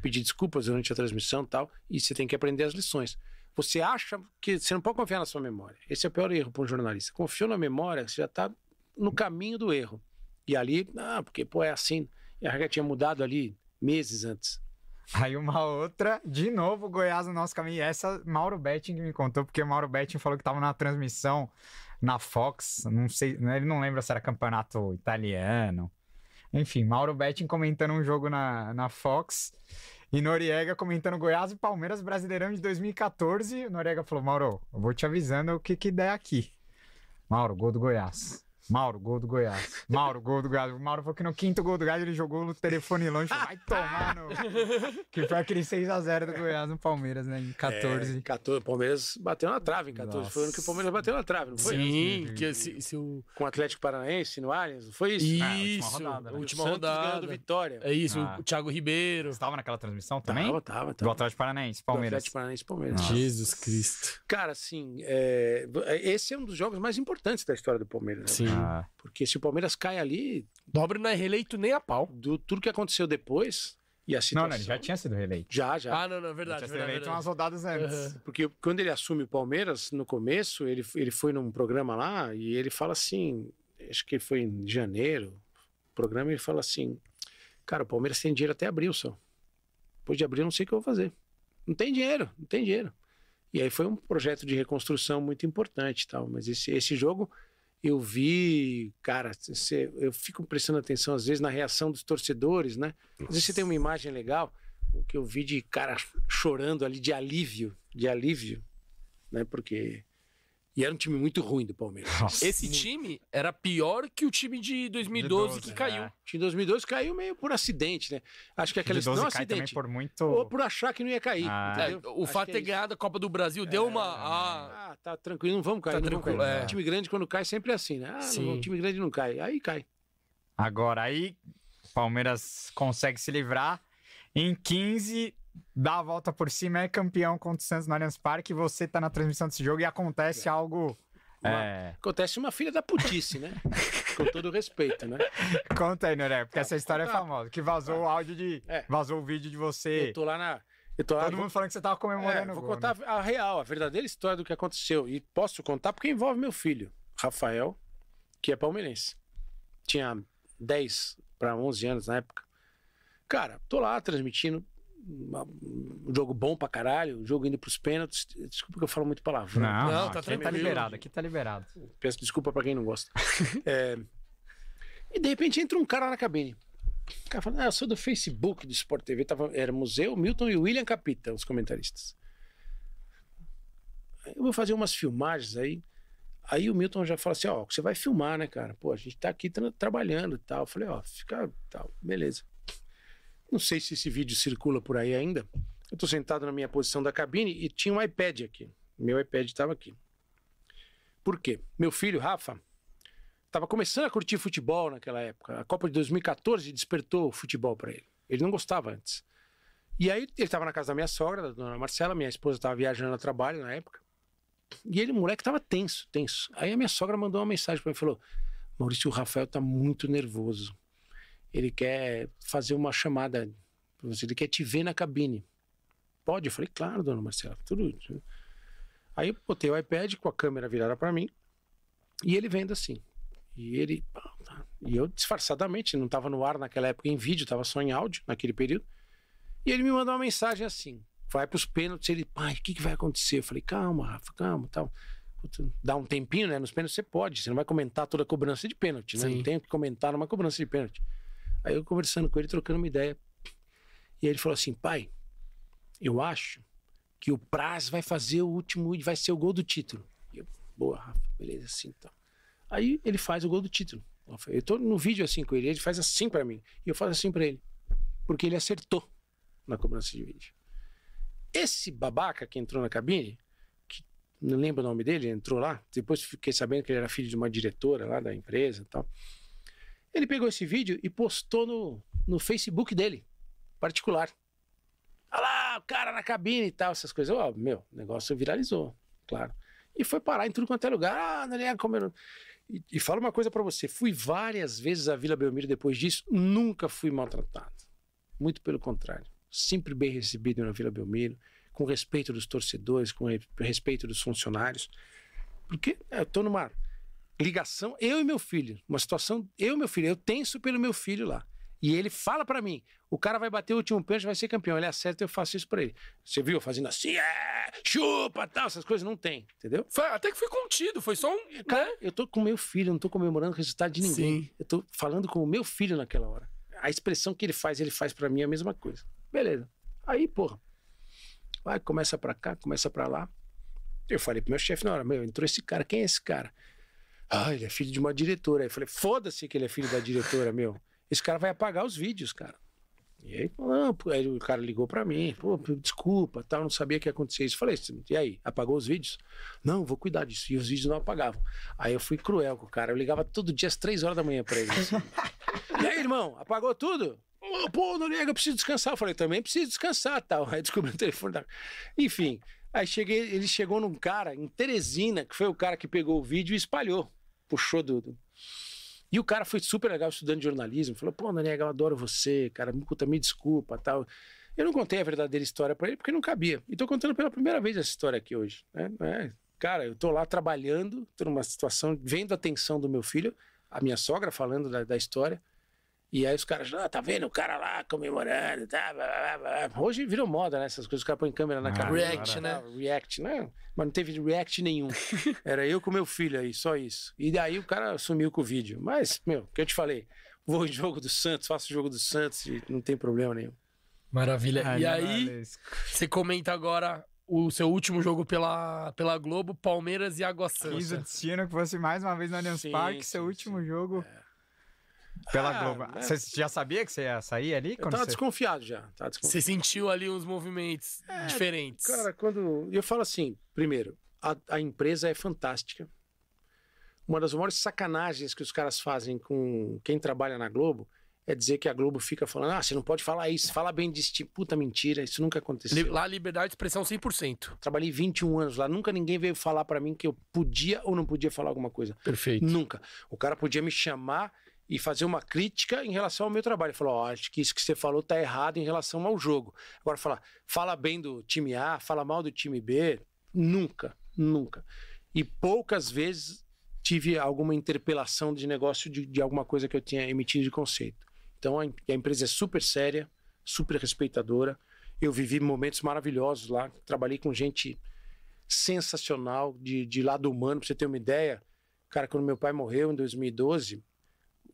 pedir desculpas durante a transmissão e tal, e você tem que aprender as lições. Você acha que você não pode confiar na sua memória. Esse é o pior erro para um jornalista. Confiou na memória, você já está no caminho do erro. E ali, ah, porque pô, é assim. E a regra tinha mudado ali meses antes. Aí uma outra, de novo, Goiás no nosso caminho. Essa, Mauro Betting me contou, porque o Mauro Betting falou que tava na transmissão na Fox. Não sei, ele não lembra se era campeonato italiano. Enfim, Mauro Betting comentando um jogo na, na Fox. E Noriega comentando Goiás e Palmeiras Brasileirão de 2014. O Noriega falou: Mauro, eu vou te avisando o que, que der aqui. Mauro, gol do Goiás. Mauro, gol do Goiás. Mauro, gol do Goiás. O Mauro falou que no quinto gol do Goiás ele jogou no telefone longe. Falou, Vai tomar no. que foi aquele 6x0 do Goiás no Palmeiras, né? Em 14. É, 14. Palmeiras bateu na trave em 14. Nossa. Foi o ano que o Palmeiras bateu na trave, não foi? Sim, que se, se o. Com o Atlético Paranaense no Allianz, não foi isso? Isso, rodada, né? a O última rodada. Vitória. É isso, Ah. o Thiago Ribeiro. Você tava naquela transmissão também? Tava, tava, Do tava. Atlético Paranaense, Do Palmeiras. Atlético Paranaense Palmeiras. Nossa. Jesus Cristo. Cara, assim, é, esse é um dos jogos mais importantes da história do Palmeiras. né? Sim. Ah, Porque se o Palmeiras cai ali, Nobre não é reeleito nem a pau. do tudo que aconteceu depois e a não, situação... não, ele já tinha sido reeleito. Já, já. Ah, não, não, é Ele verdade. tinha sido verdade, reeleito umas rodadas antes. Aham. Porque quando ele assume o Palmeiras, no começo, ele, ele foi num programa lá e ele fala assim, acho que foi em janeiro, o programa ele fala assim, cara, o Palmeiras tem dinheiro até abril só. Depois de abril eu não sei o que eu vou fazer. Não tem dinheiro, não tem dinheiro. E aí foi um projeto de reconstrução muito importante e tal, mas esse, esse jogo eu vi, cara, você- eu fico prestando atenção às vezes na reação dos torcedores, né? Às vezes você tem uma imagem legal, o que eu vi de cara chorando ali de alívio, de alívio, né? Porque e era um time muito ruim do Palmeiras. Nossa. Esse time era pior que o time de 2012 que é. caiu. O time de 2012 caiu meio por acidente, né? Acho que 12 não acidente, por muito. ou por achar que não ia cair. Ah. É, o Acho fato que de é ter isso. ganhado a Copa do Brasil deu uma. Ah, Ah, tá tranquilo, não vamos cair. Tá não vamos tranquilo, cair. é. Time grande quando cai sempre é assim, né? Ah, Sim. não, time grande não cai. Aí cai. Agora, aí, Palmeiras consegue se livrar. Em 15, dá a volta por cima, é campeão contra o Santos no Allianz Parque. Você tá na transmissão desse jogo e acontece algo. Uma- É... Acontece uma filha da putice, né? Com todo respeito, né? Conta aí, Noré, porque Ah, essa história é contar. famosa. Que vazou o áudio de. É. Vazou o vídeo de você. Eu tô lá na. Eu tô lá, Todo vou- mundo falando que você tava É, comemorando o vou gol, contar né? a real, a verdadeira história do que aconteceu. E posso contar porque envolve meu filho, Rafael, que é palmeirense. Tinha 10 para 11 anos na época. Cara, tô lá transmitindo um jogo bom pra caralho, um jogo indo pros pênaltis. Desculpa que eu falo muito palavrão. Não, Não, não, tá aqui tá liberado, aqui tá liberado. Peço desculpa pra quem não gosta. É, E de repente entra um cara na cabine. O cara fala, ah, eu sou do Facebook do Sport TV. Tava, era Museu, Milton e William Capita, os comentaristas. Eu vou fazer umas filmagens aí. Aí o Milton já fala assim, ó, você vai filmar, né, cara? Pô, a gente tá aqui tra- trabalhando e tal. Eu falei, ó, fica tal, beleza. Não sei se esse vídeo circula por aí ainda. Eu tô sentado na minha posição da cabine e tinha um iPad aqui. Meu iPad estava aqui. Por quê? Meu filho, Rafa, estava começando a curtir futebol naquela época. A Copa de 2014 despertou o futebol para ele. Ele não gostava antes. E aí ele estava na casa da minha sogra, da dona Marcela, minha esposa estava viajando a trabalho na época. E ele, moleque, estava tenso, tenso. Aí a minha sogra mandou uma mensagem para mim e falou: Maurício, o Rafael tá muito nervoso. Ele quer fazer uma chamada pra você, ele quer te ver na cabine. Pode? Eu falei, claro, dona Marcela, tudo. Aí eu botei o iPad com a câmera virada para mim e ele vendo assim. E ele. E eu disfarçadamente, não estava no ar naquela época em vídeo, estava só em áudio naquele período. E ele me mandou uma mensagem assim: vai para os pênaltis. Ele, pai, o que, que vai acontecer? Eu falei, calma, Rafa, calma, tal. Dá um tempinho, né? Nos pênaltis você pode, você não vai comentar toda a cobrança de pênalti, né? Sim. Não tem o que comentar numa cobrança de pênalti. Aí eu conversando com ele, trocando uma ideia. E aí ele falou assim: pai, eu acho que o Praz vai fazer o último, vai ser o gol do título. E eu, boa, Rafa, beleza, assim então. Aí ele faz o gol do título. Eu tô no vídeo assim com ele, ele faz assim pra mim. E eu faço assim pra ele. Porque ele acertou na cobrança de vídeo. Esse babaca que entrou na cabine, que não lembro o nome dele, entrou lá, depois fiquei sabendo que ele era filho de uma diretora lá da empresa e tal. Ele pegou esse vídeo e postou no, no Facebook dele, particular. Olha lá, o cara na cabine e tal, essas coisas. Ó, meu, o negócio viralizou, claro. E foi parar em tudo quanto é lugar. Ah, não é como... E, e fala uma coisa pra você, fui várias vezes à Vila Belmiro depois disso, nunca fui maltratado. Muito pelo contrário. Sempre bem recebido na Vila Belmiro, com respeito dos torcedores, com re- respeito dos funcionários. Porque eu tô numa ligação, eu e meu filho, uma situação, eu e meu filho, eu tenso pelo meu filho lá. E ele fala pra mim, o cara vai bater o último pênalti, vai ser campeão. Ele acerta, eu faço isso pra ele. Você viu fazendo assim, é, chupa, tal, essas coisas não tem, entendeu? Foi- até que foi contido, foi só um. Cara, né? eu tô com meu filho, não tô comemorando o resultado de ninguém. Sim. Eu tô falando com o meu filho naquela hora. A expressão que ele faz, ele faz pra mim a mesma coisa. Beleza. Aí, porra, vai, começa pra cá, começa pra lá. Eu falei pro meu chefe na hora, meu, entrou esse cara, quem é esse cara? Ah, ele é filho de uma diretora. Aí eu falei, foda-se que ele é filho da diretora, meu. Esse cara vai apagar os vídeos, cara. E aí, não, pô, aí o cara ligou pra mim, pô, desculpa, tal, não sabia que ia acontecer isso. Falei, e aí, apagou os vídeos? Não, vou cuidar disso. E os vídeos não apagavam. Aí eu fui cruel com o cara, eu ligava todo dia às três horas da manhã pra ele. assim. e aí, irmão, apagou tudo? Ô, Pô, Noriega, eu preciso descansar. Eu falei, também preciso descansar, tal. Aí descobri o telefone da... Enfim, aí cheguei, ele chegou num cara em Teresina, que foi o cara que pegou o vídeo e espalhou. Puxou do... do- e o cara foi super legal estudando jornalismo. Falou, pô, Noriega, eu adoro você, cara. Puta, me desculpa, tal. Eu não contei a verdadeira história pra ele porque não cabia. E tô contando pela primeira vez essa história aqui hoje. Né? É, cara, eu tô lá trabalhando, tô numa situação, vendo a atenção do meu filho, a minha sogra falando da, da história. E aí os caras, ah, tá vendo o cara lá comemorando, tá, blá, blá, blá, blá. Hoje virou moda, né? Essas coisas, os caras põem câmera na Ah, cara. React, né? React, né? Mas não teve react nenhum. Era eu com meu filho aí, só isso. E daí o cara sumiu com o vídeo. Mas, meu, o que eu te falei, vou em jogo do Santos, faço jogo do Santos e não tem problema nenhum. Maravilha. Ah, e aí, você comenta agora o seu último jogo pela, pela Globo, Palmeiras e Água Quis Santa. o destino que fosse mais uma vez no Allianz Parque, seu sim, último sim. jogo pela Ah, Globo. né? Você já sabia que você ia sair ali? Eu quando tava você... desconfiado já. Tava desconfiado. Você sentiu ali uns movimentos diferentes. Cara, quando. Eu falo assim, primeiro, a, a empresa é fantástica. Uma das maiores sacanagens que os caras fazem com quem trabalha na Globo é dizer que a Globo fica falando: ah, você não pode falar isso, fala bem desse tipo. Puta mentira, isso nunca aconteceu. Lá, liberdade de expressão 100%. Trabalhei 21 anos lá, nunca ninguém veio falar pra mim que eu podia ou não podia falar alguma coisa. Perfeito. Nunca. O cara podia me chamar e fazer uma crítica em relação ao meu trabalho. Falou: ó, acho que isso que você falou tá errado em relação ao jogo. Agora, falar, fala bem do time A, fala mal do time B, nunca, nunca. E poucas vezes tive alguma interpelação de negócio de, de alguma coisa que eu tinha emitido de conceito. Então a, a empresa é super séria, super respeitadora. Eu vivi momentos maravilhosos lá, trabalhei com gente sensacional de, de lado humano, pra você ter uma ideia. Cara, quando meu pai morreu em 2012,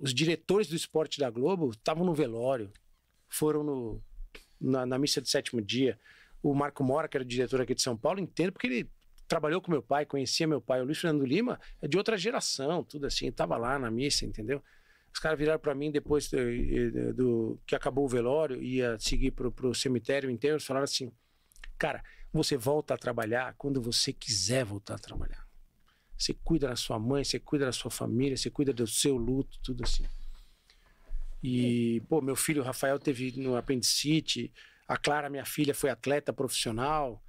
os diretores do esporte da Globo estavam no velório, foram no, na, na missa de sétimo dia. O Marco Mora, que era o diretor aqui de São Paulo, inteiro, porque ele trabalhou com meu pai, conhecia meu pai. O Luiz Fernando Lima é de outra geração, tudo assim, estava lá na missa, entendeu? Os caras viraram para mim depois do, do- que acabou o velório, ia seguir pro, pro cemitério inteiro, eles falaram assim, cara, você volta a trabalhar quando você quiser voltar a trabalhar. Você cuida da sua mãe, você cuida da sua família, você cuida do seu luto, tudo assim. E, pô, meu filho Rafael teve no apendicite, a Clara, minha filha, foi atleta profissional,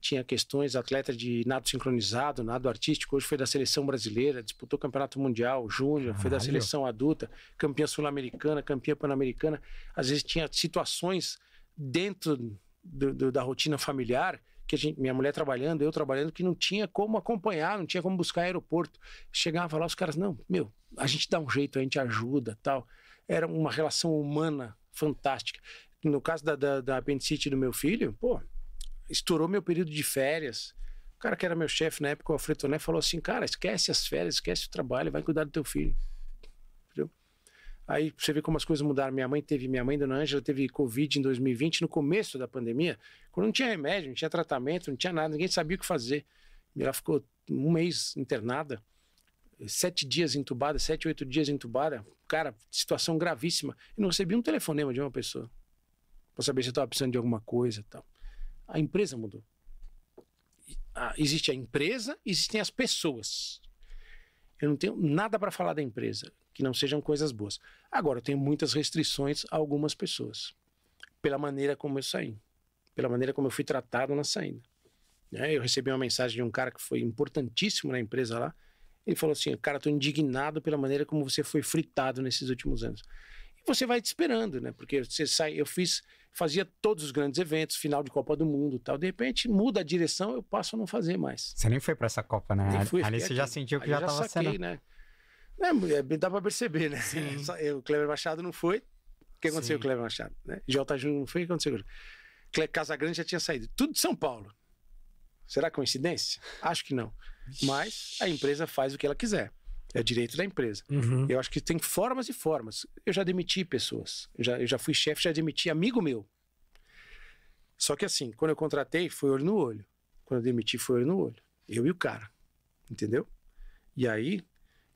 tinha questões, atleta de nado sincronizado, nado artístico, hoje foi da seleção brasileira, disputou campeonato mundial, júnior, foi da seleção adulta, campeã sul-americana, campeã pan-americana. Às vezes tinha situações dentro do- do- da rotina familiar que gente, minha mulher trabalhando, eu trabalhando, que não tinha como acompanhar, não tinha como buscar aeroporto. Chegava lá, os caras, não, meu, a gente dá um jeito, a gente ajuda, tal. Era uma relação humana fantástica. No caso da, da, da apendicite do meu filho, pô, estourou meu período de férias. O cara que era meu chefe na época, o Alfredo falou assim, cara, esquece as férias, esquece o trabalho, vai cuidar do teu filho. Aí você vê como as coisas mudaram. Minha mãe teve, minha mãe, Dona Ângela, teve Covid em 2020, no começo da pandemia, quando não tinha remédio, não tinha tratamento, não tinha nada, ninguém sabia o que fazer. Ela ficou um mês internada, sete dias entubada, sete, oito dias entubada. Cara, situação gravíssima. E não recebi um telefonema de uma pessoa para saber se eu estava precisando de alguma coisa tal. A empresa mudou. Ah, existe a empresa, existem as pessoas. Eu não tenho nada para falar da empresa que não sejam coisas boas. Agora, eu tenho muitas restrições a algumas pessoas, pela maneira como eu saí, pela maneira como eu fui tratado na saída. Né? Eu recebi uma mensagem de um cara que foi importantíssimo na empresa lá. Ele falou assim: Cara, estou indignado pela maneira como você foi fritado nesses últimos anos. E você vai te esperando, né? Porque você sai, eu fiz, fazia todos os grandes eventos, final de Copa do Mundo, tal. De repente muda a direção, eu passo a não fazer mais. Você nem foi pra essa Copa, né? Nem fui, Ali você já aqui. sentiu que Aí já eu tava saquei, sendo. né? É, dá pra perceber, né? Só eu, o Cleber Machado não foi. O que aconteceu Sim. com o Cleber Machado? Né? J. Júnior não foi. O que aconteceu? Cle- Casagrande já tinha saído. Tudo de São Paulo. Será coincidência? Acho que não. Mas a empresa faz o que ela quiser. É direito da empresa. Uhum. Eu acho que tem formas e formas. Eu já demiti pessoas. Eu já, eu já fui chefe, já demiti amigo meu. Só que assim, quando eu contratei, foi olho no olho. Quando eu demiti, foi olho no olho. Eu e o cara. Entendeu? E aí,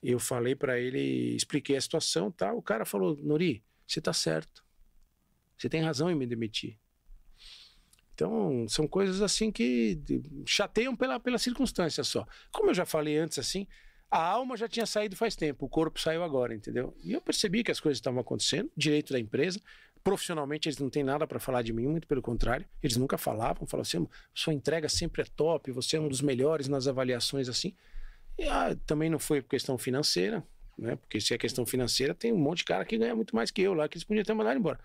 Eu falei para ele, expliquei a situação, tá? O cara falou: "Nori, você tá certo. Você tem razão em me demitir." Então, são coisas assim que chateiam pela, pela circunstância só. Como eu já falei antes, assim, a alma já tinha saído faz tempo, o corpo saiu agora, entendeu? E eu percebi que as coisas estavam acontecendo, direito da empresa. Profissionalmente, eles não têm nada para falar de mim, muito pelo contrário. Eles nunca falavam, falavam assim: sua entrega sempre é top, você é um dos melhores nas avaliações assim. E ah, também não foi questão financeira, né? Porque se é questão financeira, tem um monte de cara que ganha muito mais que eu lá, que eles podiam ter mandado embora.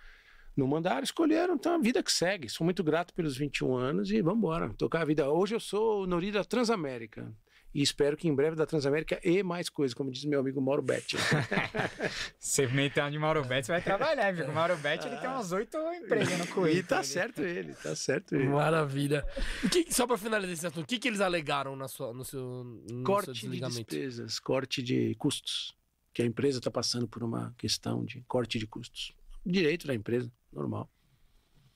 Não mandaram, escolheram, então a vida que segue. Sou muito grato pelos 21 anos e vamos embora, tocar a vida. Hoje eu sou o Nori da Transamérica. E espero que em breve da Transamérica e mais coisas, como diz meu amigo Mauro Betti. você meteu de Mauro Betti, você vai trabalhar, viu? O Mauro Betti ele tem umas oito empresas no currículo. E tá certo ele, tá certo ele. Maravilha. Que, só para finalizar esse assunto, o que, que eles alegaram na sua, no seu no Corte seu de despesas, corte de custos. Que a empresa está passando por uma questão de corte de custos. Direito da empresa, normal.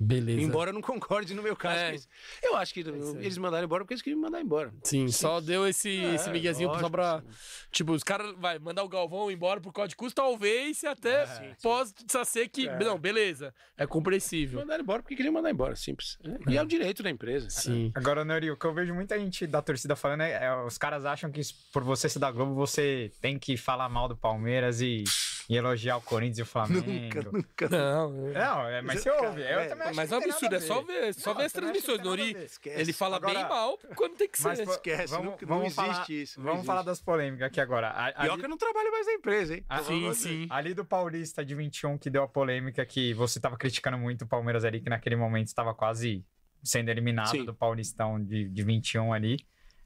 Beleza. Embora eu não concorde no meu caso. É. Eu acho que é eles mandaram embora porque eles queriam mandar embora. Sim, Sim. só deu esse, é, esse miguezinho lógico, só pra. Sim. Tipo, os caras vai mandar o Galvão embora por causa de custo, talvez até é, possa ser que. É. Não, beleza. É compreensível. Mandaram embora porque queriam mandar embora, simples. É, e é o direito da empresa. Sim. Agora, Nori, o que eu vejo muita gente da torcida falando é, os caras acham que por você ser da Globo, você tem que falar mal do Palmeiras e e elogiar o Corinthians e o Flamengo. Nunca, nunca. Não, não é, mas você ouve. Eu é, também mas é um absurdo, é só ver, só não, ver as transmissões. Nori, ele fala agora, bem mal quando tem que ser. Mas, esquece, vamos, não, vamos existe falar, isso. Vamos existe. falar das polêmicas aqui agora. A, Pior que eu não trabalho mais na empresa, hein? A, sim, sim. Ali do Paulista de 21, que deu a polêmica que você estava criticando muito o Palmeiras ali, que naquele momento estava quase sendo eliminado sim. do Paulistão de, de 21 ali.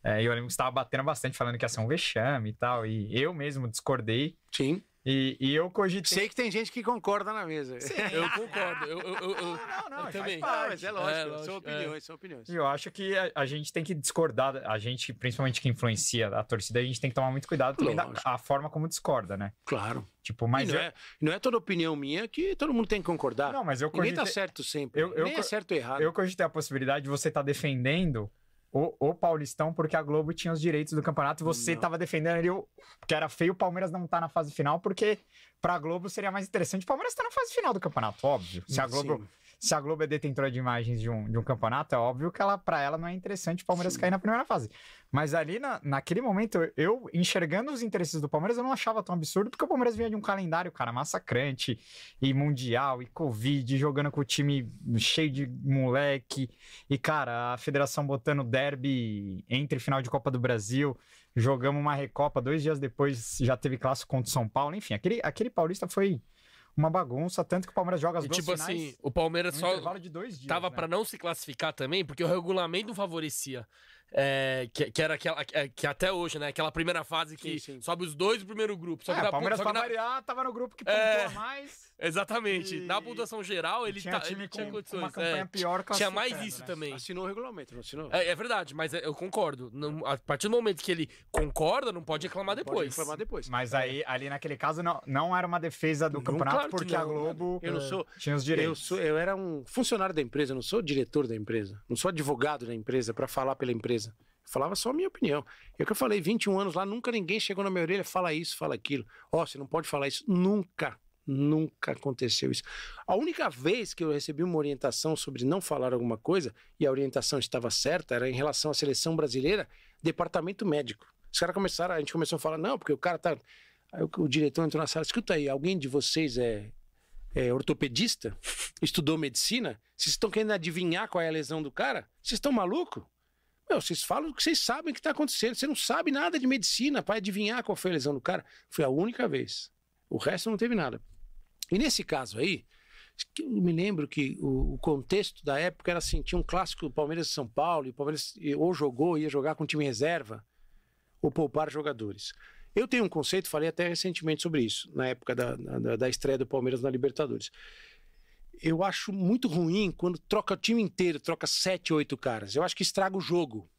É, e eu lembro que você estava batendo bastante, falando que ia ser um vexame e tal. E eu mesmo discordei. Sim. E, e eu cogitei. Sei que tem gente que concorda na mesa. Sim, eu concordo. Eu, eu, eu, não, não, não. Eu também. Não, mas é lógico. É, lógico são opiniões, é. são opiniões. E eu acho que a, a, gente tem que discordar. A gente, principalmente que influencia a torcida, a gente tem que tomar muito cuidado também da a forma como discorda, né? Claro. Tipo, mas e não, eu... é, não é toda opinião minha que todo mundo tem que concordar. Não, mas eu cogitei... Ninguém tá certo sempre. Eu, eu, Nem é certo ou errado. Eu cogitei a possibilidade de você estar tá defendendo o, o, Paulistão porque a Globo tinha os direitos do campeonato e você estava defendendo ali o, que era feio o Palmeiras não estar tá na fase final, porque pra Globo seria mais interessante. O Palmeiras estar tá na fase final do campeonato, óbvio. Se a Globo, se a Globo é detentora de imagens de um, de um campeonato, é óbvio que ela, pra ela não é interessante o Palmeiras Sim. cair na primeira fase. Mas ali, na, naquele momento, eu enxergando os interesses do Palmeiras, eu não achava tão absurdo, porque o Palmeiras vinha de um calendário, cara, massacrante, e Mundial, e Covid, jogando com o time cheio de moleque, e, cara, a federação botando derby entre final de Copa do Brasil, jogamos uma Recopa, dois dias depois já teve clássico contra o São Paulo, enfim, aquele, aquele paulista foi uma bagunça, tanto que o Palmeiras joga as e, duas tipo finais, assim, o Palmeiras só dias, tava né? para não se classificar também, porque o regulamento favorecia é, que, que, era aquela. Que, que, até hoje, né? Aquela primeira fase que sim, sim. sobe os dois do primeiro grupo. Só é, que na, Palmeiras, pra na... variar, tava no grupo que pontuou é, mais. Exatamente. E... Na pontuação geral, ele, tinha, tá, ele tinha condições. Uma campanha é, pior Tinha mais isso né? também. Assinou o regulamento, não assinou? É, é verdade, mas é, eu concordo. Não, a partir do momento que ele concorda, não pode reclamar não depois. Pode reclamar depois. Mas aí, ali naquele caso, não, não era uma defesa do não, campeonato, claro porque não, a Globo eu não sou, tinha os direitos. Eu, sou, eu era um funcionário da empresa, eu não sou diretor da empresa. Não sou advogado da empresa para falar pela empresa. Falava só a minha opinião. É o que eu falei, 21 anos lá, nunca ninguém chegou na minha orelha, fala isso, fala aquilo. Ó, oh, você não pode falar isso. Nunca, nunca aconteceu isso. A única vez que eu recebi uma orientação sobre não falar alguma coisa, e a orientação estava certa, era em relação à seleção brasileira, departamento médico. Os caras começaram, a gente começou a falar, não, porque o cara tá. Aí o, o diretor entrou na sala, escuta aí, alguém de vocês é, é ortopedista? Estudou medicina? Vocês estão querendo adivinhar qual é a lesão do cara? Vocês estão malucos? Meu, vocês falam o que vocês sabem que está acontecendo. Você não sabe nada de medicina para adivinhar qual foi a lesão do cara. Foi a única vez. O resto não teve nada. E nesse caso aí, eu me lembro que o, contexto da época era assim: tinha um clássico do Palmeiras e São Paulo, e o Palmeiras ou jogou, ia jogar com time reserva, ou poupar jogadores. Eu tenho um conceito, falei até recentemente sobre isso, na época da, da, da estreia do Palmeiras na Libertadores eu acho muito ruim quando troca o time inteiro, troca sete, oito caras. Eu acho que estraga o jogo.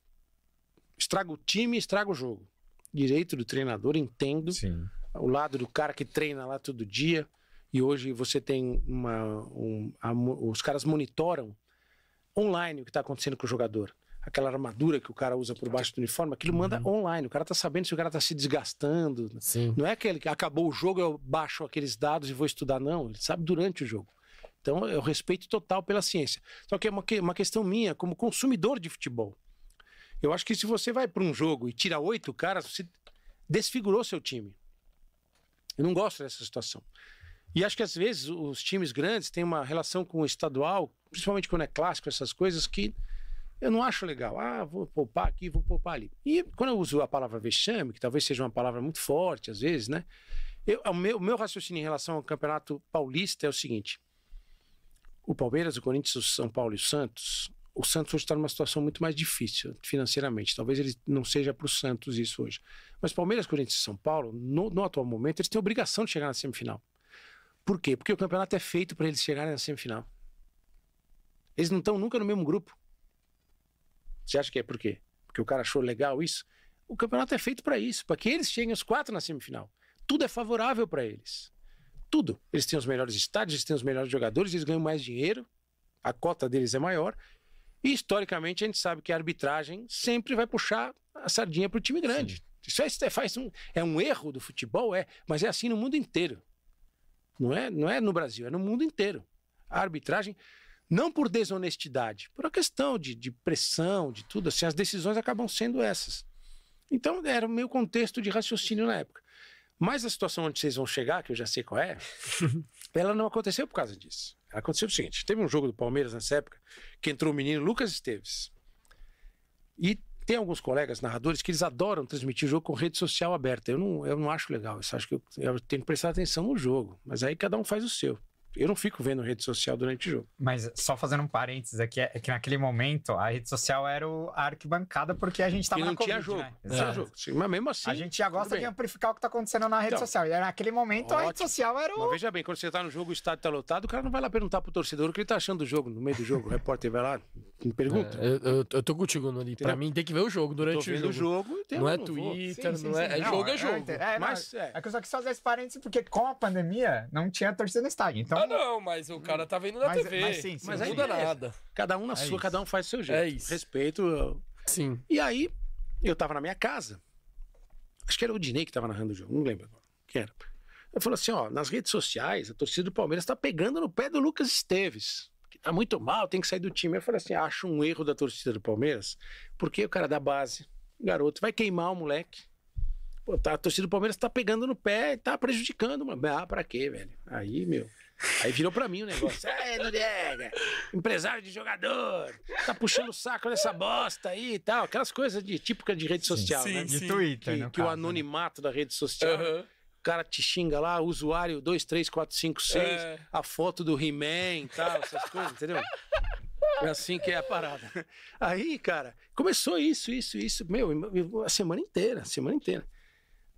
Estraga o time, estraga o jogo. Direito do treinador, entendo. Sim. O lado do cara que treina lá todo dia. E hoje você tem uma. Um, a, os caras monitoram online o que está acontecendo com o jogador. aquela armadura que o cara usa por baixo do uniforme, aquilo manda online. O cara tá sabendo se o cara tá se desgastando. Sim. Não é aquele que acabou o jogo, eu baixo aqueles dados e vou estudar, não. Ele sabe durante o jogo. Então, eu respeito total pela ciência. Só que é uma, uma questão minha, como consumidor de futebol. Eu acho que se você vai para um jogo e tira oito caras, você desfigurou seu time. Eu não gosto dessa situação. E acho que às vezes os times grandes têm uma relação com o estadual, principalmente quando é clássico, essas coisas que eu não acho legal. Ah, vou poupar aqui, vou poupar ali. E quando eu uso a palavra vexame, que talvez seja uma palavra muito forte às vezes, né? Eu, o, meu, o meu raciocínio em relação ao Campeonato Paulista é o seguinte: o Palmeiras, o Corinthians, o São Paulo e o Santos. O Santos hoje está numa situação muito mais difícil financeiramente. Talvez ele não seja para o Santos isso hoje. Mas Palmeiras, Corinthians e São Paulo, no, no atual momento, eles têm obrigação de chegar na semifinal. Por quê? Porque o campeonato é feito para eles chegarem na semifinal. Eles não estão nunca no mesmo grupo. Você acha que é por quê? Porque o cara achou legal isso? O campeonato é feito para isso, para que eles cheguem os quatro na semifinal. Tudo é favorável para eles. Tudo. Eles têm os melhores estádios, eles têm os melhores jogadores, eles ganham mais dinheiro, a cota deles é maior. E historicamente a gente sabe que a arbitragem sempre vai puxar a sardinha para o time grande. Isso é, faz um, é um erro do futebol, é, mas é assim no mundo inteiro. Não é, não é no Brasil, é no mundo inteiro. A arbitragem, não por desonestidade, por uma questão de, de pressão, de tudo, assim, as decisões acabam sendo essas. Então, era o meu contexto de raciocínio na época. Mas a situação onde vocês vão chegar, que eu já sei qual é, ela não aconteceu por causa disso. Aconteceu o seguinte: teve um jogo do Palmeiras nessa época que entrou o menino Lucas Esteves. E tem alguns colegas narradores que eles adoram transmitir o jogo com rede social aberta. Eu não, eu não acho legal. Isso acho que eu, eu tenho que prestar atenção no jogo. Mas aí cada um faz o seu. Eu não fico vendo rede social durante o jogo. Mas só fazendo um parênteses aqui, é que naquele momento a rede social era o, a arquibancada porque a gente tava E não na Covid, tinha jogo. né? Não tinha jogo. Sim, Mas mesmo assim. A gente já gosta de amplificar o que tá acontecendo na rede Então, social. E naquele momento a rede ótimo. social era o. Mas veja bem, quando você tá no jogo, o estádio tá lotado, o cara não vai lá perguntar pro torcedor o que ele tá achando do jogo, no meio do jogo. O repórter vai lá, me pergunta. É, eu, eu- eu tô contigo. Pra Entendeu? mim tem que ver o jogo Tô durante o jogo. o jogo, então Não é vou. Twitter, Sim, sim, não é. sim. é jogo, é eu jogo. É, Mas, não, é. é que eu só quis fazer esse parênteses porque com a pandemia não tinha torcida no estádio. Então, Ah, não, mas o cara tá vendo na Mas- TV. mas sim, sim, não sim. muda nada. Cada um na É sua, isso. cada um faz o seu jeito. É isso. Respeito. Sim. E aí, eu tava na minha casa. Acho que era o Dinei que tava narrando o jogo, não lembro agora. Quem era? Eu falei assim: ó, nas redes sociais, a torcida do Palmeiras tá pegando no pé do Lucas Esteves. Que tá muito mal, tem que sair do time. Eu falei assim: acho um erro da torcida do Palmeiras, porque o cara da base, garoto, vai queimar o moleque. Pô, tá, a torcida do Palmeiras tá pegando no pé e tá prejudicando, mano. Ah, pra quê, velho? Aí, meu. Aí virou pra mim o negócio. É, Noriega, empresário de jogador, tá puxando o saco dessa bosta aí e tal. Aquelas coisas de típica de rede social, sim, né? de sim. Twitter, Que, que o caso, né? anonimato da rede social, Aham. o cara te xinga lá, usuário 2, 3, 4, 5, 6, É. a foto do He-Man e tal, essas coisas, entendeu? É assim que é a parada. Aí, cara, começou isso, isso, isso, meu, a semana inteira, a semana inteira.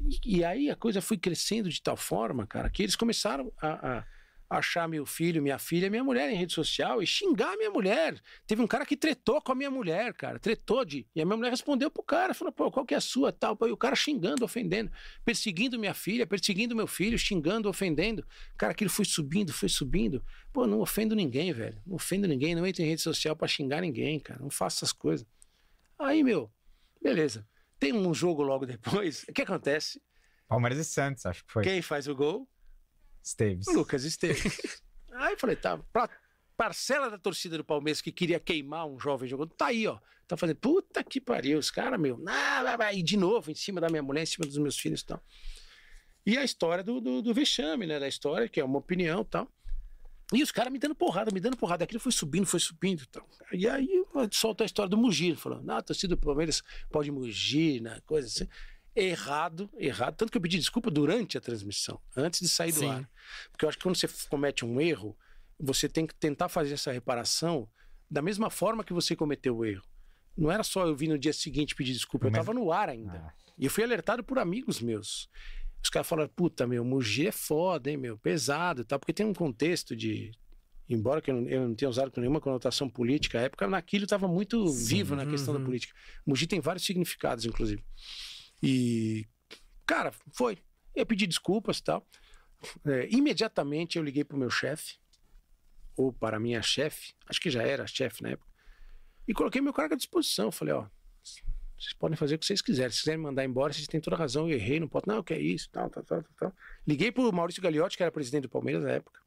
E, e aí a coisa foi crescendo de tal forma, cara, que eles começaram a, a achar meu filho, minha filha, minha mulher em rede social e xingar a minha mulher. Teve um cara que tretou com a minha mulher, cara, tretou de. E a minha mulher respondeu pro cara, falou, pô, qual que é a sua, tal. E o cara xingando, ofendendo, perseguindo minha filha, perseguindo meu filho, xingando, ofendendo. Cara, aquilo foi subindo, foi subindo. Pô, não ofendo ninguém, velho. Não ofendo ninguém, não entro em rede social pra xingar ninguém, cara. Não faço essas coisas. Aí, meu, beleza. Tem um jogo logo depois. O que acontece? Palmeiras e Santos, acho que foi. Quem faz o gol? Esteves. Lucas Esteves. Aí eu falei, tá, pra parcela da torcida do Palmeiras que queria queimar um jovem jogador, tá aí, ó. Tá fazendo, puta que pariu, os caras, meu, ah, e de novo, em cima da minha mulher, em cima dos meus filhos e tal. E a história do, do, do vexame, né, da história, que é uma opinião e tal. E os caras me dando porrada, me dando porrada. Aquilo foi subindo, foi subindo e tal. E aí solta a história do Mugir, falando, ah, a torcida do Palmeiras pode mugir, né, coisa assim. Errado, errado. Tanto que eu pedi desculpa durante a transmissão, antes de sair do Sim. ar. Porque eu acho que quando você comete um erro, você tem que tentar fazer essa reparação da mesma forma que você cometeu o erro. Não era só eu vir no dia seguinte pedir desculpa, eu estava no ar ainda. Ah. E eu fui alertado por amigos meus. Os caras falaram, puta, meu, Mugi é foda, hein, meu, pesado e tal, porque tem um contexto de. Embora que eu não, eu não tenha usado com nenhuma conotação política, à época naquilo estava muito vivo na questão da uhum. política. Mugi tem vários significados, inclusive. E, cara, foi. Eu pedi desculpas e tal. É, imediatamente eu liguei pro meu chefe, ou para minha chefe, acho que já era chefe na época, E coloquei meu cargo à disposição. Falei, ó, vocês podem fazer o que vocês quiserem. Se quiserem me mandar embora, vocês têm toda a razão. Eu errei, não posso. Não, que é isso, tal, tal, tal, tal. Liguei pro Maurício Gagliotti, que era presidente do Palmeiras na época.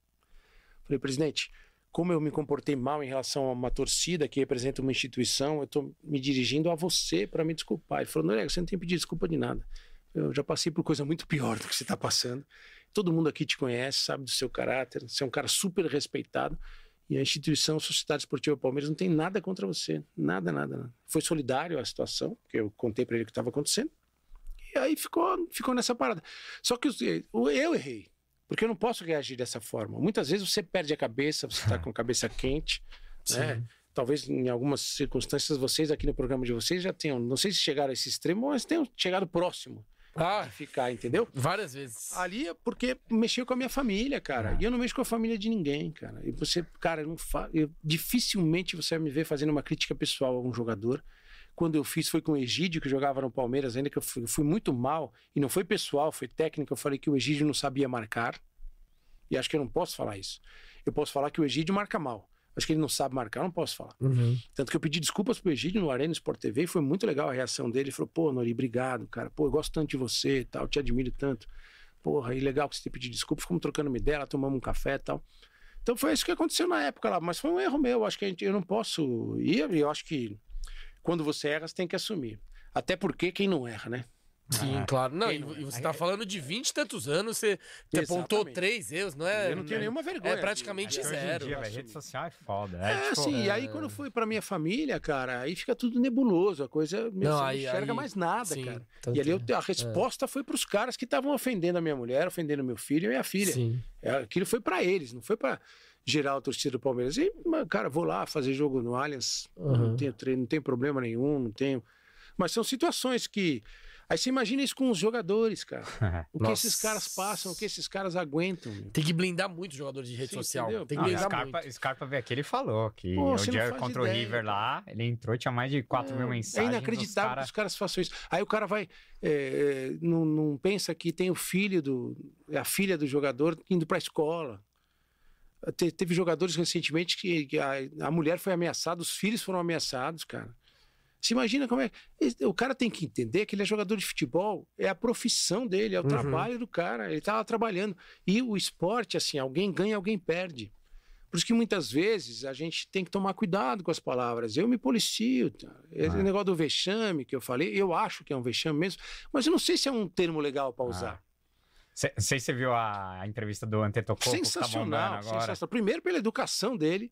Falei, presidente, como eu me comportei mal em relação a uma torcida que representa uma instituição, eu estou me dirigindo a você para me desculpar. Ele falou, Norega, você não tem que pedir desculpa de nada. Eu já passei por coisa muito pior do que você está passando. Todo mundo aqui te conhece, sabe do seu caráter, você é um cara super respeitado. E a instituição Sociedade Esportiva Palmeiras não tem nada contra você. Nada, nada, nada. Foi solidário a situação, que eu contei para ele o que estava acontecendo. E aí ficou, ficou nessa parada. Só que eu, eu errei. Porque eu não posso reagir dessa forma. Muitas vezes você perde a cabeça, você está com a cabeça quente, né? Talvez em algumas circunstâncias vocês aqui no programa de vocês já tenham, não sei se chegaram a esse extremo, mas tenham chegado próximo Ah, ficar, entendeu? várias vezes. Ali é porque mexeu com a minha família, cara. É. E eu não mexo com a família de ninguém, cara. E você, cara, eu não fa... eu, dificilmente você vai me ver fazendo uma crítica pessoal a um jogador. Quando eu fiz foi com o Egídio, que jogava no Palmeiras, ainda que eu fui, eu fui muito mal. E não foi pessoal, foi técnico. Eu falei que o Egídio não sabia marcar. E acho que eu não posso falar isso. Eu posso falar que o Egídio marca mal. Acho que ele não sabe marcar, não posso falar. Uhum. Tanto que eu pedi desculpas pro Egídio no Arena Sport TV e foi muito legal a reação dele. Ele falou, pô, Nori, obrigado, cara. Pô, eu gosto tanto de você e tal, te admiro tanto. Porra, e legal que você tenha pedido desculpa. Ficamos trocando uma ideia, tomamos um café e tal. Então foi isso que aconteceu na época lá, mas foi um erro meu. Acho que a gente, eu não posso ir, e eu acho que quando você erra, você tem que assumir. Até porque quem não erra, né? Sim, Ah, claro. Não, e, não é? e você tá falando de 20 e tantos anos, você, você apontou três erros, não é? eu não tenho nenhuma vergonha. É praticamente de- Hoje em zero. dia, rede social é foda. É, É, tipo, assim, e aí quando foi pra minha família, cara, aí fica tudo nebuloso, a coisa Não, você não aí- enxerga aí- mais nada, sim, cara. E ali eu- é. a resposta foi pros caras que estavam ofendendo a minha mulher, ofendendo meu filho e minha filha. Sim. É, aquilo foi pra eles, não foi pra geral a torcida do Palmeiras. E, cara, vou lá fazer jogo no Allianz, Uhum. não tenho treino, não tem problema nenhum, não tenho. Mas são situações que. Aí você imagina isso com os jogadores, cara. O que Nossa. esses caras passam, o que esses caras aguentam. meu. Tem que blindar muito os jogadores de rede Sim, social. entendeu? Tem que Não, blindar Scarpa, muito. Scarpa veio aqui, ele falou que Pô, o dia contra o River cara. lá, ele entrou, tinha mais de 4 mil É mensagens. inacreditável os que os caras façam isso. Aí o cara vai. é, é, não, não pensa que tem o filho do. a filha do jogador indo pra escola. Te- teve jogadores recentemente que, que a, a mulher foi ameaçada, os filhos foram ameaçados, cara. Se imagina como é. O cara tem que entender que ele é jogador de futebol, é a profissão dele, é o Uhum. trabalho do cara. Ele tá lá trabalhando. E o esporte, assim, alguém ganha, alguém perde. Por isso que muitas vezes a gente tem que tomar cuidado com as palavras. Eu me policio. tá? Esse Ah. negócio do vexame que eu falei, eu acho que é um vexame mesmo, mas eu não sei se é um termo legal para usar. Não sei se você viu a, entrevista do Antetokounmpo, tá sensacional, agora. sensacional. Primeiro pela educação dele.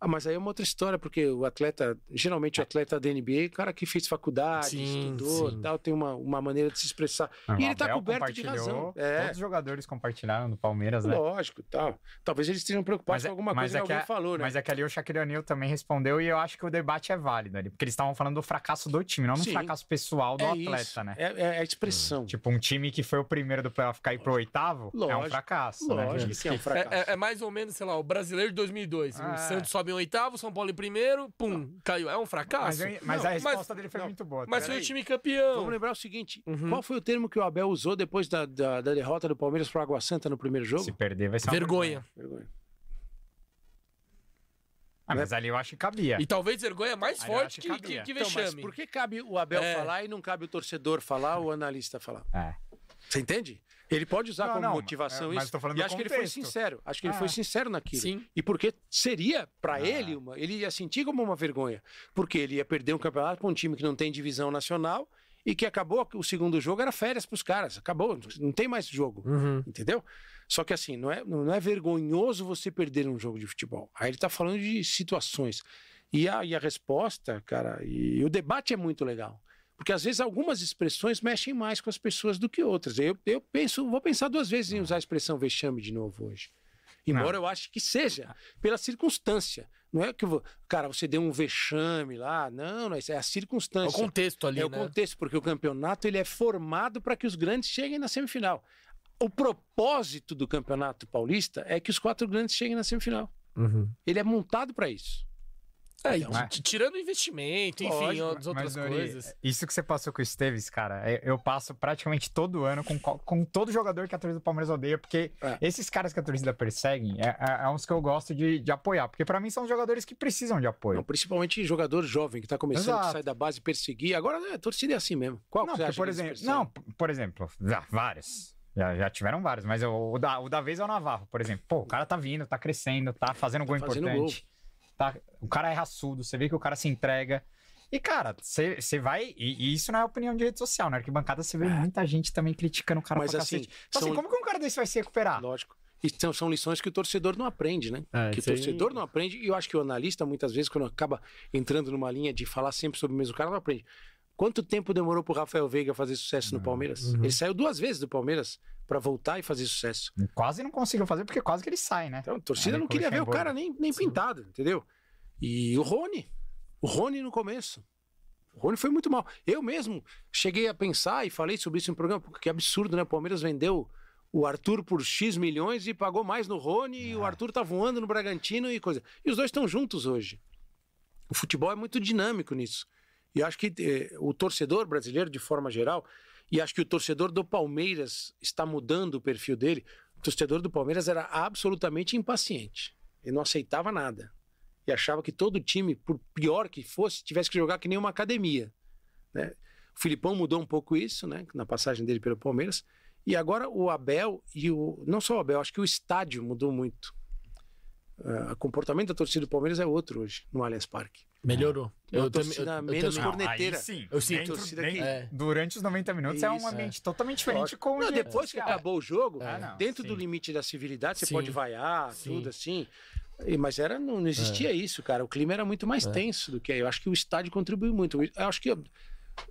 Ah, mas aí é uma outra história, porque o atleta, geralmente o atleta da NBA, o cara que fez faculdade, Sim, estudou sim. tal, tem uma, uma maneira de se expressar. Não, e ele tá coberto de compartilhou, razão. É. Todos os jogadores compartilharam no Palmeiras, né? Lógico, tal. Talvez eles estejam preocupados com alguma coisa que, é que alguém a- falou, né? Mas é que ali o Shaquille O'Neal também respondeu e eu acho que o debate é válido ali. Porque eles estavam falando do fracasso do time, não do Sim. fracasso pessoal do é atleta, isso, né? É, é a expressão. Tipo, um time que foi o primeiro do playoff cair pro oitavo é um Lógico, fracasso, Lógico né? que é um fracasso. É, é- é mais ou menos, sei lá, o brasileiro de 2002. Ah. O Santos sobe em oitavo, São Paulo em primeiro, pum, caiu. É um Mas, fracasso? eu- mas Não, a mas- resposta dele foi não, muito boa. Mas foi o time campeão. Vamos lembrar o seguinte: Uhum. qual foi o termo que o Abel usou depois da, da, da derrota do Palmeiras para Água Santa no primeiro jogo? Se perder, vai ser uma Vergonha. Vergonha. Ah, mas ali eu acho que cabia. E talvez vergonha mais Aí eu forte que, que que, que Então, mas vexame. por que cabe o Abel É. falar e não cabe o torcedor falar, o analista falar? É. Você entende? Ele pode usar Não, como não, motivação é, mas isso. tô falando e do acho que ele foi contexto. sincero. Acho que ele Ah. foi sincero naquilo. Sim. E porque seria para Ah. ele uma, ele ia sentir como uma vergonha, porque ele ia perder um campeonato para um time que não tem divisão nacional e que acabou o segundo jogo era férias para os caras, acabou, não tem mais jogo. Uhum. Entendeu? Só que assim, não é, não é vergonhoso você perder um jogo de futebol. Aí ele tá falando de situações. E a, e a resposta, cara, e, o debate é muito legal. Porque às vezes algumas expressões mexem mais com as pessoas do que outras. Eu, eu penso, vou pensar duas vezes em usar a expressão vexame de novo hoje. Embora eu ache que seja, pela circunstância. Não é que, cara, você deu um vexame lá. Não, não é é a É o circunstância. contexto ali, É o né? contexto, porque o campeonato ele é formado para que os grandes cheguem na semifinal. O propósito do campeonato paulista é que os quatro grandes cheguem na semifinal. Uhum. Ele é montado para isso. É, Então, t- tirando o investimento, enfim, Lógico, as outras Mas, coisas. Isso que você passou com o Esteves, cara, é- eu passo praticamente todo ano com, com todo jogador que a torcida do Palmeiras odeia, porque É. esses caras que a torcida persegue é, é, é uns que eu gosto de, de apoiar, porque pra mim são os jogadores que precisam de apoio. Não, principalmente jogador jovem que tá começando, Exato. que sai da base perseguir. Agora, a torcida é assim mesmo. Qual não, que você acha por exemplo, não, por exemplo, já, vários. Já, já tiveram vários, mas o, o da, o da vez é o Navarro, por exemplo. Pô, o cara tá vindo, tá crescendo, tá fazendo gol fazendo importante. Tá, o cara é raçudo, você vê que o cara se entrega. E, cara, você vai. E, e isso não é opinião de rede social, na arquibancada você vê muita gente também criticando o cara Mas pra assim, cacete. Então, assim, são- como que um cara desse vai se recuperar? Lógico. E são, lições que o torcedor não aprende, né? É, que o aí- torcedor não aprende. E eu acho que o analista, muitas vezes, quando acaba entrando numa linha de falar sempre sobre o mesmo cara, não aprende. Quanto tempo demorou pro Rafael Veiga fazer sucesso no Palmeiras? Uhum. Ele saiu duas vezes do Palmeiras para voltar e fazer sucesso. Quase não conseguiu fazer, porque quase que ele sai, né? Então, a torcida Ali não o queria ver o cara nem, nem pintado, entendeu? E o Rony. O Rony no começo. O Rony foi muito mal. Eu mesmo cheguei a pensar e falei sobre isso no programa, porque que absurdo, né? O Palmeiras vendeu o Arthur por X milhões e pagou mais no Rony, e o Ah. Arthur tá voando no Bragantino e coisa. E os dois estão juntos hoje. O futebol é muito dinâmico nisso. E acho que eh, o torcedor brasileiro, de forma geral, e acho que o torcedor do Palmeiras está mudando o perfil dele. O torcedor do Palmeiras era absolutamente impaciente. Ele não aceitava nada. E achava que todo time, por pior que fosse, tivesse que jogar que nem uma academia. né? O Filipão mudou um pouco isso, né? Na passagem dele pelo Palmeiras. E agora o Abel e o. Não só o Abel, acho que o estádio mudou muito. Ah, o comportamento da torcida do Palmeiras é outro hoje, no Allianz Parque. Melhorou. Uma Eu, também- torcida eu, eu menos também- cor- corneteira. sim. Eu sinto. Dentro- Torcida dentro- que- É. Durante os 90 minutos é um Isso, ambiente totalmente diferente com o Não, de- depois que É. acabou o jogo, Ah, não, dentro sim. do limite da civilidade, você Sim. pode vaiar, Sim. tudo assim. E- Mas era, não, não existia isso, cara. O clima era muito mais É. tenso do que aí. Eu acho que o estádio contribuiu muito. Eu acho que o.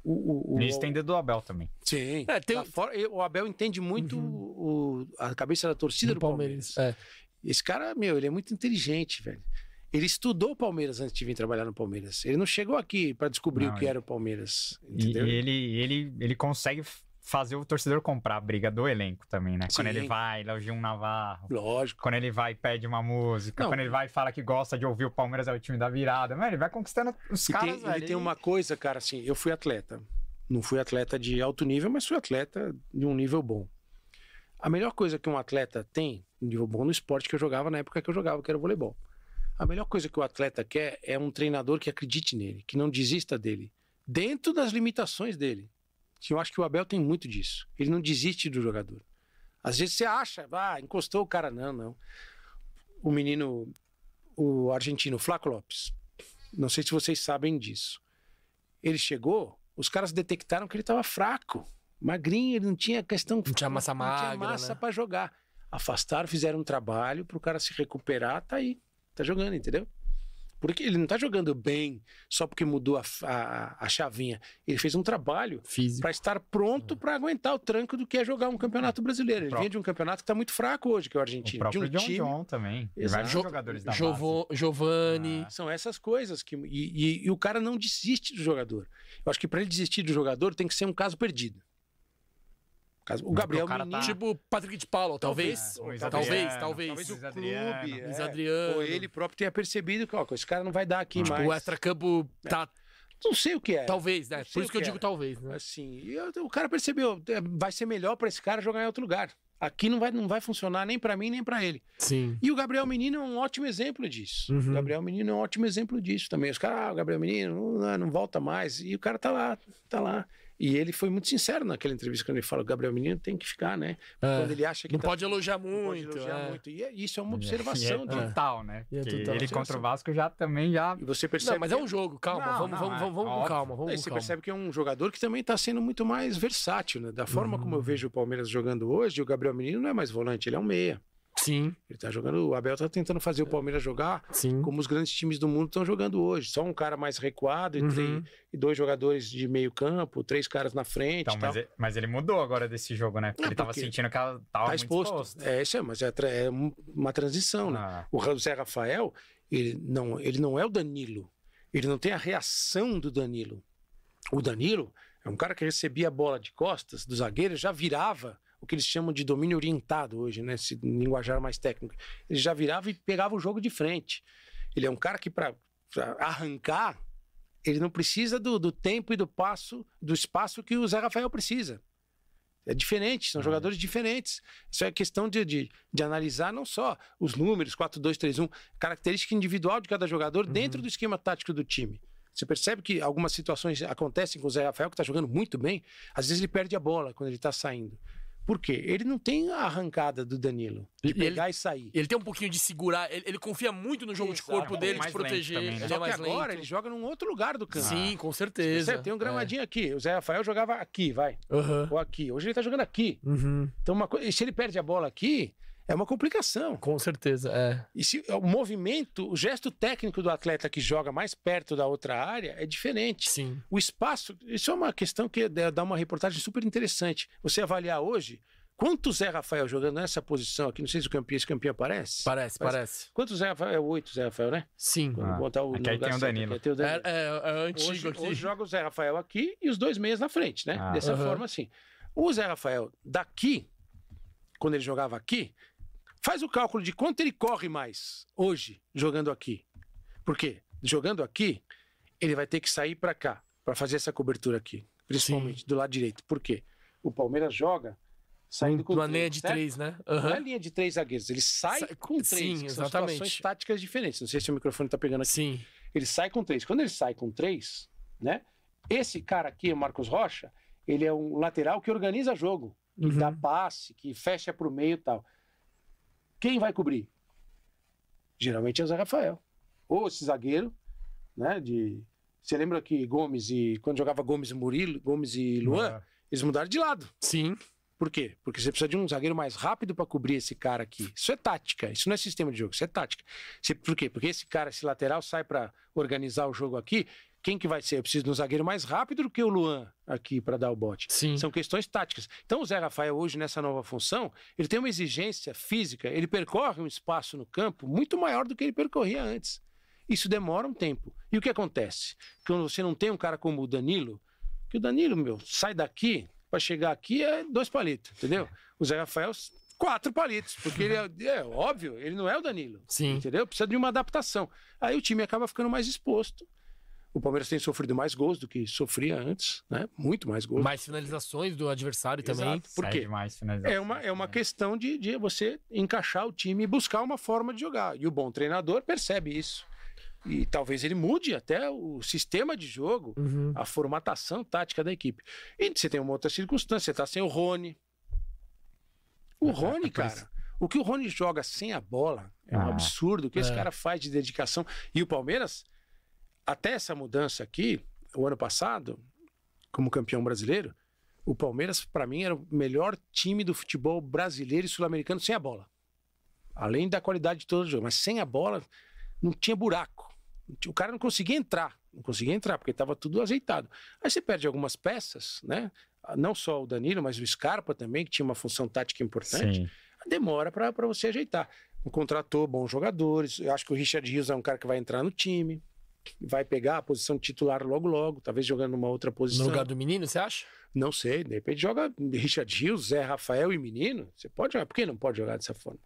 o, o- Isso tem dedo do Abel também. Sim. É, tem fora, o Abel entende muito o, a cabeça da torcida do, do Palmeiras. Palmeiras. É. Esse cara, meu, ele é muito inteligente, velho. Ele estudou o Palmeiras antes de vir trabalhar no Palmeiras. Ele não chegou aqui para descobrir Não, o que era o Palmeiras. E, Entendeu? e ele, ele, ele consegue fazer o torcedor comprar a briga do elenco também, né? Quando Sim. ele vai, elogia um Navarro. Lógico. Quando ele vai e pede uma música. Não. Quando ele vai e fala que gosta de ouvir o Palmeiras é o time da virada. Mano, ele vai conquistando os E caras, tem, ele tem uma coisa, cara, assim, eu fui atleta. Não fui atleta de alto nível, mas fui atleta de um nível bom. A melhor coisa que um atleta tem, nível bom no esporte que eu jogava na época que eu jogava, que era o voleibol. A melhor coisa que o atleta quer é um treinador que acredite nele, que não desista dele, dentro das limitações dele. Eu acho que o Abel tem muito disso. Ele não desiste do jogador. Às vezes você acha, ah, encostou o cara, não, não. O menino, o argentino Flaco Lopes. Não sei se vocês sabem disso. Ele chegou, os caras detectaram que ele estava fraco, magrinho, ele não tinha questão. Não tinha massa não magra, tinha massa né? para jogar. Afastaram, fizeram um trabalho para o cara se recuperar, tá aí, tá jogando, entendeu? Porque ele não tá jogando bem só porque mudou a, a, a chavinha. Ele fez um trabalho Físico. para estar pronto para aguentar o tranco do que é jogar um campeonato brasileiro. Ele vinha de um campeonato que está muito fraco hoje, que é o O argentino. próprio de um John time. John também. Vários Jo- jogadores da Jovo- Giovanni. Ah. São essas coisas que. E, e- e o cara não desiste do jogador. Eu acho que para ele desistir do jogador tem que ser um caso perdido. O Gabriel o cara Menino. tá- Tipo Patrick de Paulo, talvez. É, o Luiz talvez, Adriano, talvez. Talvez o Luiz clube, é, Adriano. ou ele próprio tenha percebido que ó, esse cara não vai dar aqui Tipo, mais. o extracampo tá. Não sei o que é. Talvez, né? Por o isso que eu digo é. talvez, né? Assim, e eu- o cara percebeu, é, vai ser melhor para esse cara jogar em outro lugar. Aqui não vai, não vai funcionar nem para mim nem para ele. Sim. E o Gabriel Menino é um ótimo exemplo disso. Uhum. O Gabriel Menino é um ótimo exemplo disso também. Os caras, ah, o Gabriel Menino não, não volta mais. E o cara tá lá, tá lá. E ele foi muito sincero naquela entrevista quando ele fala: o Gabriel Menino tem que ficar, né? É. Quando ele acha que Não tá- pode elogiar não pode muito. elogiar é. muito. E é- isso é uma E observação. é total, né? É total. ele contra o Vasco já também já. E você percebe. Não, mas é um jogo, calma. Não, vamos, não, vamos, é vamos, vamos com calma. Vamos Aí você calma. percebe que é um jogador que também está sendo muito mais versátil, né? Da forma como eu vejo o Palmeiras jogando hoje, o Gabriel Menino não é mais volante, ele é um meia. Sim, Ele tá jogando, o Abel tá tentando fazer o Palmeiras jogar sim. como os grandes times do mundo estão jogando hoje. Só um cara mais recuado e, Uhum. três- e dois jogadores de meio campo, três caras na frente Então, e tal. mas, ele, mas ele mudou agora desse jogo, né? Porque Não, ele tava porque sentindo que ela tava Tá muito exposto. exposto. É isso, é, mas é, é um- uma transição, né? Ah, O Zé Rafael, ele não, ele não é o Danilo. Ele não tem a reação do Danilo. O Danilo é um cara que recebia a bola de costas do zagueiro, já virava o que eles chamam de domínio orientado hoje, né? Esse linguajar mais técnico. Ele já virava e pegava o jogo de frente. Ele é um cara que, para arrancar, ele não precisa do, do tempo e do passo, do espaço que o Zé Rafael precisa. É diferente, são jogadores diferentes. Isso é questão de, de, de analisar não só os números, 4, 2, 3, 1, característica individual de cada jogador dentro do esquema tático do time. Você percebe que algumas situações acontecem com o Zé Rafael, que está jogando muito bem, às vezes ele perde a bola quando ele está saindo. Por quê? Ele não tem a arrancada do Danilo de E pegar e sair. Ele tem um pouquinho de segurar, ele, ele confia muito no jogo de Exato. corpo dele, de Mais lento proteger. também, né? Ele Só é que mais agora lento. ele joga num outro lugar do campo. Sim, com Você certeza. percebe? Tem um gramadinho aqui. O Zé Rafael jogava aqui, vai. É. Aham. Ou aqui. Hoje ele tá jogando aqui. Uhum. Então, uma coisa, e se ele perde a bola aqui, é uma complicação. Com certeza, é. E se o movimento, o gesto técnico do atleta que joga mais perto da outra área é diferente. Sim. O espaço, isso é uma questão que dá uma reportagem super interessante. Você avaliar hoje quanto Zé Rafael jogando nessa posição aqui, não sei se o campeão, esse campeão aparece. Parece, Mas- parece. Quantos Zé Rafael? É oito Zé Rafael, né? Sim. Quando Ah, botar o aqui aí tem o Danilo. aqui tem o É, Danilo. é, é antigo Hoje, aqui. hoje joga o Zé Rafael aqui e os dois meias na frente, né? Ah. Dessa forma, assim. O Zé Rafael daqui, quando ele jogava aqui, faz o cálculo de quanto ele corre mais hoje jogando aqui. Por quê? Jogando aqui, ele vai ter que sair para cá, para fazer essa cobertura aqui, principalmente do lado direito. Por quê? O Palmeiras joga saindo com Uma linha de certo? três, né? Não é linha de três zagueiros, ele sai Sai- com três. sim, exatamente. situações táticas diferentes. Não sei se o microfone tá pegando aqui. Sim. Ele sai com três. Quando ele sai com três, né? Esse cara aqui, o Marcos Rocha, ele é um lateral que organiza jogo, que Uhum. dá passe, que fecha pro meio e tal. Quem vai cobrir? Geralmente é o Zé Rafael. Ou esse zagueiro, né? De... Você lembra que Gomes e. Quando jogava Gomes e Murilo, Gomes e Luan, eles mudaram de lado. Sim. Por quê? Porque você precisa de um zagueiro mais rápido para cobrir esse cara aqui. Isso é tática, isso não é sistema de jogo, isso é tática. Você- por quê? Porque esse cara, esse lateral, sai para organizar o jogo aqui. Quem que vai ser? Eu preciso de um zagueiro mais rápido do que o Luan aqui para dar o bote. Sim. São questões táticas. Então o Zé Rafael hoje nessa nova função, ele tem uma exigência física, ele percorre um espaço no campo muito maior do que ele percorria antes. Isso demora um tempo. E o que acontece? Quando você não tem um cara como o Danilo, que o Danilo, meu, sai daqui para chegar aqui é dois palitos, entendeu? O Zé Rafael quatro palitos, porque ele é, é óbvio, ele não é o Danilo. Sim. Entendeu? Precisa de uma adaptação. Aí o time acaba ficando mais exposto. O Palmeiras tem sofrido mais gols do que sofria antes, né? Muito mais gols. Mais finalizações do adversário também. Exato. Por Sai quê? demais finalização. É uma, é uma questão de, de você encaixar o time e buscar uma forma de jogar. E o bom treinador percebe isso. E talvez ele mude até o sistema de jogo, Uhum. a formatação tática da equipe. E você tem uma outra circunstância, você tá sem o Rony. O É, Rony, é cara, o que o Rony joga sem a bola é um Ah. absurdo. O que esse É. cara faz de dedicação. E o Palmeiras, até essa mudança aqui, o ano passado, como campeão brasileiro, o Palmeiras, para mim, era o melhor time do futebol brasileiro e sul-americano sem a bola. Além da qualidade de todo o jogo. Mas sem a bola, não tinha buraco. O cara não conseguia entrar. Não conseguia entrar, porque estava tudo azeitado. Aí você perde algumas peças, né? Não só o Danilo, mas o Scarpa também, que tinha uma função tática importante Sim. demora para você ajeitar. Contratou bons jogadores. Eu acho que o Richard Rios é um cara que vai entrar no time, vai pegar a posição titular logo logo, talvez jogando numa outra No posição. lugar do menino, você acha? Não sei, de repente joga Richard Rios, Zé Rafael e Menino. Você pode jogar, por que não pode jogar dessa forma?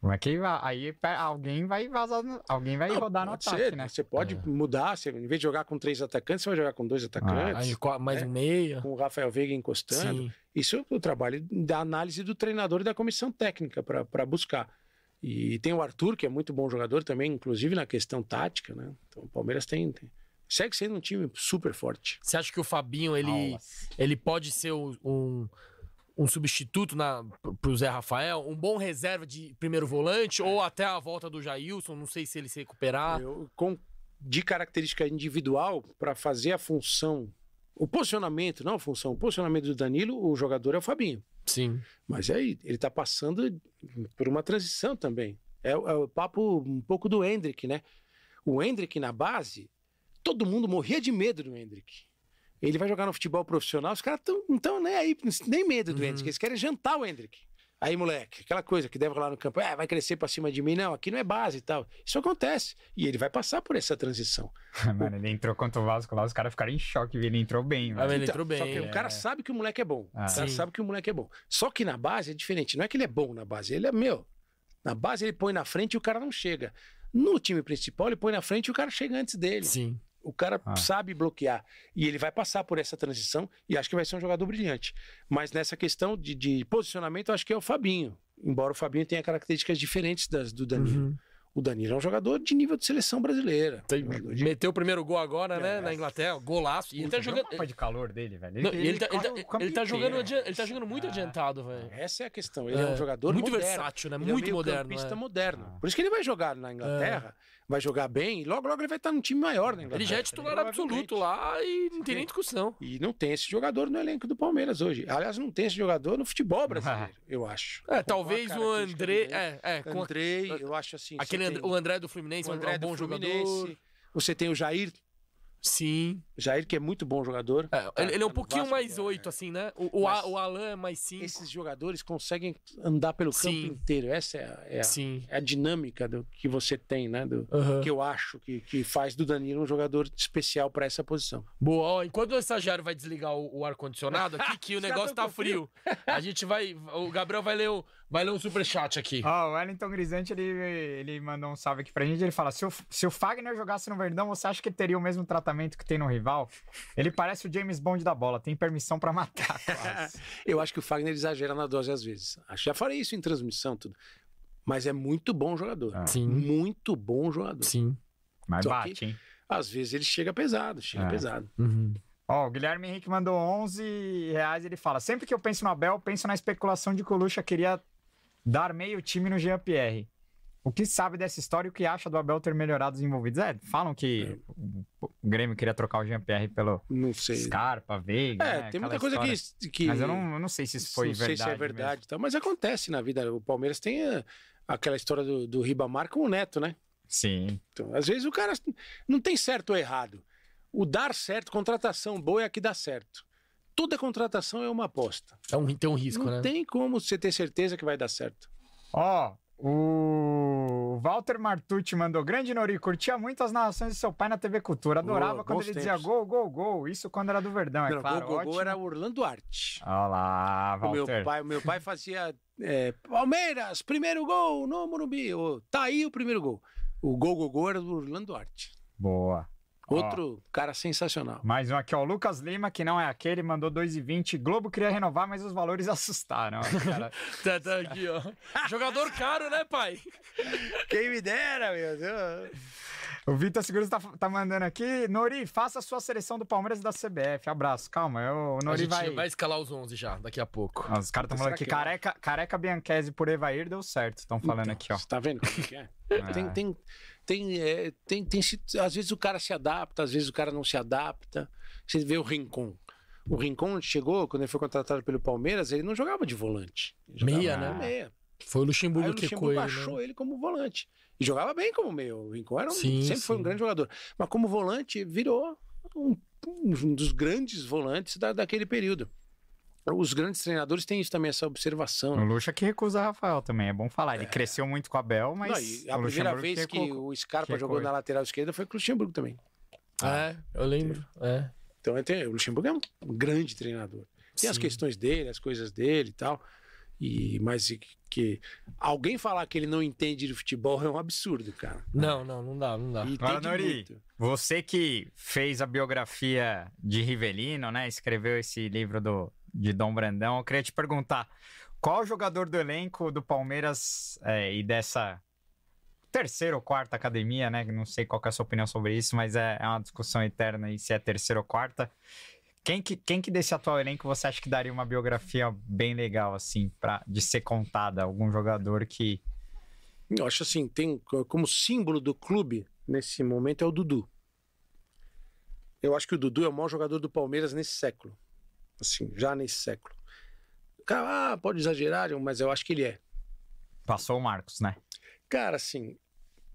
Como é que vai- aí alguém vai vazar, no- alguém vai Não, rodar no pode ataque, ser, né? Você pode mudar, você, em vez de jogar com três atacantes, você vai jogar com dois atacantes, Aí co- mais É. um meia. com o Rafael Veiga encostando. Sim. Isso é o trabalho da análise do treinador e da comissão técnica para buscar. E tem o Arthur, que é muito bom jogador também, inclusive na questão tática, né? Então o Palmeiras tem, tem- segue sendo um time super forte. Você acha que o Fabinho, ele, ele pode ser o- um, um substituto na, pro Zé Rafael? Um bom reserva de primeiro volante? Ou até a volta do Jailson? Não sei se ele se recuperar. Eu, com, de característica individual, para fazer a função, o posicionamento, não a função, o posicionamento do Danilo, o jogador é o Fabinho. Sim. Mas aí, ele tá passando por uma transição também. É, o- é o papo um pouco do Hendrick, né? O Hendrick na base, todo mundo morria de medo do Hendrick. Ele vai jogar no futebol profissional, os caras não estão nem aí, nem medo do Uhum. Hendrick, eles querem jantar o Hendrick. Aí, moleque, aquela coisa que deve rolar no campo, é, vai crescer pra cima de mim. Não, aqui não é base e tal. Isso acontece. E ele vai passar por essa transição. Mano, ele entrou contra o Vasco lá, os caras ficaram em choque, ele entrou bem, Ah, mano. mas ele entrou Só bem. que o cara é. sabe que o moleque é bom. Ah. o cara Sim. sabe que o moleque é bom. Só que na base é diferente. Não é que ele é bom na base, ele é meu. Na base ele põe na frente e o cara não chega. No time principal, ele põe na frente e o cara chega antes dele. Sim. O cara Ah. sabe bloquear. E ele vai passar por essa transição e acho que vai ser um jogador brilhante. Mas nessa questão de, de posicionamento, eu acho que é o Fabinho. Embora o Fabinho tenha características diferentes das do Danilo. Uhum. O Danilo é um jogador de nível de seleção brasileira. Tem- de- Meteu o primeiro gol agora, né? É. Na Inglaterra. Golaço. E ele tá jogando. mapa de calor dele, velho. Não, e ele, tá, ele, tá- ele tá jogando, adi- ele tá jogando muito Ah. adiantado, velho. Essa é a questão. Ele é, É, um jogador muito moderno. versátil, né? Ele Muito é um moderno, meio-campista é. moderno. Ah. Por isso que ele vai jogar na Inglaterra, vai jogar bem, logo, logo ele vai estar num time maior Inglaterra. Ele já é titular absoluto lá e não tem nem discussão. E não tem esse jogador no elenco do Palmeiras hoje. Aliás, não tem esse jogador no futebol brasileiro, eu acho. É, Com talvez o André. dele. É, é. Com Andrei, eu acho assim. você aquele tem o André do Fluminense o André é um bom jogador. Fluminense, Você tem o Jair, Sim. Jair que é muito bom jogador. É, ele, ele é um Tá pouquinho Vasco mais agora, oito, é. assim, né? O, o, A- o Alan é mais cinco. Esses jogadores conseguem andar pelo campo Sim. inteiro. Essa é a, é a- é a dinâmica do que você tem, né? Do, que eu acho que, que faz do Danilo um jogador especial para essa posição. Boa, ó, enquanto o estagiário vai desligar o, o ar-condicionado aqui, que o negócio tá frio. frio. A gente vai. O Gabriel vai ler o, vai ler o superchat aqui. Ó, o Wellington Grisante, ele, ele mandou um salve aqui pra gente. Ele fala: se o, se o Fagner jogasse no Verdão, você acha que ele teria o mesmo tratamento que tem no rival? Ele parece o James Bond da bola, tem permissão pra matar. quase. Eu acho que o Fagner exagera na dose às vezes. Que já falei isso em transmissão, tudo. Mas é muito bom jogador. Ah. Sim. Muito bom jogador. Sim. Mas Só bate, hein? Às vezes ele chega pesado, chega É. pesado. Uhum. Ó, o Guilherme Henrique mandou 11 reais. Ele fala: sempre que eu penso no Abel, penso na especulação de que o Lucha queria dar meio time no Jean-Pierre. O que sabe dessa história e o que acha do Abel ter melhorado os envolvidos? É, falam que o o Grêmio queria trocar o Jean-Pierre pelo Não sei. Scarpa, Veiga. É, né? tem muita coisa que, que. Mas eu não, eu não sei se isso foi não verdade. sei se é verdade, tal, mas acontece na vida. O Palmeiras tem eh, aquela história do, do Ribamar com o Neto, né? Sim. Então, às vezes o cara não tem certo ou errado. O dar certo, contratação boa é a que dá certo. Toda contratação é uma aposta. É um, tem um risco, não né? tem como você ter certeza que vai dar certo. Ó, o Walter Martucci mandou grande Nori, curtia muito as narrações de seu pai na TV Cultura. Adorava Boa, quando ele dizia tempos. gol, gol, gol. Isso quando era do Verdão, é Não, claro. gol, gol, gol era o Orlando Arte. Olha lá, O meu Walter. pai, o meu pai fazia é, Palmeiras, primeiro gol no Morumbi. Ô, tá aí o primeiro gol. O gol, gol, gol era do Orlando Arte. Boa. Ó, Outro cara sensacional. mais um aqui, ó. O Lucas Lima, que não é aquele, mandou 2,20. Globo queria renovar, mas os valores assustaram. ó, cara. Tá, tá aqui, ó. Jogador caro, né, pai? Quem me dera, meu Deus. o Vitor Seguros tá, tá mandando aqui. Nori, faça a sua seleção do Palmeiras e da CBF. Abraço. Calma, eu, o A Nori gente vai... vai... escalar os 11 já, daqui a pouco. Ó, os caras estão falando aqui, que- careca, careca Bianchese por Evair deu certo. Estão falando Então, aqui, ó. Você tá vendo como que é? É. Tem, tem, tem, é, tem, tem, às vezes o cara se adapta, às vezes o cara não se adapta. Você vê o Rincon. O Rincon chegou, quando ele foi contratado pelo Palmeiras, ele não jogava de volante. Jogava Meia, né? Meia. Foi o Aí Luxemburgo o que Luxemburgo ele, achou né? ele como volante. E jogava bem como meio. O Rincon era um- Sim, sempre foi um sim. grande jogador. Mas como volante, virou um, um dos grandes volantes da, daquele período. Os grandes treinadores têm isso também, essa observação. O né? Lucha que recusa Rafael também, é bom falar. Ele cresceu muito com a Bel, mas. Não, a o primeira vez que colocou- o Scarpa que jogou na lateral esquerda foi com o Luxemburgo também. É, eu lembro. É. Então é, o Luxemburgo é um grande treinador. Tem as Sim. questões dele, as coisas dele e tal. E, mas e que alguém falar que ele não entende de futebol é um absurdo, cara. Não, não, não dá, não dá. E Fala, entende Nori. muito. Você que fez a biografia de Rivelino, né? Escreveu esse livro do, de Dom Brandão. Eu queria te perguntar: qual jogador do elenco do Palmeiras é, e dessa terceira ou quarta academia, né? Não sei qual é a sua opinião sobre isso, mas é, é uma discussão eterna aí se é terceira ou quarta. Quem que, quem que desse atual elenco você acha que daria uma biografia bem legal, assim, pra, de ser contada? Algum jogador que. Eu acho assim, tem co- como símbolo do clube nesse momento é o Dudu. Eu acho que o Dudu é o maior jogador do Palmeiras nesse século. Assim, já nesse século. Cara, ah, pode exagerar, mas eu acho que ele é. Passou o Marcos, né? Cara, assim,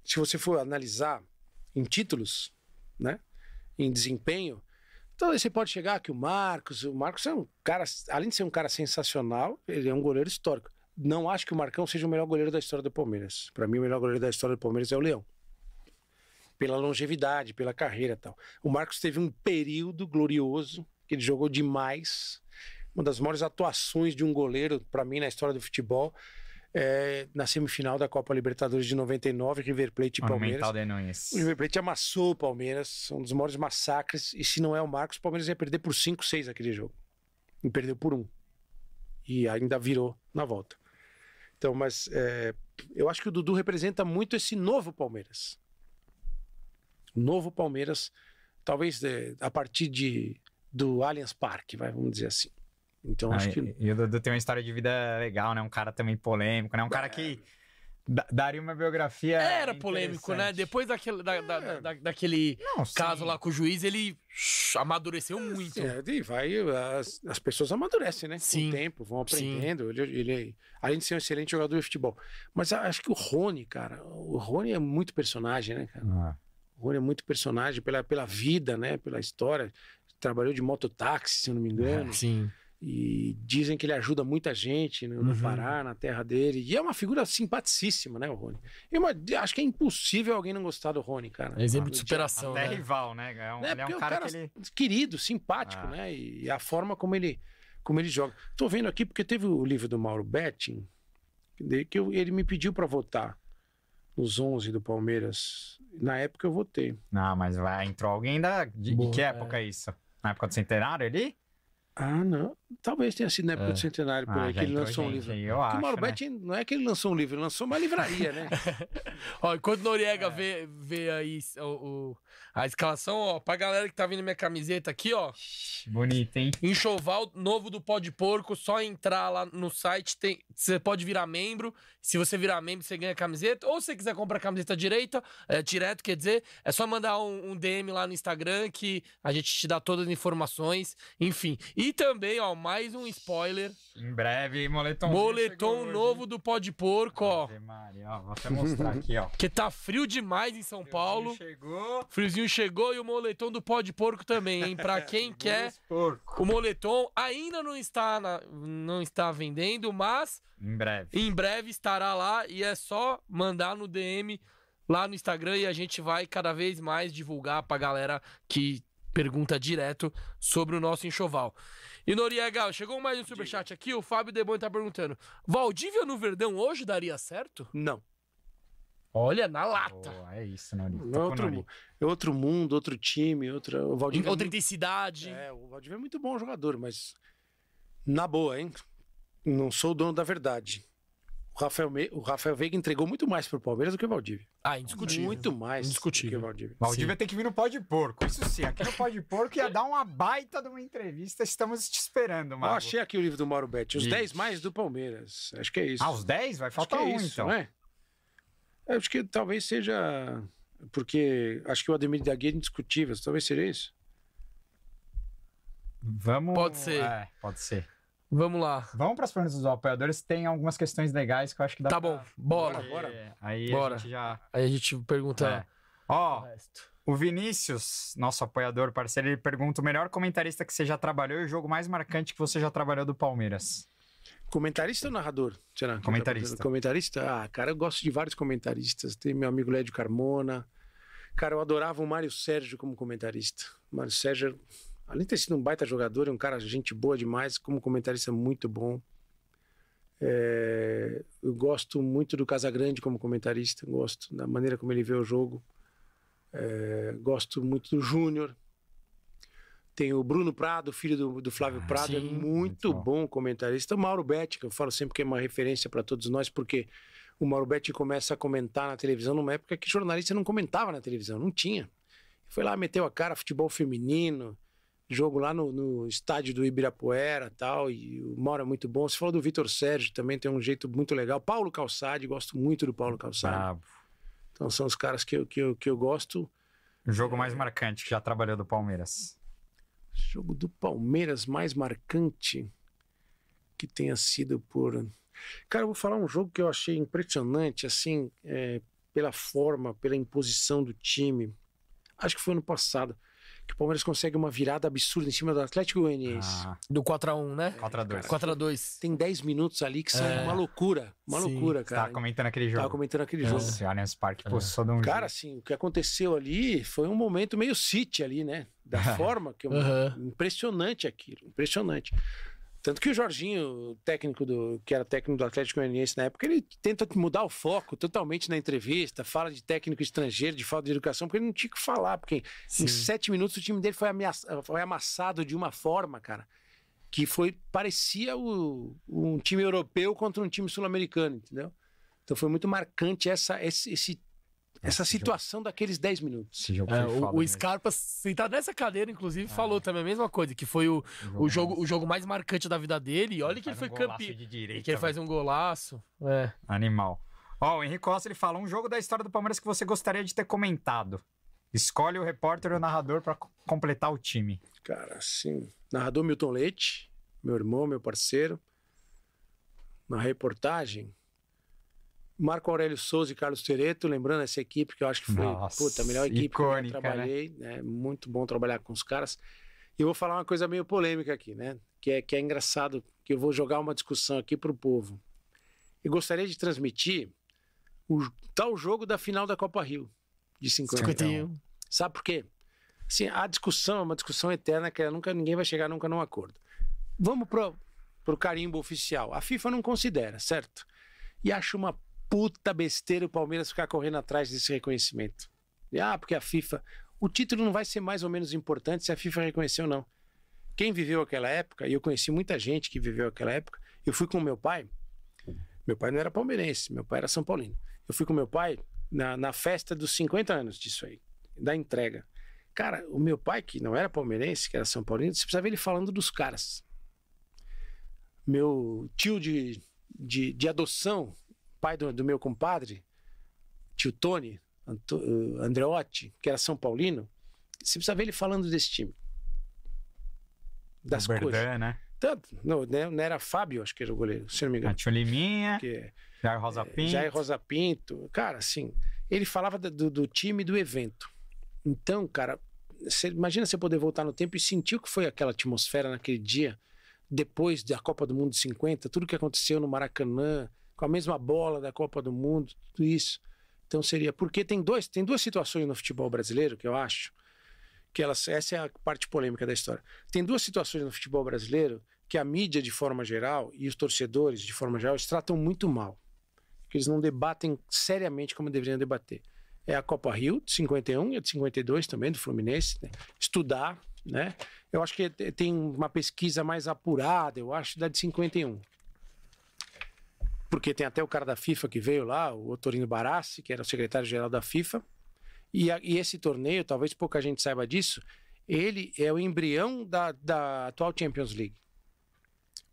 se você for analisar em títulos, né? Em desempenho, então você pode chegar que o Marcos, o Marcos é um cara, além de ser um cara sensacional, ele é um goleiro histórico. Não acho que o Marcão seja o melhor goleiro da história do Palmeiras. Para mim, o melhor goleiro da história do Palmeiras é o Leão. Pela longevidade, pela carreira e tal. O Marcos teve um período glorioso, que ele jogou demais. Uma das maiores atuações de um goleiro, para mim, na história do futebol. é, na semifinal da Copa Libertadores de 99, River Plate e Palmeiras. O River Plate amassou o Palmeiras, um dos maiores massacres. E se não é o Marcos, o Palmeiras ia perder por 5, 6 aquele jogo. E perdeu por um. E ainda virou na volta. Então, mas é, eu acho que o Dudu representa muito esse novo Palmeiras. O novo Palmeiras, talvez é, a partir de, do Allianz Parque, vai, vamos dizer assim. Então, Ah, acho e- que. E o Dudu tem uma história de vida legal, né? Um cara também polêmico, né? Um cara que da- daria uma biografia. Era polêmico, né? Depois daquele, da- da- É. da- daquele Não, caso lá com o juiz, ele shh, amadureceu muito. É, e vai, as, as pessoas amadurecem, né? Sim. Com o tempo, vão aprendendo. Ele, ele, além de ser um excelente jogador de futebol. Mas acho que o Rony, cara, o Rony é muito personagem, né, cara? Ah, O Rony é muito personagem pela, pela vida, né? Pela história. Trabalhou de mototáxi, se eu não me engano. Sim. E dizem que ele ajuda muita gente no, no Uhum. Pará, na terra dele. E é uma figura simpaticíssima, né, o Rony? Eu ima- acho que é impossível alguém não gostar do Rony, cara. Exemplo de superação, Até né? rival, né? É um, É, ele é um cara, cara que ele. querido, simpático, Ah. né? E a forma como ele, como ele joga. Tô vendo aqui porque teve o livro do Mauro Betting, que eu- ele me pediu para votar nos 11 do Palmeiras. Na época eu votei. Não, mas vai, entrou alguém da. De, de Boa, que é. época é isso? Na época do centenário ali? Ah, não. Talvez tenha sido na época É. do Centenário, por Ah, aí, que ele lançou um gente livro. aí, Eu Porque acho. o Mauro né? Betting não é que ele lançou um livro, ele lançou uma livraria, né? Ó, enquanto o Noriega É. vê, vê aí o, o- a escalação, ó, pra galera que tá vendo minha camiseta aqui, ó. Bonito, hein? Enxoval novo do Pó de Porco, só entrar lá no site, tem, você pode virar membro. Se você virar membro, você ganha camiseta. Ou se você quiser comprar camiseta direita, é, direto, quer dizer, é só mandar um, um DM lá no Instagram que a gente te dá todas as informações. Enfim. E também, ó, mais um spoiler. Em breve, moletom. Moletom novo do Pó de Porco, ó. Maria, ó, vou até mostrar aqui, ó. Que tá frio demais em São Paulo. Chegou. Friozinho chegou e o moletom do pó de porco também, hein? Pra quem quer, o moletom ainda não está, na- não está vendendo, mas Em breve. em breve estará lá e é só mandar no DM lá no Instagram e a gente vai cada vez mais divulgar pra galera que pergunta direto sobre o nosso enxoval. E Noriega, chegou mais um superchat aqui, o Fábio Debon tá perguntando: Valdívia no Verdão hoje daria certo? Não. Olha, na lata. Pô, é isso, Nori. Não é Tocou outro, Nori. é outro mundo, outro time, outra. O Valdívia é Outra muito- intensidade. É, o Valdívia é muito bom jogador, mas na boa, hein? Não sou o dono da verdade. O Rafael, Me... o Rafael Veiga entregou muito mais pro Palmeiras do que o Valdívia. Ah, indiscutível. Muito mais Indiscutível. do que o Valdívia. Valdívia tem que vir no pó de porco. Isso sim, aqui no pó de porco ia dar uma baita de uma entrevista. Estamos te esperando, mano. achei aqui o livro do Mauro Betti, os Ih. 10 mais do Palmeiras. Acho que é isso. Ah, os 10? Vai Acho faltar que é um, isso, então. não é? Eu Acho que talvez seja. Porque acho que o Ademir da Guia é indiscutível. Talvez seja isso. Vamos. Pode ser. É, pode ser. Vamos lá. Vamos para as perguntas dos apoiadores. Tem algumas questões legais que eu acho que dá Tá pra- bom, bola. Bora, bora. Aí Bora. a gente já. Aí a gente pergunta É. Ó, o Vinícius, nosso apoiador, parceiro, ele pergunta o melhor comentarista que você já trabalhou e o jogo mais marcante que você já trabalhou do Palmeiras. Comentarista ou narrador? Será? Comentarista. Comentarista? Ah, cara, eu gosto de vários comentaristas. Tem meu amigo Lédio Carmona. Cara, eu adorava o Mário Sérgio como comentarista. O Mário Sérgio, além de ter sido um baita jogador, é um cara gente boa demais, como comentarista muito bom. É, eu gosto muito do Casagrande como comentarista, gosto da maneira como ele vê o jogo. É, gosto muito do Júnior. Tem o Bruno Prado, filho do, do Flávio Ah, Prado, é sim, muito muito bom. bom comentarista. O Mauro Betti, que eu falo sempre que é uma referência para todos nós, porque o Mauro Betti começa a comentar na televisão numa época que jornalista não comentava na televisão, não tinha. Foi lá, meteu a cara, futebol feminino, jogo lá no, no estádio do Ibirapuera tal, e o Mauro é muito bom. Você falou do Vitor Sérgio, também tem um jeito muito legal. Paulo Calçade, gosto muito do Paulo Calçade. Bravo. Então são os caras que eu, que eu, que eu gosto. O jogo mais marcante que já trabalhou do Palmeiras. Jogo do Palmeiras mais marcante que tenha sido por. Cara, eu vou falar um jogo que eu achei impressionante, assim, é, pela forma, pela imposição do time. Acho que foi ano passado. Que o Palmeiras consegue uma virada absurda em cima do Atlético Goianiense. Ah, Do 4x1, né? 4x2. 4x2. Tem 10 minutos ali que são É. uma loucura. Uma Sim. loucura, cara. tava comentando aquele jogo. Tava comentando aquele jogo. Nossa, o Allianz Parque É. pulsou de um Cara, jeito. assim, o que aconteceu ali foi um momento meio City ali, né? Da forma que eu- Aham. impressionante aquilo, impressionante. Tanto que o Jorginho, o técnico do, que era técnico do Atlético Goianiense na época, ele tenta mudar o foco totalmente na entrevista, fala de técnico estrangeiro, de falta de educação, porque ele não tinha que falar, porque Sim. em sete minutos o time dele foi, ameaça, foi amassado de uma forma, cara, que foi parecia o, um time europeu contra um time sul-americano, entendeu? Então foi muito marcante essa, esse, esse essa situação jogo. daqueles 10 minutos. É, o, o Scarpa, sentado nessa cadeira, inclusive, é. falou também a mesma coisa, que foi o, o, jogo, o jogo mais marcante da vida dele. E olha ele que ele foi um campeão. Que ele faz um golaço. É. Animal. Ó, o Henrique Costa ele fala: um jogo da história do Palmeiras que você gostaria de ter comentado. Escolhe o repórter ou o narrador para completar o time. Cara, sim. Narrador Milton Leite, meu irmão, meu parceiro. Na reportagem, Marco Aurélio Souza e Carlos Tereto, lembrando essa equipe que eu acho que foi Nossa, puta, a melhor equipe icônica, que eu trabalhei, né? né? Muito bom trabalhar com os caras. E eu vou falar uma coisa meio polêmica aqui, né? Que é, que é engraçado, que eu vou jogar uma discussão aqui para o povo. E gostaria de transmitir o tal jogo da final da Copa Rio, de 51. Sabe por quê? Assim, a discussão é uma discussão eterna que nunca, ninguém vai chegar nunca num acordo. Vamos pro, pro carimbo oficial. A FIFA não considera, certo? E acho uma puta besteira o Palmeiras ficar correndo atrás desse reconhecimento. E, ah, porque a FIFA. O título não vai ser mais ou menos importante se a FIFA reconhecer ou não. Quem viveu aquela época, e eu conheci muita gente que viveu aquela época, eu fui com meu pai. Meu pai não era palmeirense, meu pai era São Paulino. Eu fui com meu pai na, na festa dos 50 anos disso aí, da entrega. Cara, o meu pai, que não era palmeirense, que era São Paulino, você precisa ver ele falando dos caras. Meu tio de, de, de adoção, pai do, do meu compadre, tio Tony, Anto, uh, Andreotti, que era São Paulino, você precisa ver ele falando desse time. Das coisas. Né? Tanto, não, né, não era Fábio, acho que era o goleiro, se não me engano. Tio Liminha, que, Jair Rosa é, Pinto. Jair Rosa Pinto. Cara, assim, ele falava do, do time do evento. Então, cara, você, imagina você poder voltar no tempo e sentir o que foi aquela atmosfera naquele dia, depois da Copa do Mundo de 50, tudo que aconteceu no Maracanã, com a mesma bola da Copa do Mundo, tudo isso. Então seria porque tem dois, tem duas situações no futebol brasileiro que eu acho que elas, essa é a parte polêmica da história. Tem duas situações no futebol brasileiro que a mídia de forma geral e os torcedores de forma geral eles tratam muito mal, que eles não debatem seriamente como deveriam debater. É a Copa Rio de 51 e a de 52 também do Fluminense, né? estudar, né? Eu acho que tem uma pesquisa mais apurada, eu acho, da de 51 porque tem até o cara da FIFA que veio lá, o Otorino Barassi, que era o secretário-geral da FIFA. E, a, e, esse torneio, talvez pouca gente saiba disso, ele é o embrião da, da atual Champions League.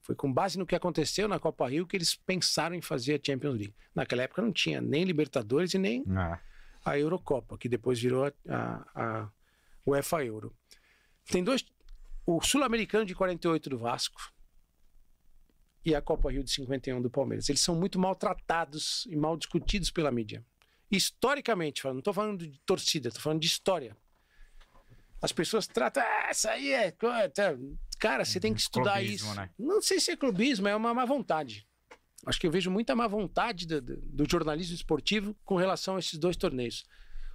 Foi com base no que aconteceu na Copa Rio que eles pensaram em fazer a Champions League. Naquela época não tinha nem Libertadores e nem ah. a Eurocopa, que depois virou a, a, a UEFA Euro. Tem dois. O Sul-Americano de 48 do Vasco, e a Copa Rio de 51 do Palmeiras. Eles são muito maltratados e mal discutidos pela mídia. Historicamente, não estou falando de torcida, estou falando de história. As pessoas tratam, ah, isso aí é. Cara, você tem que estudar clubismo, isso. Né? Não sei se é clubismo, é uma má vontade. Acho que eu vejo muita má vontade do, do jornalismo esportivo com relação a esses dois torneios.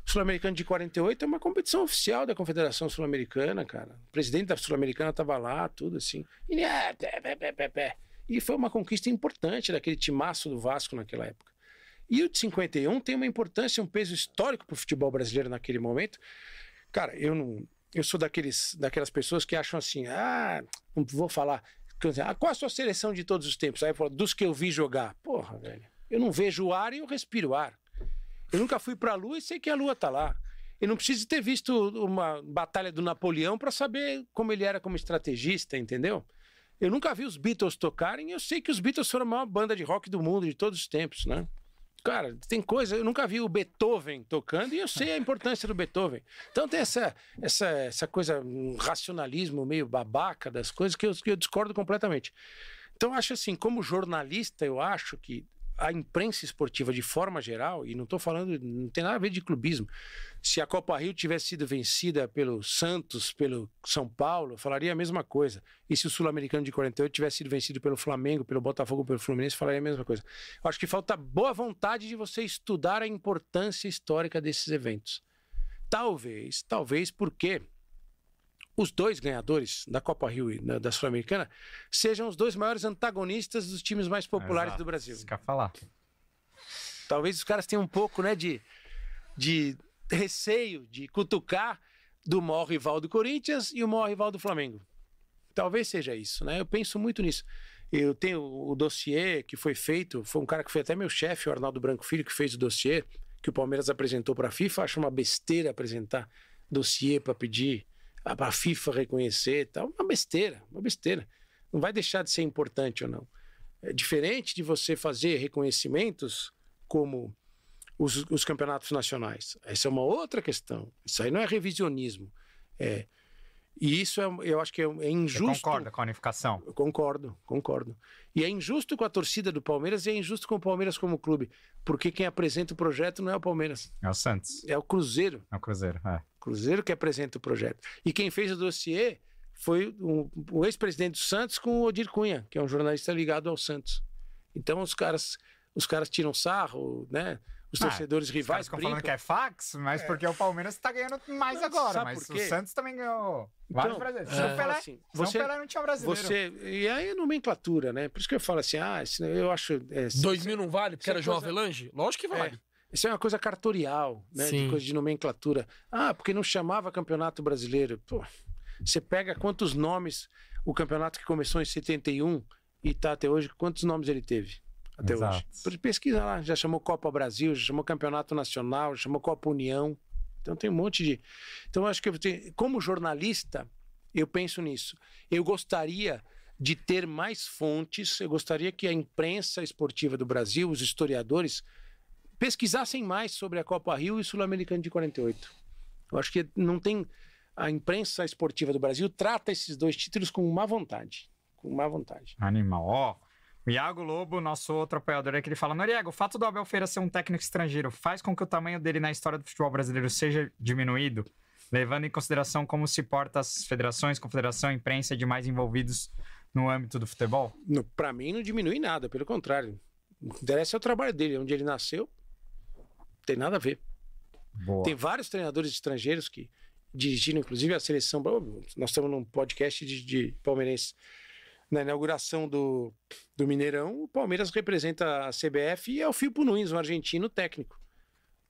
O Sul-Americano de 48 é uma competição oficial da Confederação Sul-Americana, cara. O presidente da Sul-Americana estava lá, tudo assim. E, é, pé, pé, pé, pé. E foi uma conquista importante daquele timaço do Vasco naquela época. E o de 51 tem uma importância, um peso histórico para o futebol brasileiro naquele momento. Cara, eu não. Eu sou daqueles, daquelas pessoas que acham assim, ah, não vou falar. Ah, qual a sua seleção de todos os tempos? Aí eu falo, dos que eu vi jogar. Porra, velho. Eu não vejo o ar e eu respiro o ar. Eu nunca fui para a Lua e sei que a Lua tá lá. Eu não preciso ter visto uma batalha do Napoleão para saber como ele era como estrategista, entendeu? Eu nunca vi os Beatles tocarem, eu sei que os Beatles foram a maior banda de rock do mundo de todos os tempos, né? Cara, tem coisa, eu nunca vi o Beethoven tocando e eu sei a importância do Beethoven. Então tem essa, essa, essa coisa, um racionalismo meio babaca das coisas que eu, que eu discordo completamente. Então acho assim, como jornalista, eu acho que a imprensa esportiva de forma geral, e não estou falando, não tem nada a ver de clubismo. Se a Copa Rio tivesse sido vencida pelo Santos, pelo São Paulo, falaria a mesma coisa. E se o Sul-Americano de 48 tivesse sido vencido pelo Flamengo, pelo Botafogo, pelo Fluminense, falaria a mesma coisa. Eu acho que falta boa vontade de você estudar a importância histórica desses eventos. Talvez, talvez porque os dois ganhadores da Copa Rio e da, da Sul-Americana sejam os dois maiores antagonistas dos times mais populares Exato, do Brasil. Isso que eu ia falar. Talvez os caras tenham um pouco né, de, de receio de cutucar do maior rival do Corinthians e o maior rival do Flamengo. Talvez seja isso, né? Eu penso muito nisso. Eu tenho o dossiê que foi feito, foi um cara que foi até meu chefe, o Arnaldo Branco Filho, que fez o dossiê, que o Palmeiras apresentou para a FIFA. Acho uma besteira apresentar dossiê para pedir para a FIFA reconhecer e tal. Uma besteira, uma besteira. Não vai deixar de ser importante ou não. É diferente de você fazer reconhecimentos como os, os, campeonatos nacionais. Essa é uma outra questão. Isso aí não é revisionismo. É, e isso é, eu acho que é, é injusto. Você concorda com a unificação? Eu concordo, concordo. E é injusto com a torcida do Palmeiras e é injusto com o Palmeiras como clube. Porque quem apresenta o projeto não é o Palmeiras. É o Santos. É o Cruzeiro. É o Cruzeiro, é. Cruzeiro que apresenta o projeto. E quem fez o dossiê foi um, o ex-presidente do Santos com o Odir Cunha, que é um jornalista ligado ao Santos. Então os caras, os caras tiram sarro, né? Os ah, torcedores rivais. Ficam falando que é fax, mas é. porque o Palmeiras está ganhando mais agora. Mas o Santos também ganhou vários então, brasileiros. É, São Pelé, assim, você, Pelé não tinha brasileiro. Você, e aí a nomenclatura, né? Por isso que eu falo assim, ah, eu acho. É, 2000 não vale, porque era João coisa... Avelange? Lógico que vale. É. Isso é uma coisa cartorial, né? Sim. De coisa de nomenclatura. Ah, porque não chamava Campeonato Brasileiro. Pô, você pega quantos nomes o campeonato que começou em 71 e está até hoje, quantos nomes ele teve? Até Exato. hoje. Pesquisa lá, já chamou Copa Brasil, já chamou Campeonato Nacional, já chamou Copa União. Então tem um monte de. Então eu acho que eu tenho... como jornalista, eu penso nisso. Eu gostaria de ter mais fontes, eu gostaria que a imprensa esportiva do Brasil, os historiadores, pesquisassem mais sobre a Copa Rio e Sul-Americano de 48. Eu acho que não tem. A imprensa esportiva do Brasil trata esses dois títulos com má vontade. Com má vontade. Animal. Ó, oh, o Iago Lobo, nosso outro apoiador aqui, ele fala: Noriego, o fato do Abel Feira ser um técnico estrangeiro faz com que o tamanho dele na história do futebol brasileiro seja diminuído, levando em consideração como se porta as federações, confederação, imprensa e demais envolvidos no âmbito do futebol? Para mim, não diminui nada, pelo contrário. O que interessa é o trabalho dele, onde ele nasceu, tem nada a ver. Boa. Tem vários treinadores estrangeiros que dirigiram, inclusive, a seleção. Nós estamos num podcast de, de palmeirense. Na inauguração do, do Mineirão, o Palmeiras representa a CBF e é o Filpo Nunes, um argentino técnico.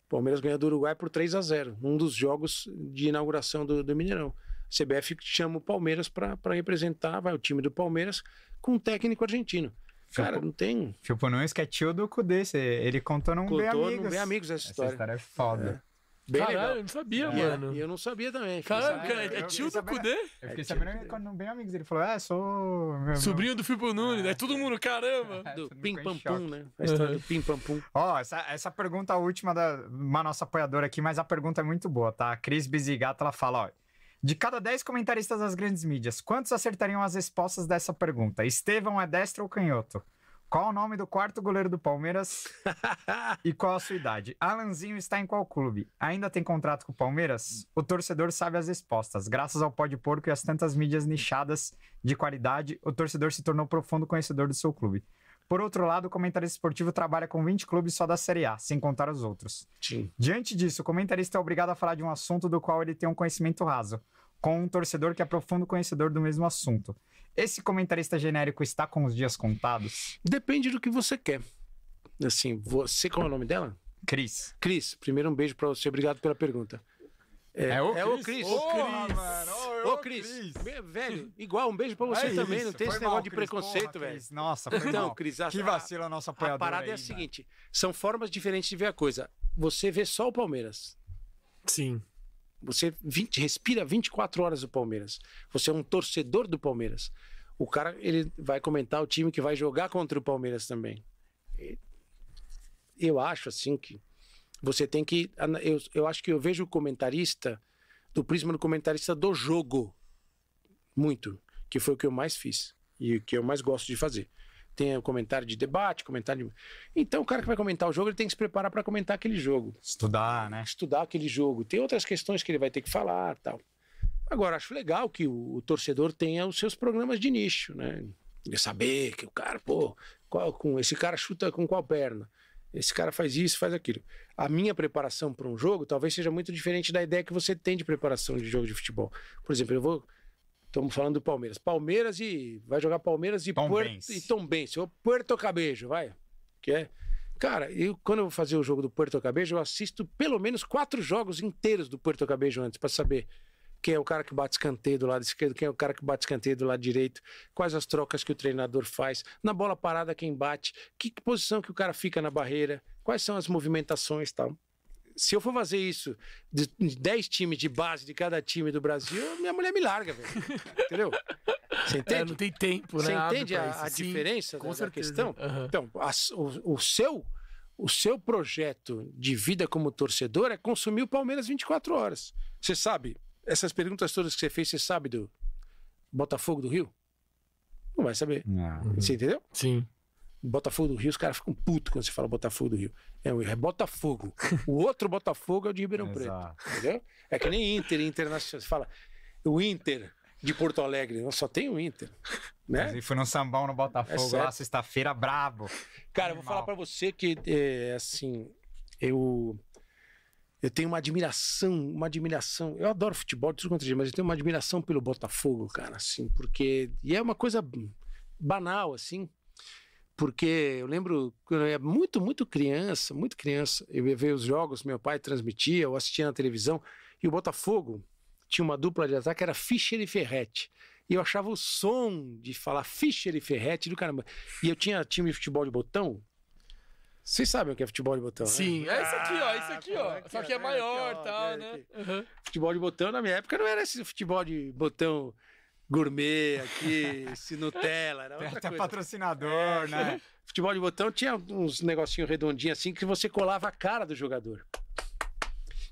O Palmeiras ganhou do Uruguai por 3 a 0 um dos jogos de inauguração do, do Mineirão. A CBF chama o Palmeiras para representar, vai o time do Palmeiras com um técnico argentino. Cara, não tem. Filipe Nunes que é tio do Cudê. Ele contou num contou Bem Amigos. no Bem Amigos essa história. Essa história é foda. É. Bem Caralho, legal. eu não sabia, é. mano. E eu não sabia também. Caralho, cara, é, é tio do Cudê? Eu fiquei é sabendo quando Bem Amigos. Ele falou, é, sou... Meu, Sobrinho do Filipe Nunes, é, é todo mundo, caramba. do Pim Pam Pum, né? A história uhum. do Pim Pam Pum. Ó, essa, essa pergunta última da uma nossa apoiadora aqui, mas a pergunta é muito boa, tá? A Cris Bizigato, ela fala, ó... De cada 10 comentaristas das grandes mídias, quantos acertariam as respostas dessa pergunta? Estevão é destro ou canhoto? Qual o nome do quarto goleiro do Palmeiras e qual a sua idade? Alanzinho está em qual clube? Ainda tem contrato com o Palmeiras? O torcedor sabe as respostas. Graças ao pó de porco e às tantas mídias nichadas de qualidade, o torcedor se tornou profundo conhecedor do seu clube. Por outro lado, o comentarista esportivo trabalha com 20 clubes só da Série A, sem contar os outros. Sim. Diante disso, o comentarista é obrigado a falar de um assunto do qual ele tem um conhecimento raso, com um torcedor que é profundo conhecedor do mesmo assunto. Esse comentarista genérico está com os dias contados? Depende do que você quer. Assim, você, qual é o nome dela? Cris. Cris, primeiro um beijo para você, obrigado pela pergunta. É, é o é Cris. Ô, Cris. Mano, ô, ô, Cris. Velho, igual, um beijo pra você é também. Isso. Não tem foi esse negócio de preconceito, porra, velho. Nossa, foi Então, mal. Cris, a, que vacila a nossa apoiadora A parada aí, é a seguinte: são formas diferentes de ver a coisa. Você vê só o Palmeiras. Sim. Você 20, respira 24 horas o Palmeiras. Você é um torcedor do Palmeiras. O cara ele vai comentar o time que vai jogar contra o Palmeiras também. Eu acho assim que você tem que. Eu, eu acho que eu vejo o comentarista do prisma do comentarista do jogo. Muito. Que foi o que eu mais fiz. E o que eu mais gosto de fazer. Tem o comentário de debate, comentário de... Então o cara que vai comentar o jogo, ele tem que se preparar para comentar aquele jogo. Estudar, né? Estudar aquele jogo. Tem outras questões que ele vai ter que falar tal. Agora, acho legal que o, o torcedor tenha os seus programas de nicho, né? De saber que o cara, pô, qual, com, esse cara chuta com qual perna? Esse cara faz isso, faz aquilo. A minha preparação para um jogo talvez seja muito diferente da ideia que você tem de preparação de jogo de futebol. Por exemplo, eu vou. Estamos falando do Palmeiras. Palmeiras e. Vai jogar Palmeiras e Tom Puerto, Benz. e Tom Benz. Ou Puerto Cabejo, vai. Que é. Cara, eu, quando eu vou fazer o jogo do Puerto Cabejo, eu assisto pelo menos quatro jogos inteiros do Puerto Cabejo antes, para saber quem é o cara que bate escanteio do lado esquerdo, quem é o cara que bate escanteio do lado direito, quais as trocas que o treinador faz, na bola parada quem bate, que, posição que o cara fica na barreira, quais são as movimentações tal. Se eu for fazer isso de de 10 times de base de cada time do Brasil, minha mulher me larga, velho. Entendeu? Você É, entende? não tem tempo, Você né? Abre entende a, a Sim, diferença com da, certeza. questão? Aham. Então, as- o, o seu, o seu projeto de vida como torcedor é consumir o Palmeiras 24 horas. Você sabe, essas perguntas todas que você fez, você sabe do Botafogo do Rio? Não vai saber. Não. Você entendeu? Sim. Botafogo do Rio, os caras ficam putos quando você fala Botafogo do Rio. É, o- é Botafogo. O outro Botafogo é o de Ribeirão Preto. Exato. Entendeu? É que nem Inter Internacional. Você fala, o Inter de Porto Alegre, não só tem o Inter. Né? E fui no sambão no Botafogo É lá, sexta-feira, brabo. Cara, eu vou Animal. falar pra você que, é, assim, eu. Eu tenho uma admiração, uma admiração. Eu adoro futebol, tudo quanto é mas eu tenho uma admiração pelo Botafogo, cara, assim, porque. E é uma coisa banal, assim. Porque eu lembro quando eu era muito, muito criança, muito criança, eu ia ver os jogos, meu pai transmitia, eu assistia na televisão, e o Botafogo tinha uma dupla de ataque, era Fischer e Ferretti. E eu achava o som de falar Fischer e Ferretti do caramba. E eu tinha time de futebol de botão. Vocês sabem o que é futebol de botão, né? Sim, é isso aqui, ó, isso aqui, ó. Ah, aqui, Só que é né? maior e tal, aqui, né? Uhum. Futebol de botão na minha época não era esse futebol de botão gourmet aqui, esse Nutella, era outra até coisa. É. patrocinador, né? Futebol de botão tinha uns negocinhos redondinhos assim que você colava a cara do jogador.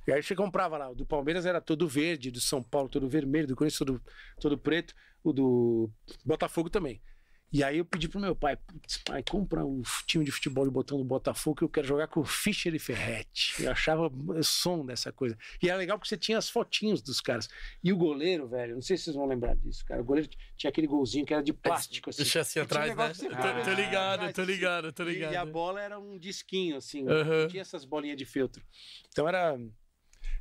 E aí você comprava lá. O do Palmeiras era todo verde, do São Paulo todo vermelho, do Corinthians todo, todo preto, o do Botafogo também. E aí eu pedi pro meu pai, putz, pai, compra o time de futebol de botão do Botafogo que eu quero jogar com o Fischer e Ferretti. Eu achava som dessa coisa. E era legal porque você tinha as fotinhos dos caras. E o goleiro, velho, não sei se vocês vão lembrar disso, cara. O goleiro tinha aquele golzinho que era de plástico, assim. Deixa assim atrás, né? negócio Tô, que você- tô ligado, tô ligado, tô E- E a ligado. bola era um disquinho, assim. Não tinha essas bolinhas de feltro. Então era.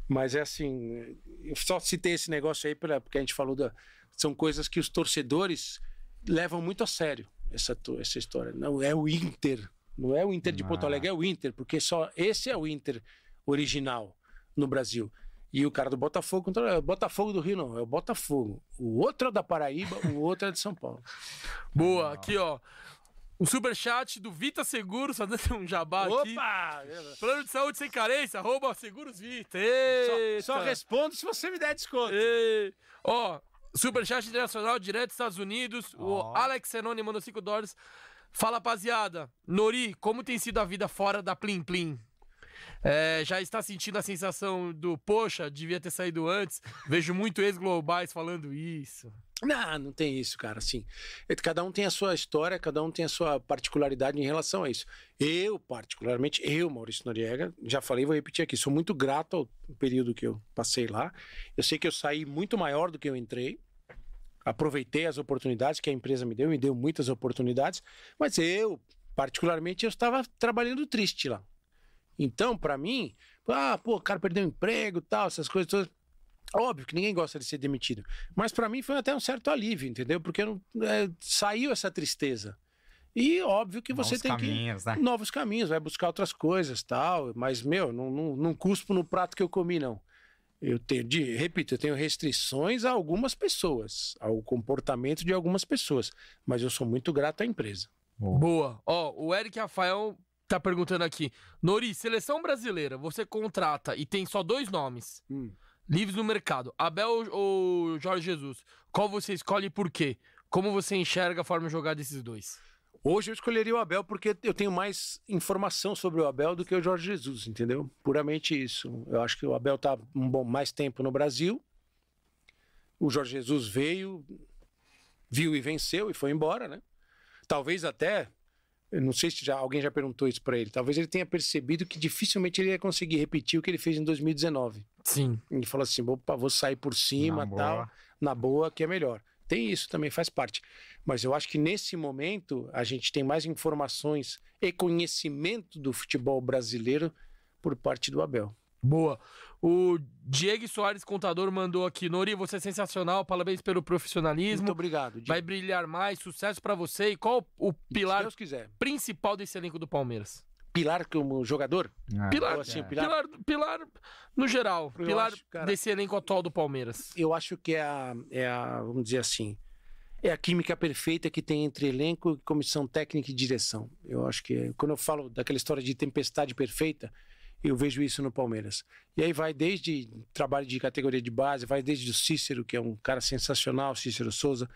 Mas é assim. Eu só citei esse negócio aí pra- porque a gente falou da. São coisas que os torcedores levam muito a sério, essa, essa história. Não é o Inter. Não é o Inter de Porto Ah. Alegre, é o Inter, porque só esse é o Inter original no Brasil. E o cara do Botafogo, contra- é o Botafogo do Rio não, é o Botafogo. O outro é da Paraíba, o outro é de São Paulo. Boa, aqui, ó. Um superchat do Vita Seguros, só dando um jabá aqui. Opa! Plano de saúde sem carência, arroba Seguros Vita. Só, só respondo se você me der desconto. Ei. Ó, Superchat Internacional, direto dos Estados Unidos. O Ó. Alex Senoni mandou 5 dólares. Fala, rapaziada. Nori, como tem sido a vida fora da Plim Plim? É, já está sentindo a sensação do, poxa, devia ter saído antes? Vejo muito ex-globais falando isso. Não, não tem isso, cara. Assim, é cada um tem a sua história, cada um tem a sua particularidade em relação a isso. Eu, particularmente, eu, Maurício Noriega, já falei, vou repetir aqui, sou muito grato ao período que eu passei lá. Eu sei que eu saí muito maior do que eu entrei. Aproveitei as oportunidades que a empresa me deu, me deu muitas oportunidades, mas eu, particularmente, eu estava trabalhando triste lá. Então, para mim, ah, pô, o cara perdeu o emprego, tal, essas coisas todas. Óbvio que ninguém gosta de ser demitido. Mas para mim foi até um certo alívio, entendeu? Porque não, é, saiu essa tristeza. E óbvio que você Novos tem caminhos, né? que. Novos caminhos, vai buscar outras coisas tal. Mas, meu, não, não, não cuspo no prato que eu comi, não. Eu tenho, de, repito, eu tenho restrições a algumas pessoas, ao comportamento de algumas pessoas. Mas eu sou muito grato à empresa. Boa. Ó, o Eric Rafael tá perguntando aqui. Nori, seleção brasileira, você contrata e tem só dois nomes. Hum. Livres no mercado. Abel ou Jorge Jesus? Qual você escolhe e por quê? Como você enxerga a forma de jogar desses dois? Hoje eu escolheria o Abel porque eu tenho mais informação sobre o Abel do que o Jorge Jesus, entendeu? Puramente isso. Eu acho que o Abel tá um bom mais tempo no Brasil. O Jorge Jesus veio, viu e venceu e foi embora, né? Talvez até, eu não sei se já, alguém já perguntou isso para ele, talvez ele tenha percebido que dificilmente ele ia conseguir repetir o que ele fez em 2019. Sim. Ele falou assim: opa, vou sair por cima Na tal, boa. na boa, que é melhor. tem isso também, faz parte. Mas eu acho que nesse momento a gente tem mais informações e conhecimento do futebol brasileiro por parte do Abel. Boa. O Diego Soares Contador mandou aqui, Nori, você é sensacional, parabéns pelo profissionalismo. Muito obrigado. Diego. Vai brilhar mais, sucesso pra você. E qual o pilar Deus quiser. principal desse elenco do Palmeiras? Pilar como jogador? É. Pilar, assim, é. pilar- pilar, pilar no geral, Eu pilar acho, cara- desse elenco atual do Palmeiras. Eu acho que é a, é a, vamos dizer assim, é a química perfeita que tem entre elenco, comissão técnica e direção. Eu acho que quando eu falo daquela história de tempestade perfeita, eu vejo isso no Palmeiras. E aí vai desde trabalho de categoria de base, vai desde o Cícero, que é um cara sensacional, Cícero Souza,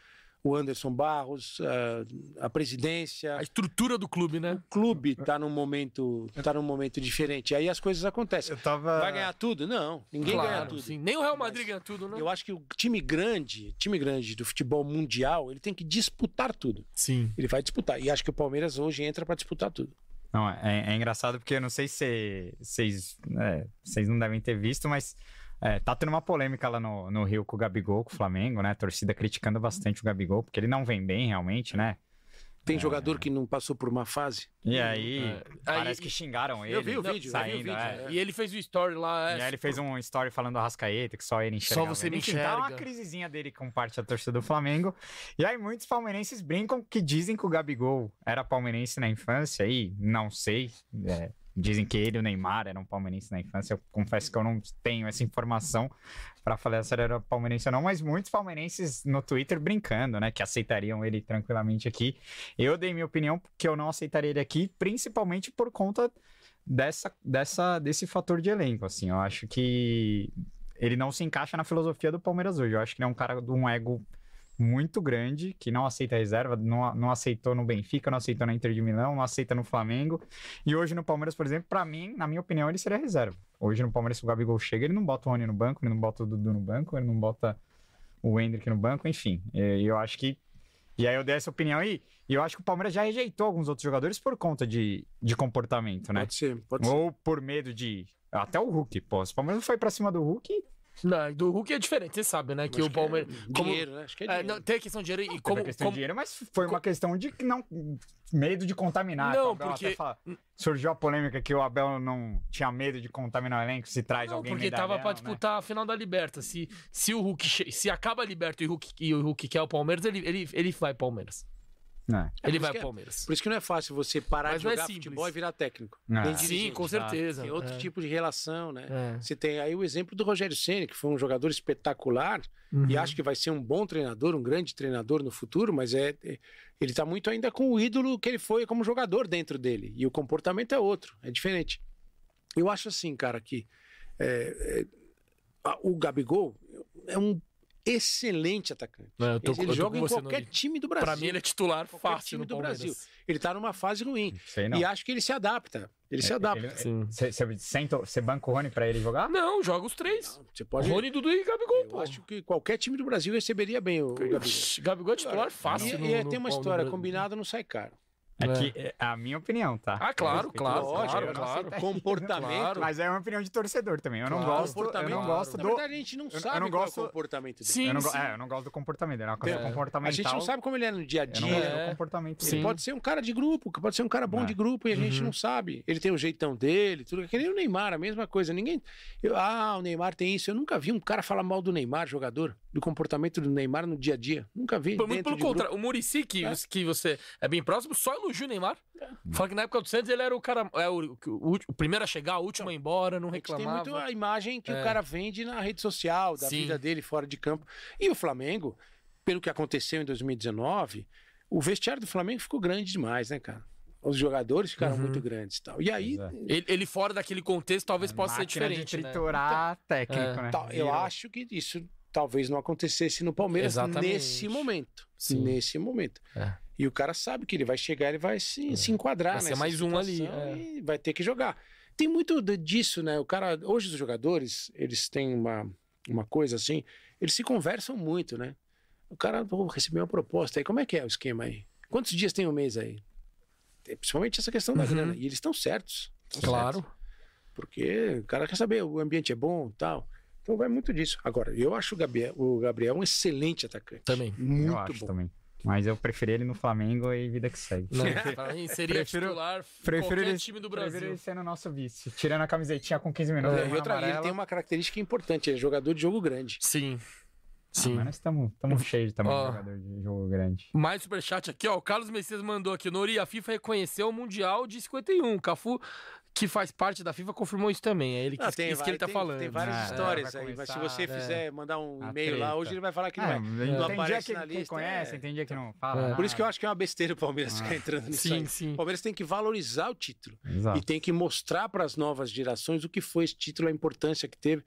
o Anderson Barros, a, a presidência, A estrutura do clube, né? o clube está num momento, tá num momento diferente. Aí as coisas acontecem. Eu tava. Vai ganhar tudo? Não, ninguém ganha claro, tudo. sim. Nem o Real Madrid Mas ganha tudo, né? Eu acho que o time grande, time grande do futebol mundial, ele tem que disputar tudo. Sim. Ele vai disputar. E acho que o Palmeiras hoje entra para disputar tudo. Não, é, é engraçado porque eu não sei se vocês é, não devem ter visto, mas é, tá tendo uma polêmica lá no, no Rio com o Gabigol, com o Flamengo, né? A torcida criticando bastante o Gabigol, porque ele não vem bem realmente, né? Tem jogador que não passou por uma fase. E aí, É. parece Aí- que xingaram ele. Eu vi o vídeo, eu vi o saindo, vídeo, é. é. E ele fez o story lá. é, E aí ele fez um story falando do Arrascaeta, que só ele enxergava. você me Enfim, Tá uma enxerga. crisezinha dele com parte da torcida do Flamengo. E aí muitos palmeirenses brincam que dizem que o Gabigol era palmeirense na infância, e não sei. é, dizem que ele e o Neymar eram palmeirenses na infância. Eu confesso que eu não tenho essa informação para falar se ele era palmeirense ou não, mas muitos palmeirenses no Twitter brincando, né? Que aceitariam ele tranquilamente aqui. Eu dei minha opinião que eu não aceitaria ele aqui, principalmente por conta dessa, dessa, desse fator de elenco, assim. Eu acho que ele não se encaixa na filosofia do Palmeiras hoje. Eu acho que ele é um cara de um ego muito grande, que não aceita reserva, não, não aceitou no Benfica, não aceitou na Inter de Milão, não aceita no Flamengo. E hoje no Palmeiras, por exemplo, pra mim, na minha opinião, ele seria reserva. Hoje no Palmeiras, se o Gabigol chega, ele não bota o Rony no banco, ele não bota o Dudu no banco, ele não bota o Hendrick no banco, enfim. E eu acho que. E aí eu dei essa opinião aí, e eu acho que o Palmeiras já rejeitou alguns outros jogadores por conta de, de comportamento, né? Pode ser, pode ser. Ou por medo de. Até o Hulk, pô. Se o Palmeiras não foi pra cima do Hulk, Não, do Hulk é diferente, você sabe, né? Que Acho o Palmeiras. é como- dinheiro, né? Acho que é É, dinheiro. não, tem a questão de dinheiro e Como, como. questão como- de dinheiro, mas foi uma questão de não. Medo de contaminar. Não, Abel porque- até fala- surgiu a polêmica que o Abel não tinha medo de contaminar o elenco se traz Não, alguém porque tava pra né? disputar a final da Liberta. Se, se o Hulk. Se acaba a Liberta e o Hulk, e o Hulk quer o Palmeiras, ele, ele, ele vai Palmeiras. É. Ele por vai que é- Palmeiras. Por isso que não é fácil você parar Mas de é jogar simples. futebol e virar técnico. Tem Sim, dirigente, com certeza. Tem outro É. tipo de relação, né? É. Você tem aí o exemplo do Rogério Ceni, que foi um jogador espetacular Uhum. e acho que vai ser um bom treinador, um grande treinador no futuro, mas é, é- ele tá muito ainda com o ídolo que ele foi como jogador dentro dele. E o comportamento é outro, é diferente. Eu acho assim, cara, que é, é, a- o Gabigol é um excelente atacante. É, eu tô- ele eu tô joga com em você, qualquer time do Brasil. Pra mim, ele é titular Qualquer fácil time no do Palmeiras. Brasil. Ele tá numa fase ruim. Sei não. E acho que ele se adapta. Ele se adapta. Você senta- você banca o Rony pra ele jogar? Não, joga os três. Você pode. Rony, Dudu e Gabigol, Eu pô. acho que qualquer time do Brasil receberia bem o, o Gabigol. Gabigol é titular fácil. E, no- e aí no- tem uma no- história, combinado não sai caro. É É. que é a minha opinião, tá? Ah, claro, Eu claro, Lógico, claro, eu não claro. Comportamento. Claro. Mas é uma opinião de torcedor também. Eu não Claro. gosto, eu comportamento. não gosto do. verdade, a gente não eu sabe não qual gosto- é o comportamento dele. Sim, eu, não, sim. é, eu não gosto do comportamento. É uma coisa É. comportamental. A gente não sabe como ele é no dia a Eu não dia. gosto É. do comportamento Ele Sim. dele. pode ser um cara de grupo, pode ser um cara bom É. de grupo e a gente Uhum. não sabe. Ele tem o jeitão dele, tudo. Que nem o Neymar, a mesma coisa. Ninguém. eu- ah, o Neymar tem isso. Eu nunca vi um cara falar mal do Neymar, jogador, do comportamento do Neymar no dia a dia. Nunca vi. Muito pelo contrário. O Murici, que, É. que você é bem próximo, só elogia o Neymar. Fala que na época do Santos ele era o cara. É, o, o- o primeiro a chegar, o último a ir embora, não É que Tem reclamava. muito a imagem que É. o cara vende na rede social, da Sim. vida dele fora de campo. E o Flamengo, pelo que aconteceu em 2019, o vestiário do Flamengo ficou grande demais, né, cara? Os jogadores ficaram Uhum. muito grandes e tal. E aí, é. Ele, ele fora daquele contexto talvez possa ser diferente. de né? triturar técnico, É. né? tal, eu acho que isso talvez não acontecesse no Palmeiras Exatamente. nesse momento. Sim. Nesse momento. É. E o cara sabe que ele vai chegar, ele vai se, se enquadrar Vai ser mais um ali, é. e vai ter que jogar. Tem muito de- disso, né? O cara, hoje os jogadores, eles têm uma, uma coisa assim, eles se conversam muito, né? O cara pô, recebeu uma proposta aí, como é que é o esquema aí? Quantos dias tem um mês aí? Tem Principalmente essa questão da Uhum. grana. E eles estão certos. Tão Claro. certos. Porque o cara quer saber, o ambiente é bom tal. Então vai muito disso. Agora, eu acho o Gabriel, o Gabriel um excelente atacante. Também. Muito eu acho bom. também. Mas eu preferi ele no Flamengo e vida que segue. Não, pra mim seria Prefiro- titular Prefiro qualquer ele, time do prefiro Brasil. ele ser no nosso vice. Tirando a camisetinha com 15 minutos. É, e outra, ele tem uma característica importante, ele é jogador de jogo grande. Sim. Ah, Sim. mas nós estamos cheios também Ó. de jogador de jogo grande. Mais superchat aqui, ó. O Carlos Messias mandou aqui. Nori, a FIFA reconheceu o Mundial de 51. Cafu, que faz parte da FIFA, confirmou isso também. É ele que, Ah, isso que ele tá tem, falando. Tem várias Ah, é, histórias vai aí, mas se você é. fizer mandar um e-mail lá, hoje ele vai falar que não É, vai. tem não dia aparece que, na lista, conhece, é. tem dia que não fala. Por isso que eu acho que é uma besteira o Palmeiras Ah. ficar entrando nisso Sim, aí. sim. O Palmeiras tem que valorizar o título. Exato. E tem que mostrar para as novas gerações o que foi esse título, a importância que teve.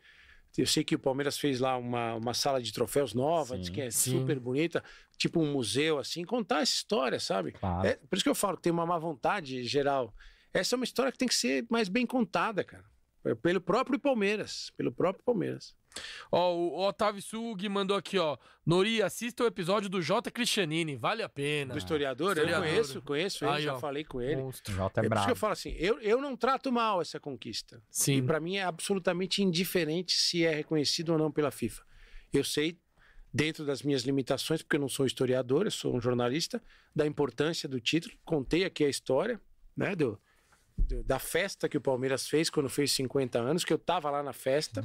Eu sei que o Palmeiras fez lá uma, uma sala de troféus nova, Sim, diz que é sim. super bonita, tipo um museu, assim, contar essa história, sabe? Claro. É, por isso que eu falo que tem uma má vontade geral. Essa é uma história que tem que ser mais bem contada, cara. É Pelo próprio Palmeiras. Pelo próprio Palmeiras. Ó, o Otávio Sug mandou aqui, ó. Nori, assista o episódio do J. Cristianini, vale a pena. Do historiador, historiador. eu conheço, conheço ele, Aí, já ó. falei com ele. Monstro. O Jota é, É isso que eu falo assim, eu, eu não trato mal essa conquista. E Sim. para mim é absolutamente indiferente se é reconhecido ou não pela FIFA. Eu sei, dentro das minhas limitações, porque eu não sou historiador, eu sou um jornalista, da importância do título. Contei aqui a história, né, do, do- da festa que o Palmeiras fez quando fez 50 anos, que eu estava lá na festa.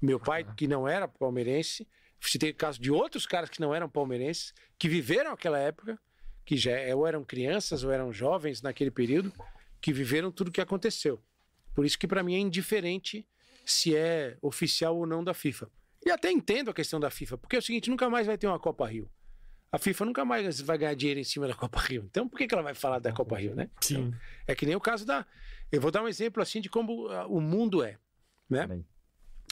Meu pai, que não era palmeirense, citei o caso de outros caras que não eram palmeirenses, que viveram aquela época, que já ou eram crianças ou eram jovens naquele período, que viveram tudo o que aconteceu. Por isso que para mim é indiferente se é oficial ou não da FIFA. E até entendo a questão da FIFA, porque é o seguinte, nunca mais vai ter uma Copa Rio. A FIFA nunca mais vai ganhar dinheiro em cima da Copa Rio. Então por que, que ela vai falar da Copa Rio, né? Sim. É que nem o caso da. Eu vou dar um exemplo assim de como ah, o mundo é. Né?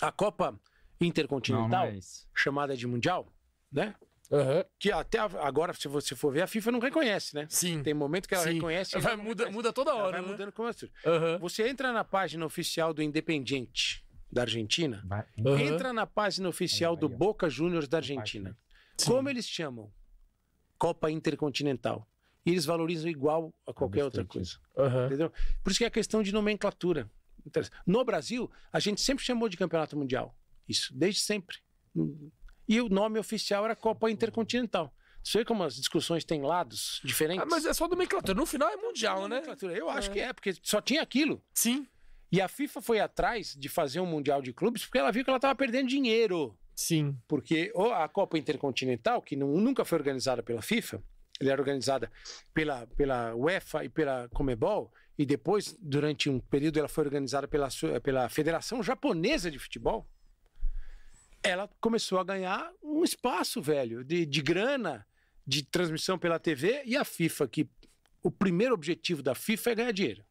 A Copa Não, Intercontinental, não é isso. chamada de Mundial, né? Aham. Que até a- agora, se você for ver, a FIFA não reconhece, né? Sim. Tem momento que ela Sim. reconhece. Vai, ela não muda, muda toda Ela hora, vai né? mudando como é. Aham. Você entra na página oficial do Independiente da Argentina, Vai- Aham. entra na página oficial Aí, do. Boca Juniors da Argentina. Como eles chamam? Copa Intercontinental. E eles valorizam igual a qualquer outra coisa. Aham. Entendeu? Por isso que é questão de nomenclatura. No Brasil, a gente sempre chamou de campeonato mundial. Isso, desde sempre. E o nome oficial era Copa Intercontinental. Você vê como as discussões têm lados diferentes? Ah, mas é só nomenclatura. No final é mundial, né? Nomenclatura. Eu acho É. que é, porque só tinha aquilo. Sim. E a FIFA foi atrás de fazer um Mundial de Clubes porque ela viu que ela estava perdendo dinheiro. Sim. Porque a Copa Intercontinental, que nunca foi organizada pela FIFA, ela era organizada pela, pela UEFA e pela Comebol, e depois, durante um período, ela foi organizada pela, pela Federação Japonesa de Futebol. Ela começou a ganhar um espaço, velho, de, de grana, de transmissão pela TV, e a FIFA, que o primeiro objetivo da FIFA é ganhar dinheiro.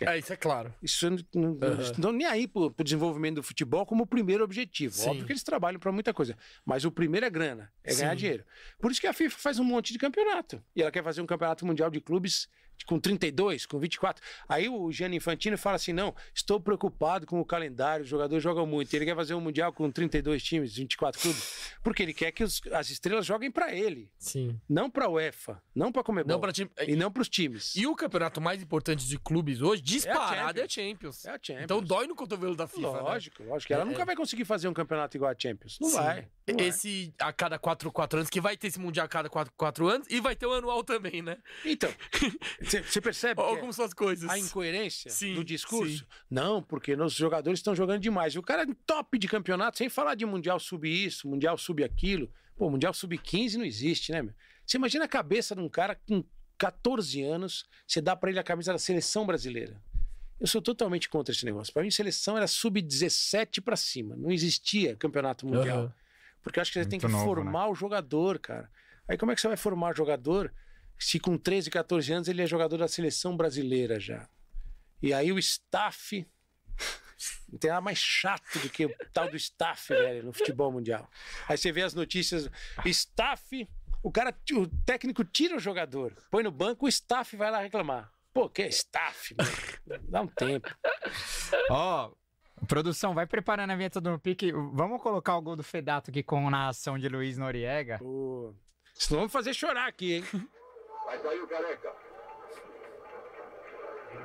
É, isso é claro. Isso não, não, não nem aí pro, pro desenvolvimento do futebol como o primeiro objetivo. Sim. Óbvio que eles trabalham para muita coisa. Mas o primeiro é grana, é ganhar Sim. dinheiro. Por isso que a FIFA faz um monte de campeonato. E ela quer fazer um campeonato mundial de clubes com 32, com 24. Aí o Gianni Infantino fala assim: não, estou preocupado com o calendário, os jogadores jogam muito. Ele quer fazer um mundial com 32 times, 24 clubes. Porque ele quer que os- as estrelas joguem para ele, Sim. não para a UEFA, não para a Comebol. Não pra time... E não para os times. E o campeonato mais importante de clubes hoje, disparado, é a Champions. Champions. É a Champions. Então dói no cotovelo da FIFA, né? Lógico, lógico. Ela É, nunca é. vai conseguir fazer um campeonato igual a Champions. Não Sim. vai. não vai. Esse a cada 4, 4 anos, que vai ter esse Mundial a cada 4, 4 anos, e vai ter o anual também, né? Então, você percebe Olha como são as coisas. a incoerência Sim, do discurso? sim. Não, porque nossos jogadores estão jogando demais. O cara é top de campeonato, sem falar de Mundial sub isso, Mundial sub aquilo. Pô, Mundial sub 15 não existe, né, meu? Você imagina a cabeça de um cara com 14 anos, você dá pra ele a camisa da seleção brasileira. Eu sou totalmente contra esse negócio. Pra mim, seleção era sub-17 pra cima. Não existia campeonato mundial. Aham. Porque eu acho que você tem que Muito novo, formar o jogador, cara. Aí como é que você vai formar jogador se com 13, 14 anos ele é jogador da seleção brasileira já? E aí o staff. Não tem nada mais chato do que o tal do staff, velho, no futebol mundial. Aí você vê as notícias, staff, o cara, o técnico tira o jogador, põe no banco, o staff vai lá reclamar. Pô, que é staff? Dá um tempo. Ó, produção, vai preparando a vinheta do pique. Vamos colocar o gol do Fedato aqui com narração de Luiz Noriega. Pô, senão vamos fazer chorar aqui, hein? Vai sair o careca.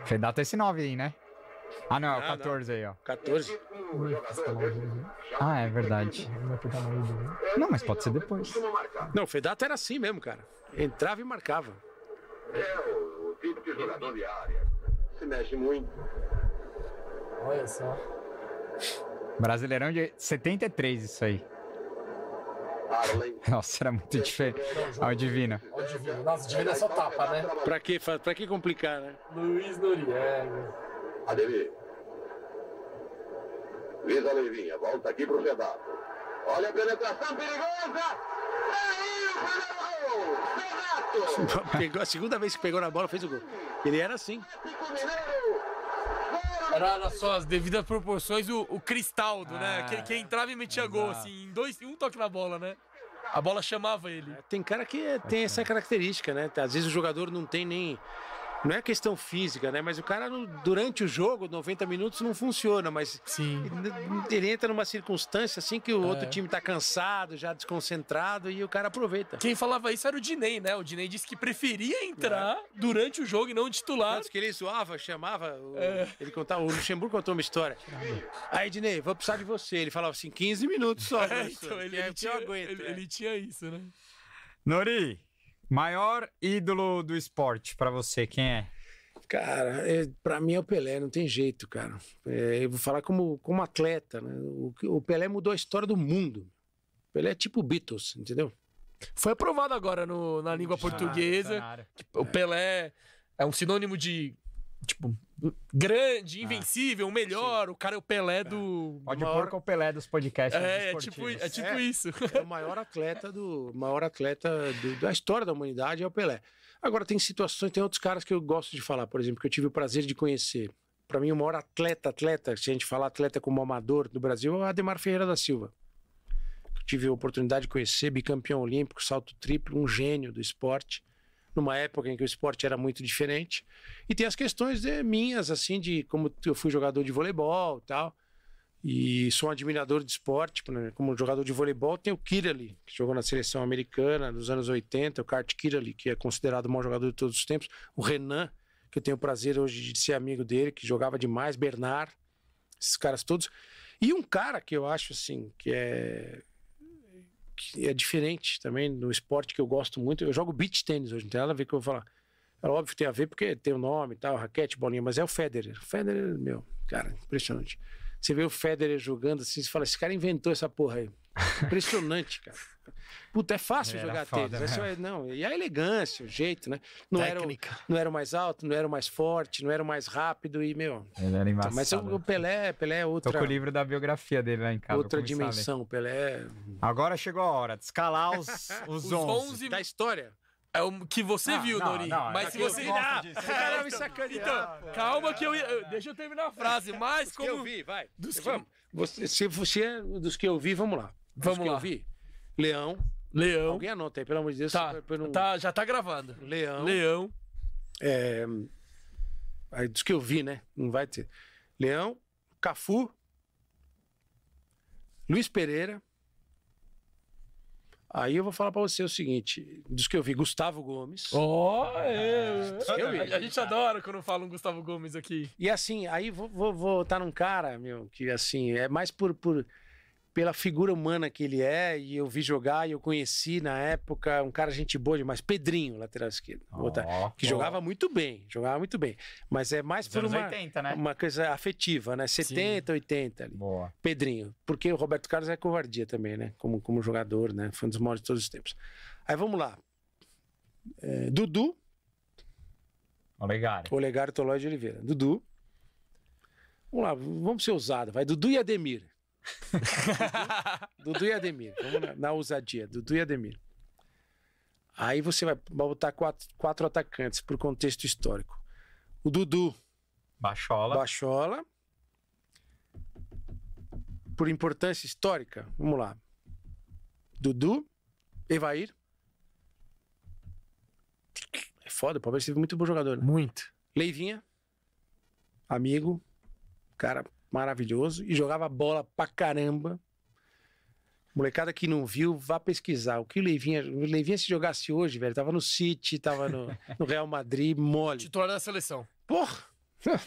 Fedato é esse 9 aí, né? Ah, não, é o Não, 14 aí, ó. 14. Com o jogador desse Ah, é verdade. Não, mas pode ser depois. Não, o Fedato era assim mesmo, cara. Entrava e marcava. É o, o tipo de jogador de área. Se mexe muito. Olha só. Brasileirão de 73, isso aí. Nossa, era muito diferente. Ó, o Divino. O Divino. Nossa, o Divino é só tapa, né? Pra que, pra que complicar, né? Luiz Noriega. Ademir. Visa a Leivinha. Volta aqui pro Fedato. Olha a penetração perigosa. Aí o primeiro gol. Fedato. Pegou, a segunda vez que pegou na bola, fez o gol. Ele era assim. Gol Era nas suas devidas proporções o, o Cristaldo, né? Ah, Aquele que entrava e metia gol, exato. assim, em dois, um toque na bola, né? A bola chamava ele. Tem cara que é- tem essa característica, né? Às vezes o jogador não tem nem. Não é questão física, né? Mas o cara, no- durante o jogo, 90 minutos, não funciona. Mas Sim. ele entra numa circunstância assim que o outro É. time tá cansado, já desconcentrado, e o cara aproveita. Quem falava isso era o Diney, né? O Diney disse que preferia entrar durante o jogo e não titular. Antes que ele zoava, chamava, o- É. ele contava, o Luxemburgo contou uma história. Aí, Dinei, vou precisar de você. Ele falava assim, 15 minutos só. É, então, ele, é ele o que tinha, ele- é. ele tinha isso, né? Nori, maior ídolo do esporte pra você, quem é? Cara, é, pra mim é o Pelé, não tem jeito, cara. É, eu vou falar como, como atleta, né? O, o Pelé mudou a história do mundo. O Pelé é tipo Beatles, entendeu? Foi aprovado agora no- na língua portuguesa. que O Pelé é um sinônimo de, tipo, grande, invencível, o melhor. O cara é o Pelé do... Pode Maior- pôr com o Pelé dos podcasts É, é esportivos. tipo, é tipo É. isso. É o maior atleta do maior atleta do- da história da humanidade é o Pelé. Agora tem situações, tem outros caras que eu gosto de falar, por exemplo, que eu tive o prazer de conhecer. Para mim o maior atleta, atleta, se a gente falar atleta como amador do Brasil, é o Ademar Ferreira da Silva. Eu tive a oportunidade de conhecer, bicampeão olímpico, salto triplo, um gênio do esporte, numa época em que o esporte era muito diferente. E tem as questões de, minhas, assim, de como eu fui jogador de voleibol e tal. E sou um admirador de esporte, né? como jogador de voleibol, tem o Kirali, que jogou na seleção americana nos anos 80, o Kart Kirali, que é considerado o maior jogador de todos os tempos, o Renan, que eu tenho o prazer hoje de ser amigo dele, que jogava demais, Bernard, esses caras todos. E um cara que eu acho assim, que é é diferente também no esporte que eu gosto muito, eu jogo beach tênis hoje, não tem nada a ver com o que eu vou falar. É óbvio que tem a ver porque tem o nome e tal, raquete, bolinha, mas é o Federer. O Federer, meu, cara, impressionante. Você vê o Federer jogando assim, você fala, esse cara inventou essa porra aí. Impressionante, cara. Puta, é fácil era jogar foda, tênis. né? Essa é- Não, e a elegância, o jeito, né? Não era, o, Técnica. não era o mais alto, não era o mais forte, não era o mais rápido e, meu. Ele era embaçado. Mas o, o Pelé, Pelé é Tô outra, com o livro da biografia dele lá em casa. outra dimensão. O Pelé é Agora chegou a hora de escalar os, os, Os 11. 11 da história. é o que você Não, viu, não, Nori. não, mas é se você. Ah, é, Cara, me então- sacanear, Então, calma que eu ia. eu- Deixa eu terminar a frase. Mas Dos que eu como. vi, vai. Dos que- Vamos. Você, se você é dos que eu vi, vamos lá. Vamos lá. Leão. Leão. Alguém anota aí, pelo amor de Deus. Tá, não- tá, já tá gravando. Leão. Leão. É, aí dos que eu vi, né? Não vai ter. Leão, Cafu, Luiz Pereira. Aí eu vou falar pra você o seguinte: dos que eu vi, Gustavo Gomes. Ó, é. Eu vi. A, a gente adora quando fala um Gustavo Gomes aqui. E assim, aí vou, vou, vou tá num cara, meu, que assim, é mais por, por pela figura humana que ele é, e eu vi jogar, e eu conheci na época, um cara gente boa demais, Pedrinho, lateral esquerdo. Ó, que ó. jogava muito bem, jogava muito bem. Mas é mais por uma, 80, né? uma coisa afetiva, né? 70, 80 ali. Boa. Pedrinho. Porque o Roberto Carlos é covardia também, né? Como, como jogador, né? Foi um dos maiores de todos os tempos. Aí vamos lá. É, Dudu, Olegário. Olegário Tolói de Oliveira. Dudu. Vamos lá, vamos ser ousado. Vai, Dudu e Ademir. Dudu e Ademir. Vamos na, na ousadia. Dudu e Ademir. Aí você vai botar quatro, quatro atacantes por contexto histórico. O Dudu, Bachola. Bachola. Por importância histórica, vamos lá. Dudu, Evair. É foda, o Palmeiras teve muito bom jogador, né? Muito. Leivinha, amigo, cara maravilhoso, e jogava bola pra caramba. Molecada que não viu, vá pesquisar. O que o Leivinha. O Leivinha, se jogasse hoje, velho, tava no City, tava no, no Real Madrid, mole. Titular da seleção. Porra!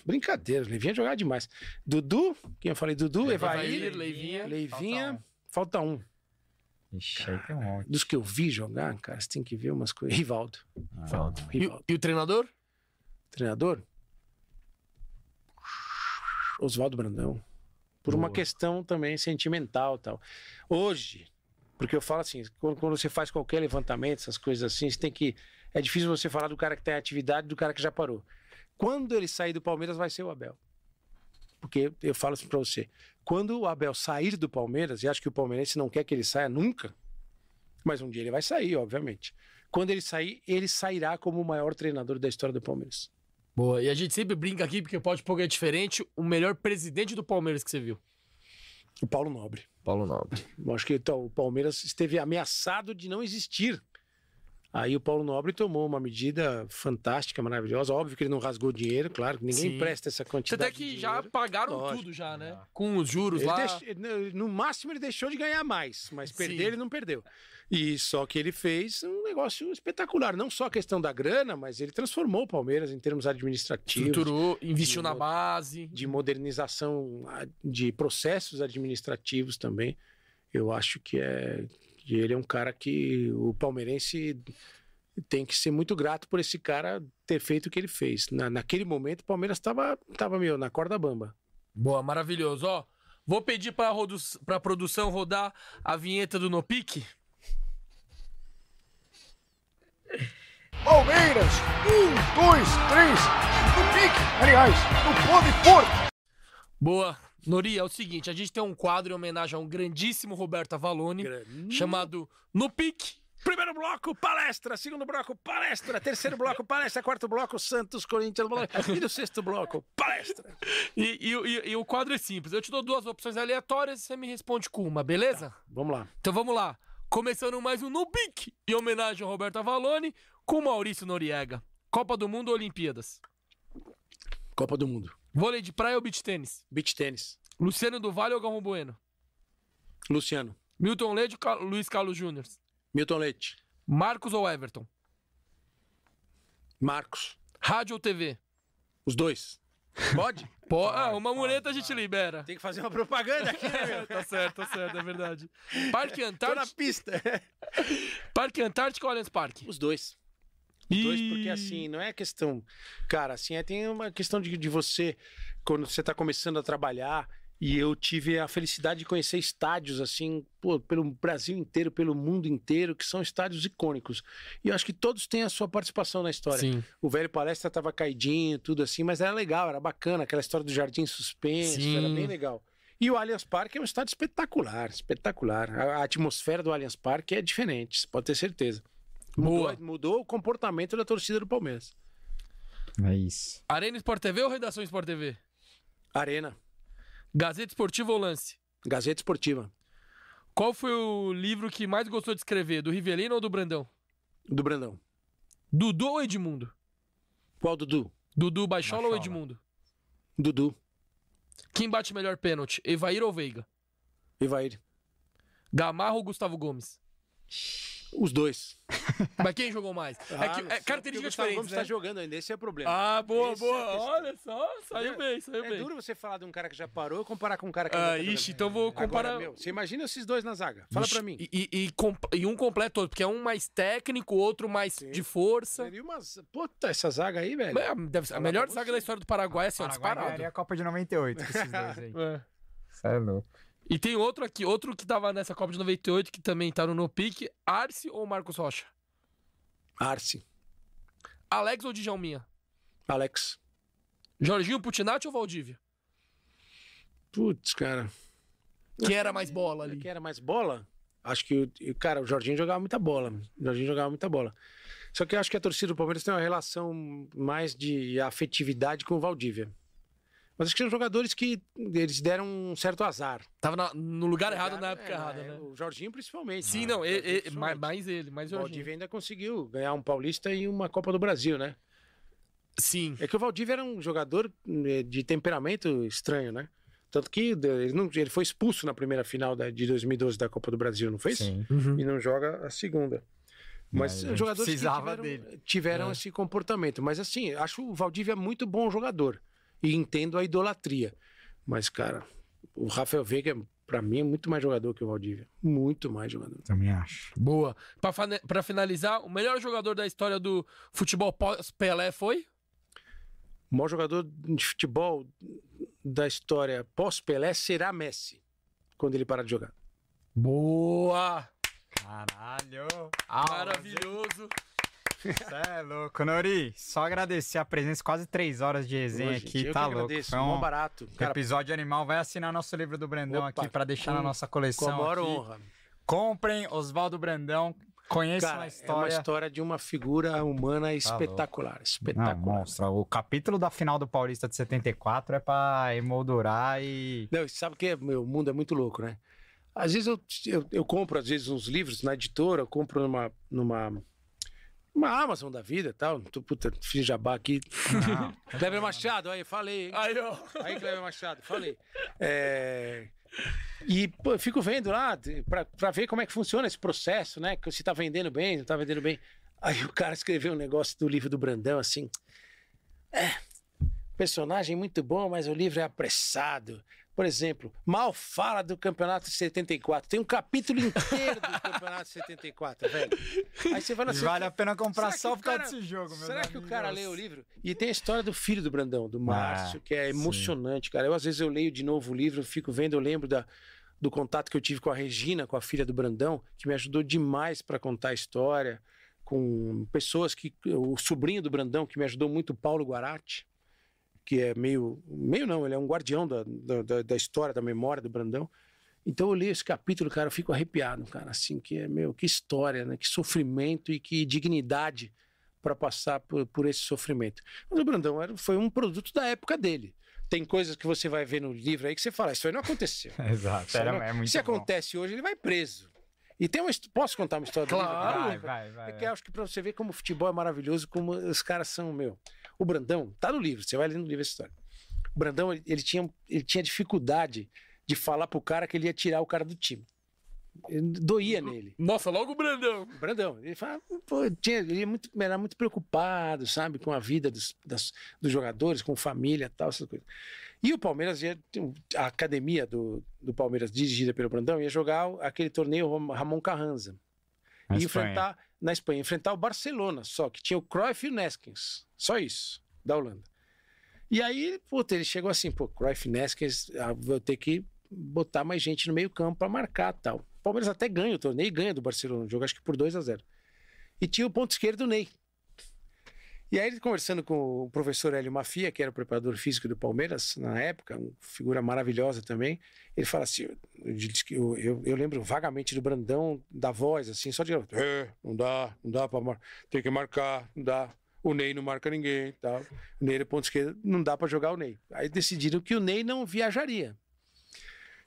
Brincadeira, o Leivinha jogava demais. Dudu, quem eu falei? Dudu, Evair, Leivinha. Leivinha, falta um. Ixi, aí tem um monte. Dos que eu vi jogar, cara, você tem que ver umas coisas. Rivaldo. E, o- Rivaldo. e o treinador? Treinador? Oswaldo Brandão. Por uma Boa. questão também sentimental e tal. Hoje, porque eu falo assim, quando, quando você faz qualquer levantamento, essas coisas assim, você tem que. É difícil você falar do cara que tem atividade do cara que já parou. Quando ele sair do Palmeiras, vai ser o Abel. Porque eu falo assim pra você: quando o Abel sair do Palmeiras, e acho que o palmeirense não quer que ele saia nunca, mas um dia ele vai sair, obviamente. Quando ele sair, ele sairá como o maior treinador da história do Palmeiras. Boa. E a gente sempre brinca aqui, porque pode pouco é diferente, o melhor presidente do Palmeiras que você viu. O Paulo Nobre. Paulo Nobre. Eu acho que então, o Palmeiras esteve ameaçado de não existir. Aí o Paulo Nobre tomou uma medida fantástica, maravilhosa. Óbvio que ele não rasgou dinheiro, claro, que ninguém Sim. presta essa quantidade. Até que de já pagaram Lógico. tudo já, né? Com os juros Ele lá. deix- No máximo ele deixou de ganhar mais, mas Sim. perder ele não perdeu. E só que ele fez um negócio espetacular. Não só a questão da grana, mas ele transformou o Palmeiras em termos administrativos. Estruturou, investiu na de- base. de modernização de processos administrativos também. Eu acho que é que ele é um cara que o palmeirense tem que ser muito grato por esse cara ter feito o que ele fez. Na, naquele momento, o Palmeiras estava tava meio na corda bamba. Boa, maravilhoso. Ó, vou pedir rodu- pra produção rodar a vinheta do No Pique. Palmeiras, um, dois, três, no pique, aliás, no pode pôr. Boa. Nori, é o seguinte, a gente tem um quadro em homenagem a um grandíssimo Roberto Avalone, chamado No Pique. Primeiro bloco, palestra. Segundo bloco, palestra. Terceiro bloco, palestra. Quarto bloco, Santos, Corinthians. E no sexto bloco, palestra. E, e- e- e o quadro é simples. Eu te dou duas opções aleatórias e você me responde com uma, beleza? Vamos lá. Então vamos lá. Começando mais um No Pique, em homenagem ao Roberto Avalone, com Maurício Noriega. Copa do Mundo ou Olimpíadas? Copa do Mundo. Vôlei de praia ou beach tênis? Beach tênis. Luciano do Vale ou Galvão Bueno? Luciano. Milton Leite ou Luiz Carlos Júnior? Milton Leite. Marcos ou Everton? Marcos. Rádio ou TV? Os dois. Pode? Pô, ah, uma muleta a gente libera. Tem que fazer uma propaganda aqui, né, meu? tá certo, tá certo, é verdade. Parque Tô na Antártico, pista. Parque Antártico ou Allianz Parque? Os dois. Os dois, porque assim, não é questão. Cara, assim, é, tem uma questão de, de você, quando você tá começando a trabalhar, e eu tive a felicidade de conhecer estádios, assim, pô, pelo Brasil inteiro, pelo mundo inteiro, que são estádios icônicos. E eu acho que todos têm a sua participação na história. Sim. O velho palestra tava caidinho, tudo assim, mas era legal, era bacana, aquela história do jardim suspenso, Sim. era bem legal. E o Allianz Parque é um estádio espetacular, espetacular. A, a atmosfera do Allianz Parque é diferente, você pode ter certeza. Boa. Mudou, mudou o comportamento da torcida do Palmeiras. É isso. Arena Sport TV ou Redação Sport TV? Arena, Gazeta Esportiva ou Lance? Gazeta Esportiva, Qual foi o livro que mais gostou de escrever, do Rivelino ou do Brandão? do Brandão. Dudu ou Edmundo? Qual Dudu? Dudu Baixola ou Baixola. Edmundo? Dudu, Quem bate melhor pênalti, Evair ou Veiga? Ivair. Gamarro ou Gustavo Gomes? Os dois. Mas quem jogou mais? é que Ah, é sei, porque características diferentes, né? tá jogando ainda, esse é o problema. Ah, boa, Essa é boa. questão. Olha só, saiu bem, saiu é bem. duro você falar de um cara que já parou e comparar com um cara que Ah, ainda tá ixi, então vou comparar. Agora, meu, você imagina esses dois na zaga. Fala pra mim. E, e, e e um completo outro, porque é um mais técnico, outro mais Sim. de força. Seria umas... Puta, essa zaga aí, velho. É, deve ser a melhor zaga da história do Paraguai, assim, ó, Paraguai disparado. ganharia a Copa de 98 com esses dois aí. É. Isso é louco. E tem outro aqui, outro que tava nessa Copa de 98, que também tá no No Pique, Arce ou Marcos Rocha? Arce, Alex ou Djalminha? Alex. Jorginho Putinati ou Valdívia? Putz, cara. Que era mais bola ali. Que era mais bola? Acho que, cara, o Jorginho jogava muita bola. O Jorginho jogava muita bola. Só que eu acho que a torcida do Palmeiras tem uma relação mais de afetividade com o Valdívia. Mas acho que são jogadores que eles deram um certo azar. Tava na- no lugar errado na É, época errada, é, né? O Jorginho principalmente. Sim, né? não, O e- Jorginho e- mais, principalmente. mais ele, mais O Jorginho. Valdívia ainda conseguiu ganhar um Paulista e uma Copa do Brasil, né? Sim. É que o Valdívia era um jogador eh, de temperamento estranho, né? Tanto que ele, não- ele foi expulso na primeira final da- de 2012 da Copa do Brasil, não foi isso? Sim. Uhum. E não joga a segunda. Mas Mas jogadores que tiveram, dele. tiveram É. esse comportamento. Mas assim, acho o Valdívia muito bom jogador. E entendo a idolatria. Mas, cara, o Rafael Veiga, pra mim, é muito mais jogador que o Valdívia. Muito mais jogador. Também acho. Boa. Pra finalizar, o melhor jogador da história do futebol pós-Pelé foi? O maior jogador de futebol da história pós-Pelé será Messi, quando ele parar de jogar. Boa! Caralho. Maravilhoso. É louco, Nori. Só agradecer a presença, quase três horas de resenha Ô, aqui, gente, eu tá louco. agradeço, Foi um barato. Cara, episódio animal. Vai assinar nosso livro do Brandão Opa, aqui pra deixar na com- nossa com a coleção. maior aqui. honra. Comprem Oswaldo Brandão. Conheçam Cara, a é uma história. história de uma figura humana espetacular. Não, espetacular. monstro. O capítulo da final do Paulista de 74 é pra emoldurar e. Não, sabe que é, meu, o mundo é muito louco, né? Às vezes eu, eu, eu compro, às vezes, uns livros na editora, eu compro numa, numa, numa Amazon da vida e tal. Tô, puta, fiz jabá aqui. Kleber Machado, aí, falei, hein? Aí, ó. Aí, Kleber Machado, falei. É, E pô, fico vendo lá pra ver como é que funciona esse processo, né? Que se tá vendendo bem, não tá vendendo bem. Aí o cara escreveu um negócio do livro do Brandão assim. É, personagem muito bom, mas o livro é apressado. Por exemplo, mal fala do campeonato de 74. Tem um capítulo inteiro do campeonato de 74, velho. Aí você fala E assim. vale a pena comprar só por causa desse jogo, meu Será que o cara lê o livro? E tem a história do filho do Brandão, do Márcio, que é sim. emocionante, cara. Eu, às vezes, eu leio de novo o livro, fico vendo, eu lembro da, do contato que eu tive com a Regina, com a filha do Brandão, que me ajudou demais para contar a história, com pessoas que. O sobrinho do Brandão, que me ajudou muito, o Paulo Guarati, que é meio. Meio não, ele é um guardião da, da, da- história, da memória do Brandão. Então eu leio esse capítulo, cara, eu fico arrepiado, cara, assim, que é, meu, que história, né? Que sofrimento e que dignidade para passar por, por esse sofrimento. Mas o Brandão era, foi um produto da época dele. Tem coisas que você vai ver no livro aí que você fala, isso aí não aconteceu. Exato. Era, não- é muito Se bom. acontece hoje, ele vai preso. E tem uma Posso contar uma história do Claro. livro? Vai, vai, vai. É que acho que pra você ver como o futebol é maravilhoso, como os caras são, meu. O Brandão, tá no livro, você vai ler no livro essa história. O Brandão, ele, ele tinha, ele tinha dificuldade de falar pro cara que ele ia tirar o cara do time. Ele doía nele. Nossa, logo o Brandão. O Brandão, ele fala, pô, tinha, ele é muito, era muito preocupado, sabe, com a vida dos, das- dos jogadores, com família e tal, essas coisas. E o Palmeiras, ia, a academia do, do Palmeiras, dirigida pelo Brandão, ia jogar aquele torneio Ram- Ramon Carranza Na e Espanha. enfrentar na Espanha, enfrentar o Barcelona, só que tinha o Cruyff e o Neskins, só isso, da Holanda. E aí, puta, ele chegou assim, pô, Cruyff Neskins, ah, vou ter que botar mais gente no meio-campo para marcar, tal. O Palmeiras até ganha o torneio, ganha do Barcelona, o jogo acho que por 2 a 0. E tinha o ponto esquerdo do Ney. E aí, conversando com o professor Hélio Mafia, que era o preparador físico do Palmeiras na época, uma figura maravilhosa também, ele fala assim: eu, eu, eu lembro vagamente do Brandão, da voz, assim, só de. É, não dá, não dá pra. Mar... Tem que marcar, não dá. O Ney não marca ninguém, tal. O Ney ponto esquerdo, não dá pra jogar o Ney. Aí decidiram que o Ney não viajaria.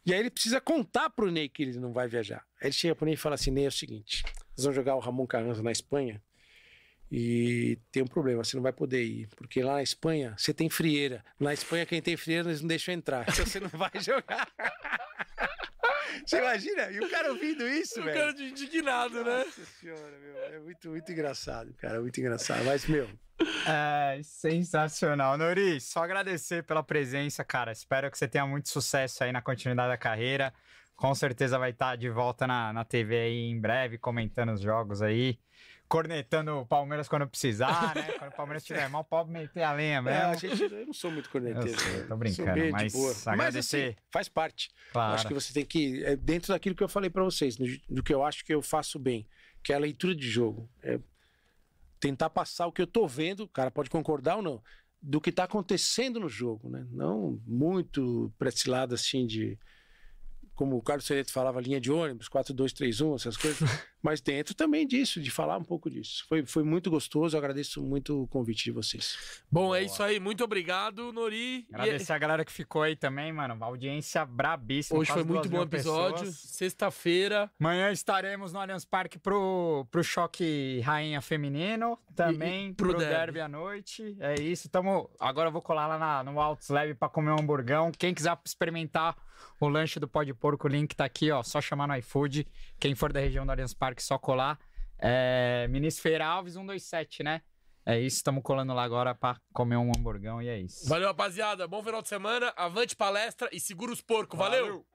E aí ele precisa contar pro Ney que ele não vai viajar. Aí ele chega pro Ney e fala assim: Ney, é o seguinte, vamos jogar o Ramon Carranza na Espanha. E tem um problema, você não vai poder ir, porque lá na Espanha você tem frieira. Na Espanha, quem tem frieira, eles não deixam entrar. Então você não vai jogar. Você imagina? E o cara ouvindo isso, O velho. cara de indignado, né? Nossa senhora, meu. É muito, muito engraçado, cara. Muito engraçado. Mas, meu, É sensacional. Nori, só agradecer pela presença, cara. Espero que você tenha muito sucesso aí na continuidade da carreira. Com certeza vai estar de volta na, na TV aí em breve, comentando os jogos aí. Cornetando o Palmeiras quando precisar, né? Quando o Palmeiras tiver mal, pode meter a lenha é, mesmo. a gente, eu não sou muito corneteiro. Eu sei, tô brincando, mas boa. Mas, assim, faz parte. Claro. Acho que você tem que. É dentro daquilo que eu falei pra vocês, do, do que eu acho que eu faço bem, que é a leitura de jogo. É tentar passar o que eu tô vendo, o cara pode concordar ou não, do que tá acontecendo no jogo, né? Não muito pra esse lado assim de. Como o Carlos Cereto falava, linha de ônibus, 4, 2, 3, 1, essas coisas. mas dentro também disso, de falar um pouco disso. Foi, foi muito gostoso, eu agradeço muito o convite de vocês. Bom, é isso aí. Muito obrigado, Nori. E- Agradecer a galera que ficou aí também, mano. Uma audiência brabíssima. Hoje foi muito bom episódio. Sexta-feira. Amanhã estaremos no Allianz Parque pro, pro choque rainha feminino, também E- e pro pro, derby. derby. à noite. É isso, tamo, agora eu vou colar lá na, no Altos Leve pra comer um hamburgão. Quem quiser experimentar o lanche do pó de porco, o link tá aqui, ó. Só chamar no iFood. Quem for da região do Allianz Parque, só colar. É, Ministro Feira Alves 127, né? É isso, estamos colando lá agora para comer um hamburgão e é isso. Valeu, rapaziada. Bom final de semana. Avante palestra e segura os porcos. Valeu. Valeu.